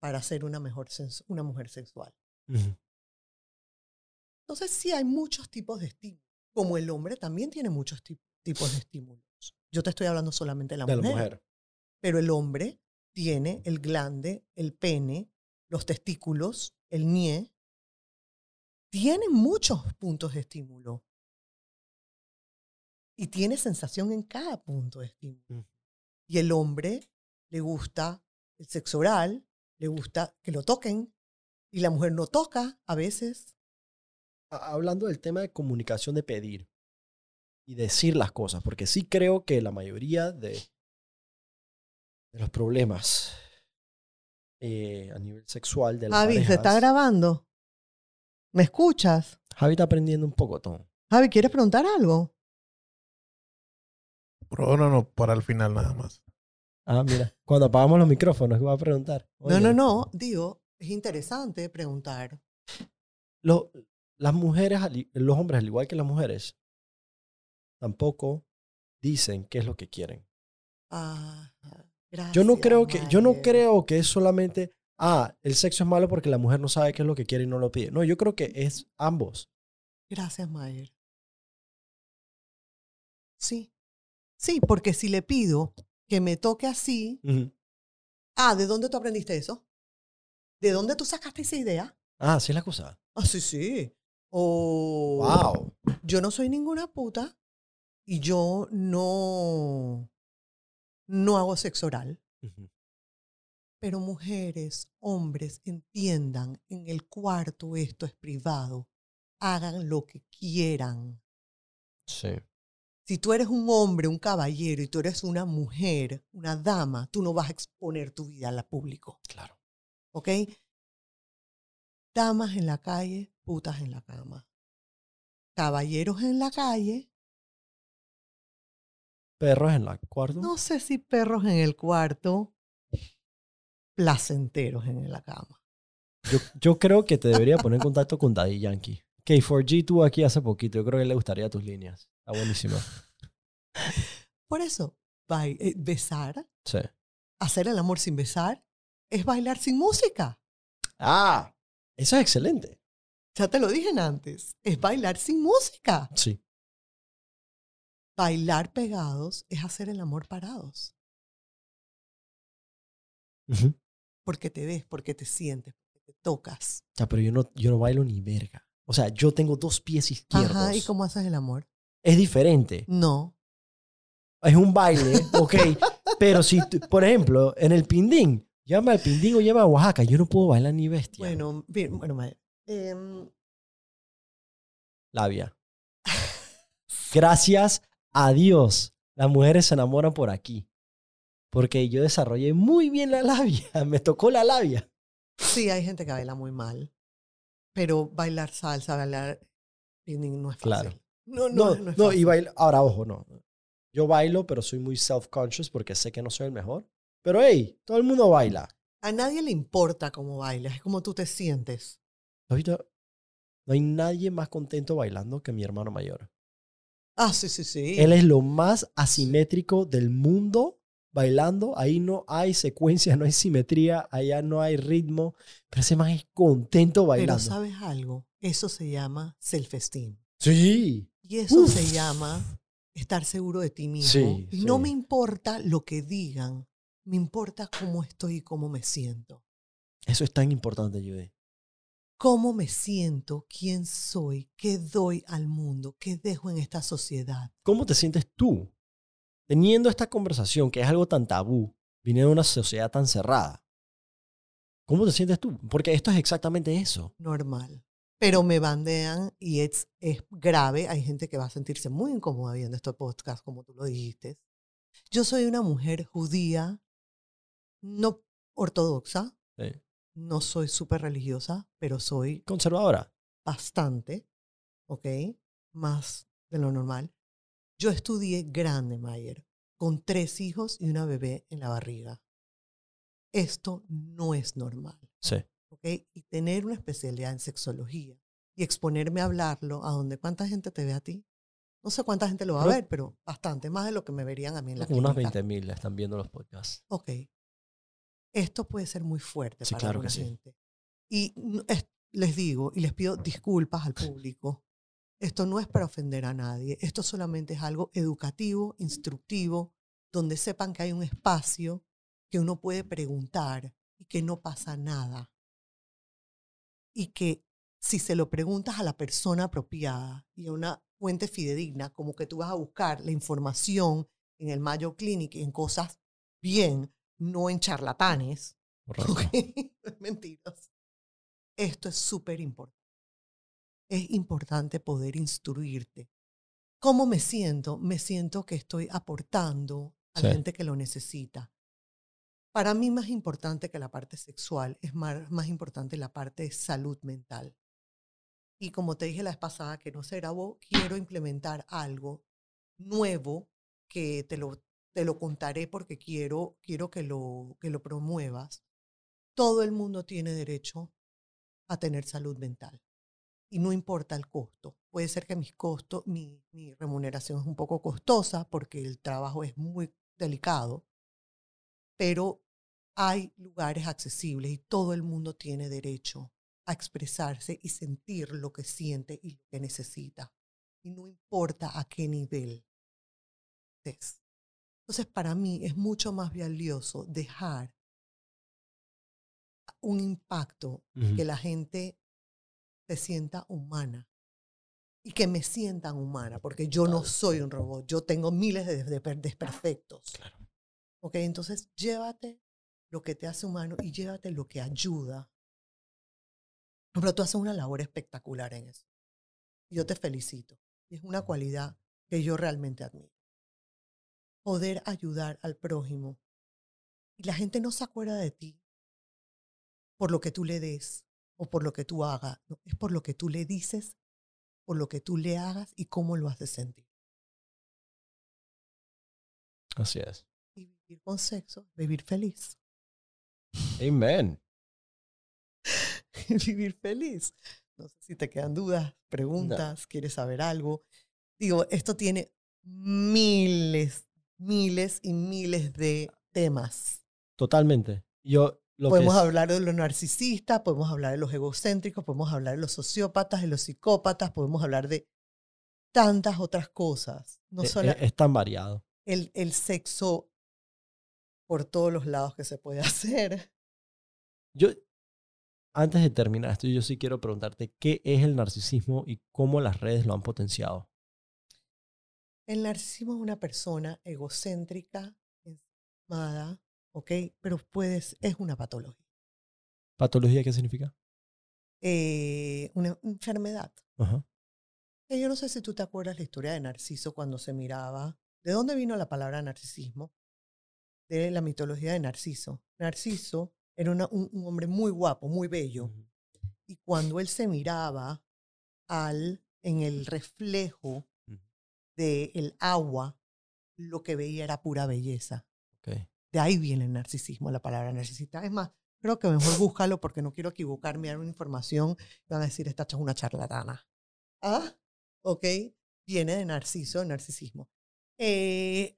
para ser una, mejor una mujer sexual. Entonces sí hay muchos tipos de estímulos. Como el hombre también tiene muchos ti- tipos de estímulos. Yo te estoy hablando solamente de la, De la mujer, mujer. Pero el hombre tiene el glande, el pene, los testículos, el nie. Tiene muchos puntos de estímulo. Y tiene sensación en cada punto de estímulo. Mm. Y el hombre le gusta el sexo oral, le gusta que lo toquen. Y la mujer no toca a veces. Hablando del tema de comunicación, de pedir y decir las cosas, porque sí creo que la mayoría de, de los problemas eh, a nivel sexual de las Javi, ¿se está grabando? ¿Me escuchas? Javi está aprendiendo un poco, Tom. Javi, ¿quieres preguntar algo? Pero no, no, para el final nada más. Ah, mira. Cuando apagamos los micrófonos, ¿qué va a preguntar? No, Oye, no, no. Digo, es interesante preguntar. lo- las mujeres, los hombres, al igual que las mujeres, tampoco dicen qué es lo que quieren. Ah, gracias. Yo no creo que, yo no creo que es solamente, ah, el sexo es malo porque la mujer no sabe qué es lo que quiere y no lo pide. No, yo creo que es ambos. Gracias, Mayer. Sí. Sí, porque si le pido que me toque así. Ah, ¿de dónde tú aprendiste eso? ¿De dónde tú sacaste esa idea? Ah, es la cosa. Ah, sí, sí. O Wow. yo no soy ninguna puta y yo no, no hago sexo oral. Pero mujeres, hombres, entiendan, en el cuarto esto es privado. Hagan lo que quieran. Sí. Si tú eres un hombre, un caballero y tú eres una mujer, una dama, tú no vas a exponer tu vida al público. Claro. ¿Ok? Damas en la calle, putas en la cama. Caballeros en la calle, Perros en la cuarto. no sé si perros en el cuarto, placenteros en la cama. Yo, yo creo que te debería poner en contacto con Daddy Yankee. K4G tuvo aquí hace poquito. Yo creo que le gustaría tus líneas. Está buenísima. Por eso, bai- eh, besar, Sí. hacer el amor sin besar, es bailar sin música. Ah, eso es excelente. Ya te lo dije antes, es bailar sin música. Sí. Bailar pegados es hacer el amor parados. Porque te ves, porque te sientes, porque te tocas. O sea, pero yo no, yo no bailo ni verga. O sea, yo tengo dos pies izquierdos. Ajá, ¿y cómo haces el amor? Es diferente. No. Es un baile, ok. pero si, tú- por ejemplo, en el pindín, llama al pindín o llama a Oaxaca, yo no puedo bailar ni bestia. Bueno, bien, bueno, madre. Em, Labia. Gracias a Dios, las mujeres se enamoran por aquí. Porque yo desarrollé muy bien la labia. Me tocó la labia. sí, hay gente que baila muy mal. Pero bailar salsa, bailar no es fácil. Claro. No, No, no, no, y bailo. Ahora, ojo, no. Yo bailo, pero soy muy self-conscious porque sé que no soy el mejor. Pero hey, todo el mundo baila. A nadie le importa cómo bailas, es como tú te sientes. No hay nadie más contento bailando que mi hermano mayor. Ah, sí, sí, sí. Él es lo más asimétrico del mundo bailando. Ahí no hay secuencia, no hay simetría, allá no hay ritmo. Pero ese man es contento Pero bailando. sabes algo, eso se llama self-esteem. Sí. Y eso Uf. se llama estar seguro de ti mismo. Sí, y no sí. me importa lo que digan, me importa cómo estoy y cómo me siento. Eso es tan importante, Judy. Cómo me siento, quién soy, qué doy al mundo, qué dejo en esta sociedad. ¿Cómo te sientes tú teniendo esta conversación que es algo tan tabú, viniendo de una sociedad tan cerrada? ¿Cómo te sientes tú? Porque esto es exactamente eso. Normal. Pero me bandean y es, es grave. Hay gente que va a sentirse muy incómoda viendo este podcast, como tú lo dijiste. Yo soy una mujer judía, no ortodoxa, Sí. no soy súper religiosa, pero soy Conservadora. bastante, ¿ok? Más de lo normal. Yo estudié grande, Mayer, con tres hijos y una bebé en la barriga. Esto no es normal, Sí. ¿Ok? Y tener una especialidad en sexología y exponerme a hablarlo, a donde cuánta gente te ve a ti. No sé cuánta gente lo va a ver, pero bastante, más de lo que me verían a mí en la unas clínica. 20 mil están viendo los podcasts. Ok. Esto puede ser muy fuerte Sí, para claro sí. gente. Y es- les digo y les pido disculpas al público. Esto no es para ofender a nadie. Esto solamente es algo educativo, instructivo, donde sepan que hay un espacio que uno puede preguntar y que no pasa nada. Y que si se lo preguntas a la persona apropiada y a una fuente fidedigna, como que tú vas a buscar la información en el Mayo Clinic, en cosas bien, no en charlatanes, Correcto. ¿ok? No es mentiras. Esto es súper importante. Es importante poder instruirte. ¿Cómo me siento? Me siento que estoy aportando a la Sí. gente que lo necesita. Para mí más importante que la parte sexual es más, más importante la parte de salud mental. Y como te dije la vez pasada que no se grabó, quiero implementar algo nuevo que te lo te lo contaré porque quiero, quiero que, lo, que lo promuevas. Todo el mundo tiene derecho a tener salud mental. Y no importa el costo. Puede ser que mis costos, mi, mi remuneración es un poco costosa porque el trabajo es muy delicado, pero hay lugares accesibles y todo el mundo tiene derecho a expresarse y sentir lo que siente y lo que necesita. Y no importa a qué nivel estés. Entonces, para mí es mucho más valioso dejar un impacto que la gente se sienta humana y que me sientan humana, porque yo no soy un robot, yo tengo miles de, de per- desperfectos. Claro. ¿Ok? Entonces, llévate lo que te hace humano y llévate lo que ayuda. Pero tú haces una labor espectacular en eso. Yo te felicito. Y es una cualidad que yo realmente admiro. Poder ayudar al prójimo. Y la gente no se acuerda de ti por lo que tú le des o por lo que tú hagas. no, es por lo que tú le dices, por lo que tú le hagas y cómo lo haces sentir. Así es. Y vivir con sexo, vivir feliz. Amen. vivir feliz. No sé si te quedan dudas, preguntas, quieres saber algo. Digo, esto tiene miles, miles y miles de temas. Totalmente. Yo lo podemos que es- hablar de los narcisistas, podemos hablar de los egocéntricos, podemos hablar de los sociópatas, de los psicópatas, podemos hablar de tantas otras cosas. No e- solo es tan variado. el, el sexo por todos los lados que se puede hacer. Yo, antes de terminar esto, yo sí quiero preguntarte qué es el narcisismo y cómo las redes lo han potenciado. El narcisismo es una persona egocéntrica, ensimismada, ¿ok? Pero puedes, es una patología, ¿Patología qué significa? eh, una enfermedad. Ajá. Yo no sé si tú te acuerdas la historia de Narciso cuando se miraba. ¿De dónde vino la palabra narcisismo? De la mitología de Narciso. Narciso era una- un, un hombre muy guapo, muy bello. Y cuando él se miraba al, en el reflejo Ujú. del agua, lo que veía era pura belleza. De ahí viene el narcisismo, la palabra narcisista. Es más, creo que mejor búscalo porque no quiero equivocarme, dar una información y van a decir, esta es una charlatana. ¿Ah? ¿Ok? Viene de narciso, narcisismo. Eh,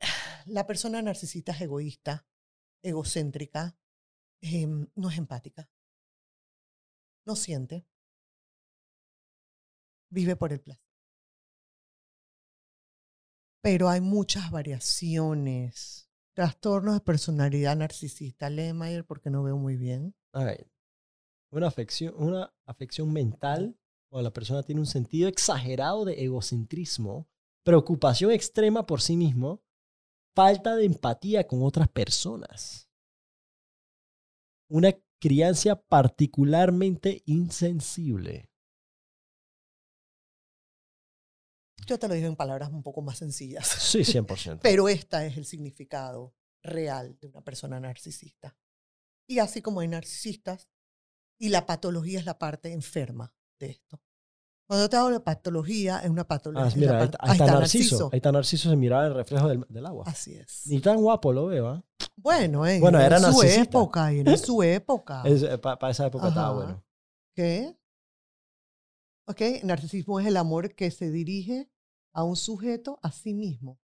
la persona narcisista es egoísta, egocéntrica, em, no es empática, no siente, vive por el placer. Pero hay muchas variaciones. Trastornos de personalidad narcisista. Lee porque no veo muy bien. Ver, Una afección, una mental cuando la persona tiene un sentido exagerado de egocentrismo, preocupación extrema por sí mismo, falta de empatía con otras personas. Una crianza particularmente insensible. Yo te lo digo en palabras un poco más sencillas. Sí, 100%. Pero este es el significado real de una persona narcisista. Y así como hay narcisistas, y la patología es la parte enferma de esto. Cuando te hablo de patología, es una patología. Ah, mira, ahí, ahí está Narciso. Ahí está Narciso se miraba el reflejo del, del agua. Así es. Ni tan guapo lo veo, ¿ah? Bueno, en, Bueno, en era su narcisista. época, en su época. Para esa época estaba bueno. ¿Qué? ¿Ok? Narcisismo es el amor que se dirige a un sujeto a sí mismo.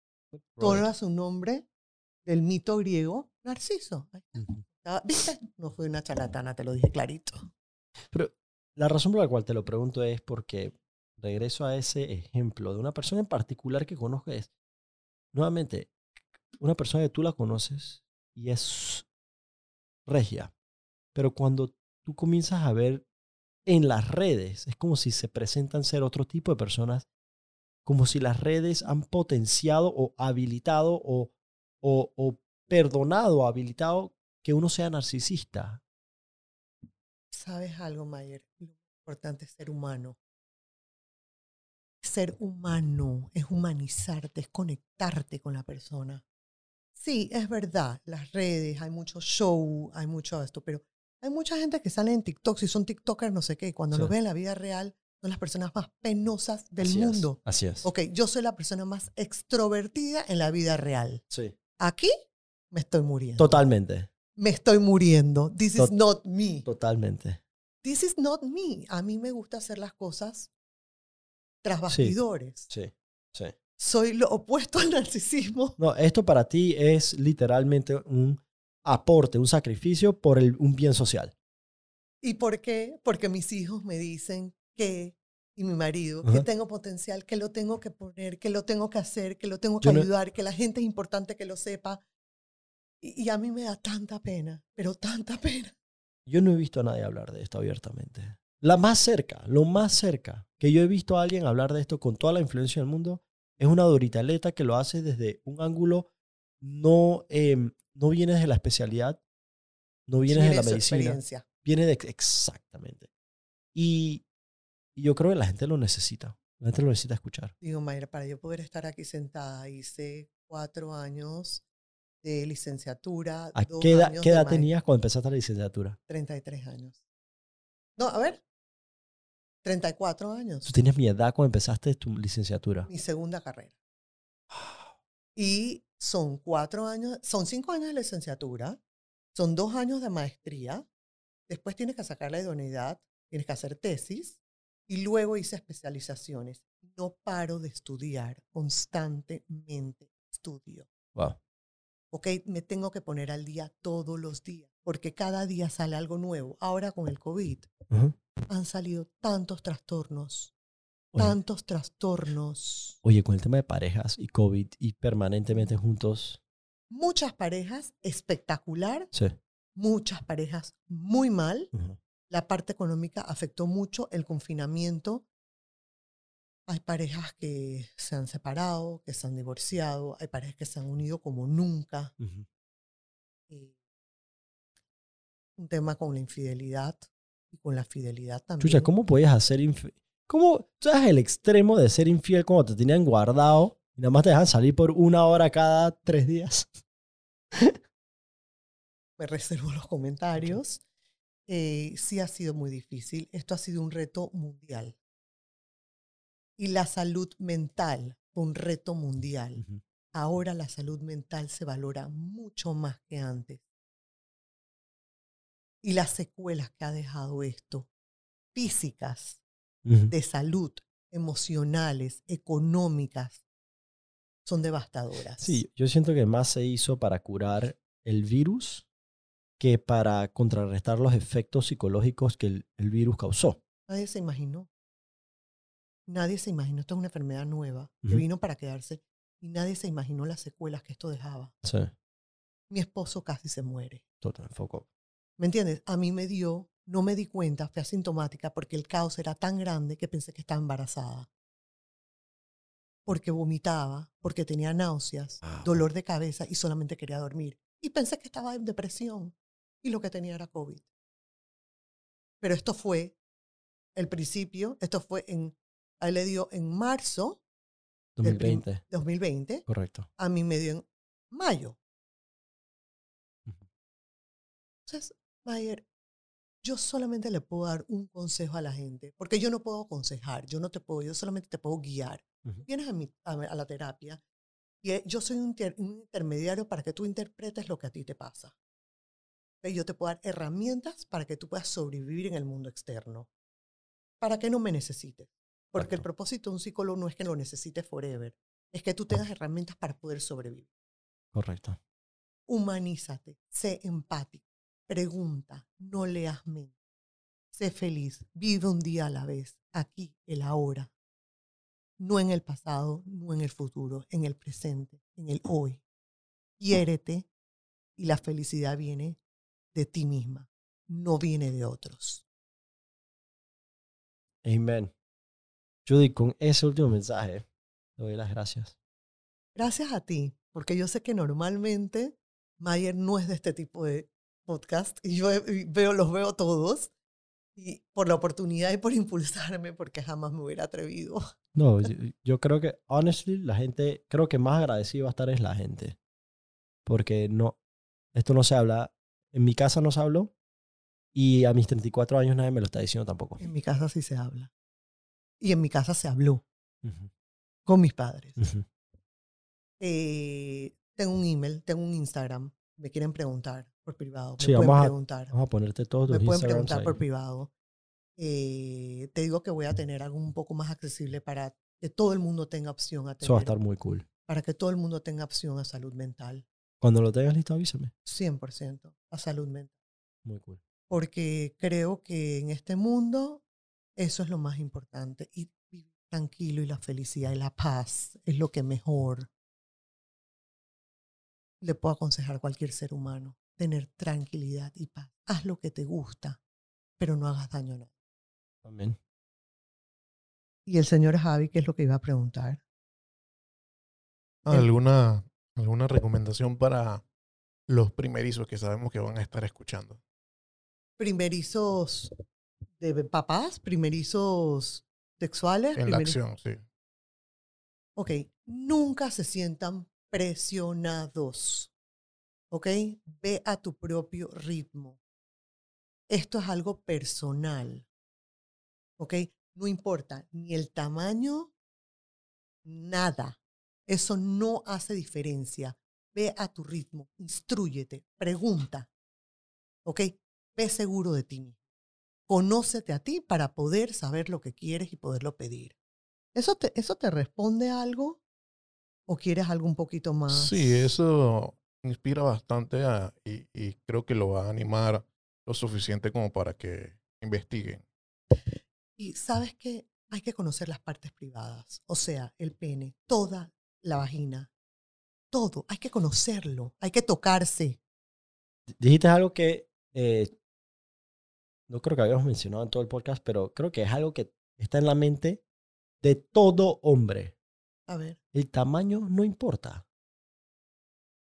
Toma su nombre del mito griego Narciso. Estaba- ¿Viste? No fue una charlatana, te lo dije clarito. Pero la razón por la cual te lo pregunto es porque regreso a ese ejemplo de una persona en particular que conozco nuevamente, una persona que tú la conoces y es regia, pero cuando tú comienzas a ver en las redes, es como si se presentan ser otro tipo de personas, como si las redes han potenciado o habilitado o, o, perdonado habilitado que uno sea narcisista. ¿Sabes algo, Mayer? Lo importante es ser humano. Ser humano es humanizarte, es conectarte con la persona. Sí, es verdad, las redes, hay mucho show, hay mucho esto, pero hay mucha gente que sale en TikTok, si son TikTokers, no sé qué, cuando Sí. los ven en la vida real, son las personas más penosas del Así es, mundo. así es. Ok, yo soy la persona más extrovertida en la vida real. Sí. Aquí me estoy muriendo. Totalmente, Me estoy muriendo. This is not me. totalmente. This is not me. A mí me gusta hacer las cosas tras Sí. bastidores. Sí, sí. Soy lo opuesto al narcisismo. No, esto para ti es literalmente un aporte, un sacrificio por el, un bien social. ¿Y por qué? Porque mis hijos me dicen que, y mi marido, que Ajá. tengo potencial, que lo tengo que poner, que lo tengo que hacer, que lo tengo que Yo no- ayudar, que la gente es importante que lo sepa. Y, y a mí me da tanta pena, pero tanta pena. Yo no he visto a nadie hablar de esto abiertamente. La más cerca, lo más cerca que yo he visto a alguien hablar de esto con toda la influencia del mundo es una Doritaleta que lo hace desde un ángulo no, em, no viene desde la especialidad, no viene la de su medicina, viene de exactamente. Y, y yo creo que la gente lo necesita. La gente lo necesita escuchar. Digo, Mayra, para yo poder estar aquí sentada, hice cuatro años de licenciatura. ¿A dos qué edad, años qué edad tenías cuando empezaste la licenciatura? 33 años. No, a ver. 34 años. Tú tenías mi edad cuando empezaste tu licenciatura. Mi segunda carrera. Y son cuatro años, son cinco años de licenciatura, son dos años de maestría, después tienes que sacar la idoneidad, tienes que hacer tesis y luego hice especializaciones. No paro de estudiar, constantemente estudio. Wow. ¿Ok? Me tengo que poner al día todos los días, porque cada día sale algo nuevo. Ahora con el COVID han salido tantos trastornos, Oye, tantos trastornos. Oye, con el tema de parejas y COVID y permanentemente juntos. Muchas parejas espectacular, Sí. muchas parejas muy mal. La parte económica afectó mucho el confinamiento. Hay parejas que se han separado, que se han divorciado, hay parejas que se han unido como nunca. Ujú. eh, un tema con la infidelidad y con la fidelidad también. Chucha, ¿cómo podías hacer infiel? ¿Cómo? Tú eras el extremo de ser infiel cuando te tenían guardado y nada más te dejan salir por una hora cada tres días. Me reservo los comentarios. Eh, sí ha sido muy difícil. Esto ha sido un reto mundial. Y la salud mental fue un reto mundial. Ahora la salud mental se valora mucho más que antes. Y las secuelas que ha dejado esto, físicas, de salud, emocionales, económicas, son devastadoras. Sí, yo siento que más se hizo para curar el virus que para contrarrestar los efectos psicológicos que el, el virus causó. Nadie se imaginó. Nadie se imaginó. Esto es una enfermedad nueva que vino para quedarse y nadie se imaginó las secuelas que esto dejaba. Sí, Mi esposo casi se muere. total, foco. ¿Me entiendes? A mí me dio, no me di cuenta, fui asintomática porque el caos era tan grande que pensé que estaba embarazada. Porque vomitaba, porque tenía náuseas, Wow. dolor de cabeza y solamente quería dormir. Y pensé que estaba en depresión y lo que tenía era COVID. Pero esto fue el principio, esto fue en, a él le dio en marzo del prim- 2020, 2020, correcto. a mí me dio en mayo. Entonces, Mayer, yo solamente le puedo dar un consejo a la gente, porque yo no puedo aconsejar, yo no te puedo, yo solamente te puedo guiar. Ujú. Vienes a, mi- a, a la terapia y eh, yo soy un, inter- un intermediario para que tú interpretes lo que a ti te pasa. ¿Ok? Yo te puedo dar herramientas para que tú puedas sobrevivir en el mundo externo, para que no me necesites. Porque el propósito de un psicólogo no es que lo necesites forever, es que tú tengas herramientas para poder sobrevivir. Correcto. Humanízate, sé empático, pregunta, no leas mente. Sé feliz, vive un día a la vez, aquí, el ahora. No en el pasado, no en el futuro, en el presente, en el hoy. Quiérete y la felicidad viene de ti misma, no viene de otros. Amen. Judy, con ese último mensaje, te doy las gracias. Gracias a ti, porque yo sé que normalmente Mayer no es de este tipo de podcast y yo veo, los veo todos y por la oportunidad y por impulsarme porque jamás me hubiera atrevido. No, yo, yo creo que, honestly, la gente, creo que más agradecido va a estar es la gente. Porque no, esto no se habla, en mi casa no se habló y a mis 34 años nadie me lo está diciendo tampoco. En mi casa sí se habla. Y en mi casa se habló Ujú, con mis padres. ujú. Eh, tengo un email, tengo un Instagram. Me quieren preguntar por privado. Me Sí, pueden vamos a- preguntar. Vamos a ponerte todos Me pueden Instagrams preguntar ahí. por privado. Eh, te digo que voy a tener algo un poco más accesible para que todo el mundo tenga opción a Eso va a tener, estar muy cool. para que todo el mundo tenga opción a salud mental. Cuando lo tengas listo, avísame. 100% a salud mental. Muy cool. Porque creo que en este mundo eso es lo más importante. Y vivir tranquilo y la felicidad y la paz es lo que mejor le puedo aconsejar a cualquier ser humano. Tener tranquilidad y paz. Haz lo que te gusta, pero no hagas daño a nadie. Amén. Y el señor Javi, ¿qué es lo que iba a preguntar? ¿Alguna, ¿Alguna recomendación para los primerizos que sabemos que van a estar escuchando? Primerizos de papás, primerizos sexuales. En la acción, sí. Ok, nunca se sientan presionados. Ok, ve a tu propio ritmo. Esto es algo personal. Ok, no importa ni el tamaño, nada. Eso no hace diferencia. Ve a tu ritmo, instruyete, pregunta. Ok, ve seguro de ti mismo. Conócete a ti para poder saber lo que quieres y poderlo pedir. ¿Eso te, ¿Eso te responde a algo? ¿O quieres algo un poquito más? Sí, eso inspira bastante a- y, y creo que lo va a animar lo suficiente como para que investiguen. Y sabes que hay que conocer las partes privadas, o sea, el pene, toda la vagina, todo, hay que conocerlo, hay que tocarse. Dijiste algo que eh, no creo que habíamos mencionado en todo el podcast, pero creo que es algo que está en la mente de todo hombre. A ver, El tamaño no importa.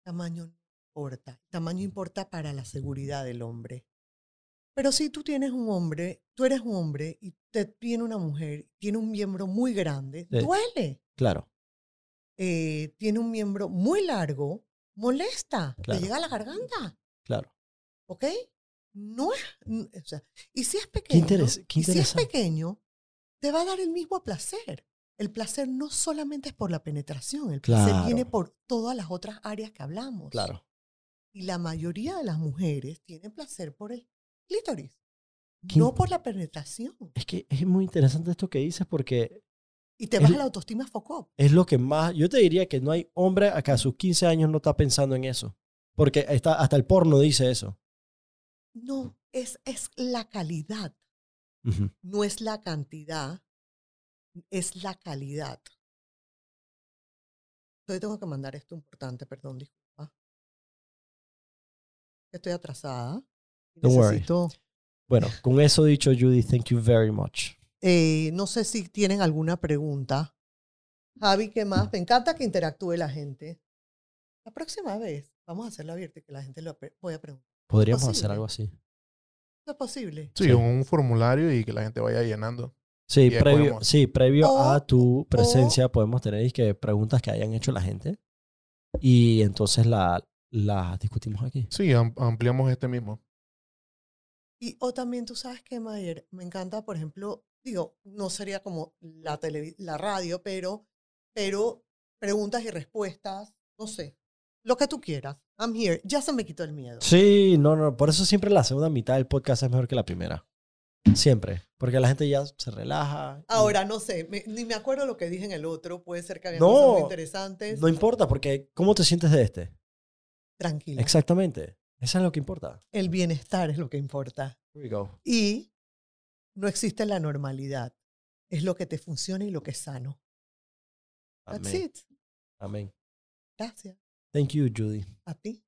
tamaño no importa, tamaño importa para la seguridad del hombre. Pero si tú tienes un hombre, tú eres un hombre y te viene una mujer, tiene un miembro muy grande, Sí. duele. Claro, Eh, tiene un miembro muy largo, molesta, Claro. te llega a la garganta. claro. ¿Ok? No es. o sea, y si es pequeño. qué y si es pequeño, te va a dar el mismo placer. El placer no solamente es por la penetración, el placer Claro. viene por todas las otras áreas que hablamos. Claro. Y la mayoría de las mujeres tienen placer por el clítoris, Qué no por la penetración. Es que es muy interesante esto que dices porque Y te baja la autoestima foco. es lo que más... Yo te diría que no hay hombre a que a sus 15 años no está pensando en eso. Porque está, hasta el porno dice eso. No, es, es la calidad, no es la cantidad, es la calidad. Yo tengo que mandar esto importante, perdón, disculpa. Estoy atrasada. Don't worry. Necesito, Bueno, con eso dicho, Judy, thank you very much. eh, no sé si tienen alguna pregunta. Javi, ¿qué más? Me encanta que interactúe la gente. La próxima vez vamos a hacerlo abierto y que la gente lo pueda preguntar. Podríamos hacer posible. algo así. ¿Eso es posible? Sí, Sí. un formulario y que la gente vaya llenando. Sí, previo, podemos- sí, previo O- a tu presencia podemos tener y que preguntas que hayan hecho la gente y entonces las la discutimos aquí. Sí, am- ampliamos este mismo. Y o también tú sabes que, Mayer, me encanta, por ejemplo, digo, no sería como la, televi- la radio, pero, pero preguntas y respuestas, no sé, lo que tú quieras. I'm here. Ya se me quitó el miedo. Sí, no, no, por eso siempre la segunda mitad del podcast es mejor que la primera. Siempre, porque la gente ya se relaja. y- Ahora, no sé, me- ni me acuerdo lo que dije en el otro, puede ser que había No, cosas muy interesantes. No importa, porque ¿cómo te sientes de este? Tranquila. Exactamente. Eso es lo que importa. El bienestar es lo que importa. Here we go. Y no existe la normalidad. Es lo que te funciona y lo que es sano. That's it. Amén. Gracias. Thank you, Julie. A ti.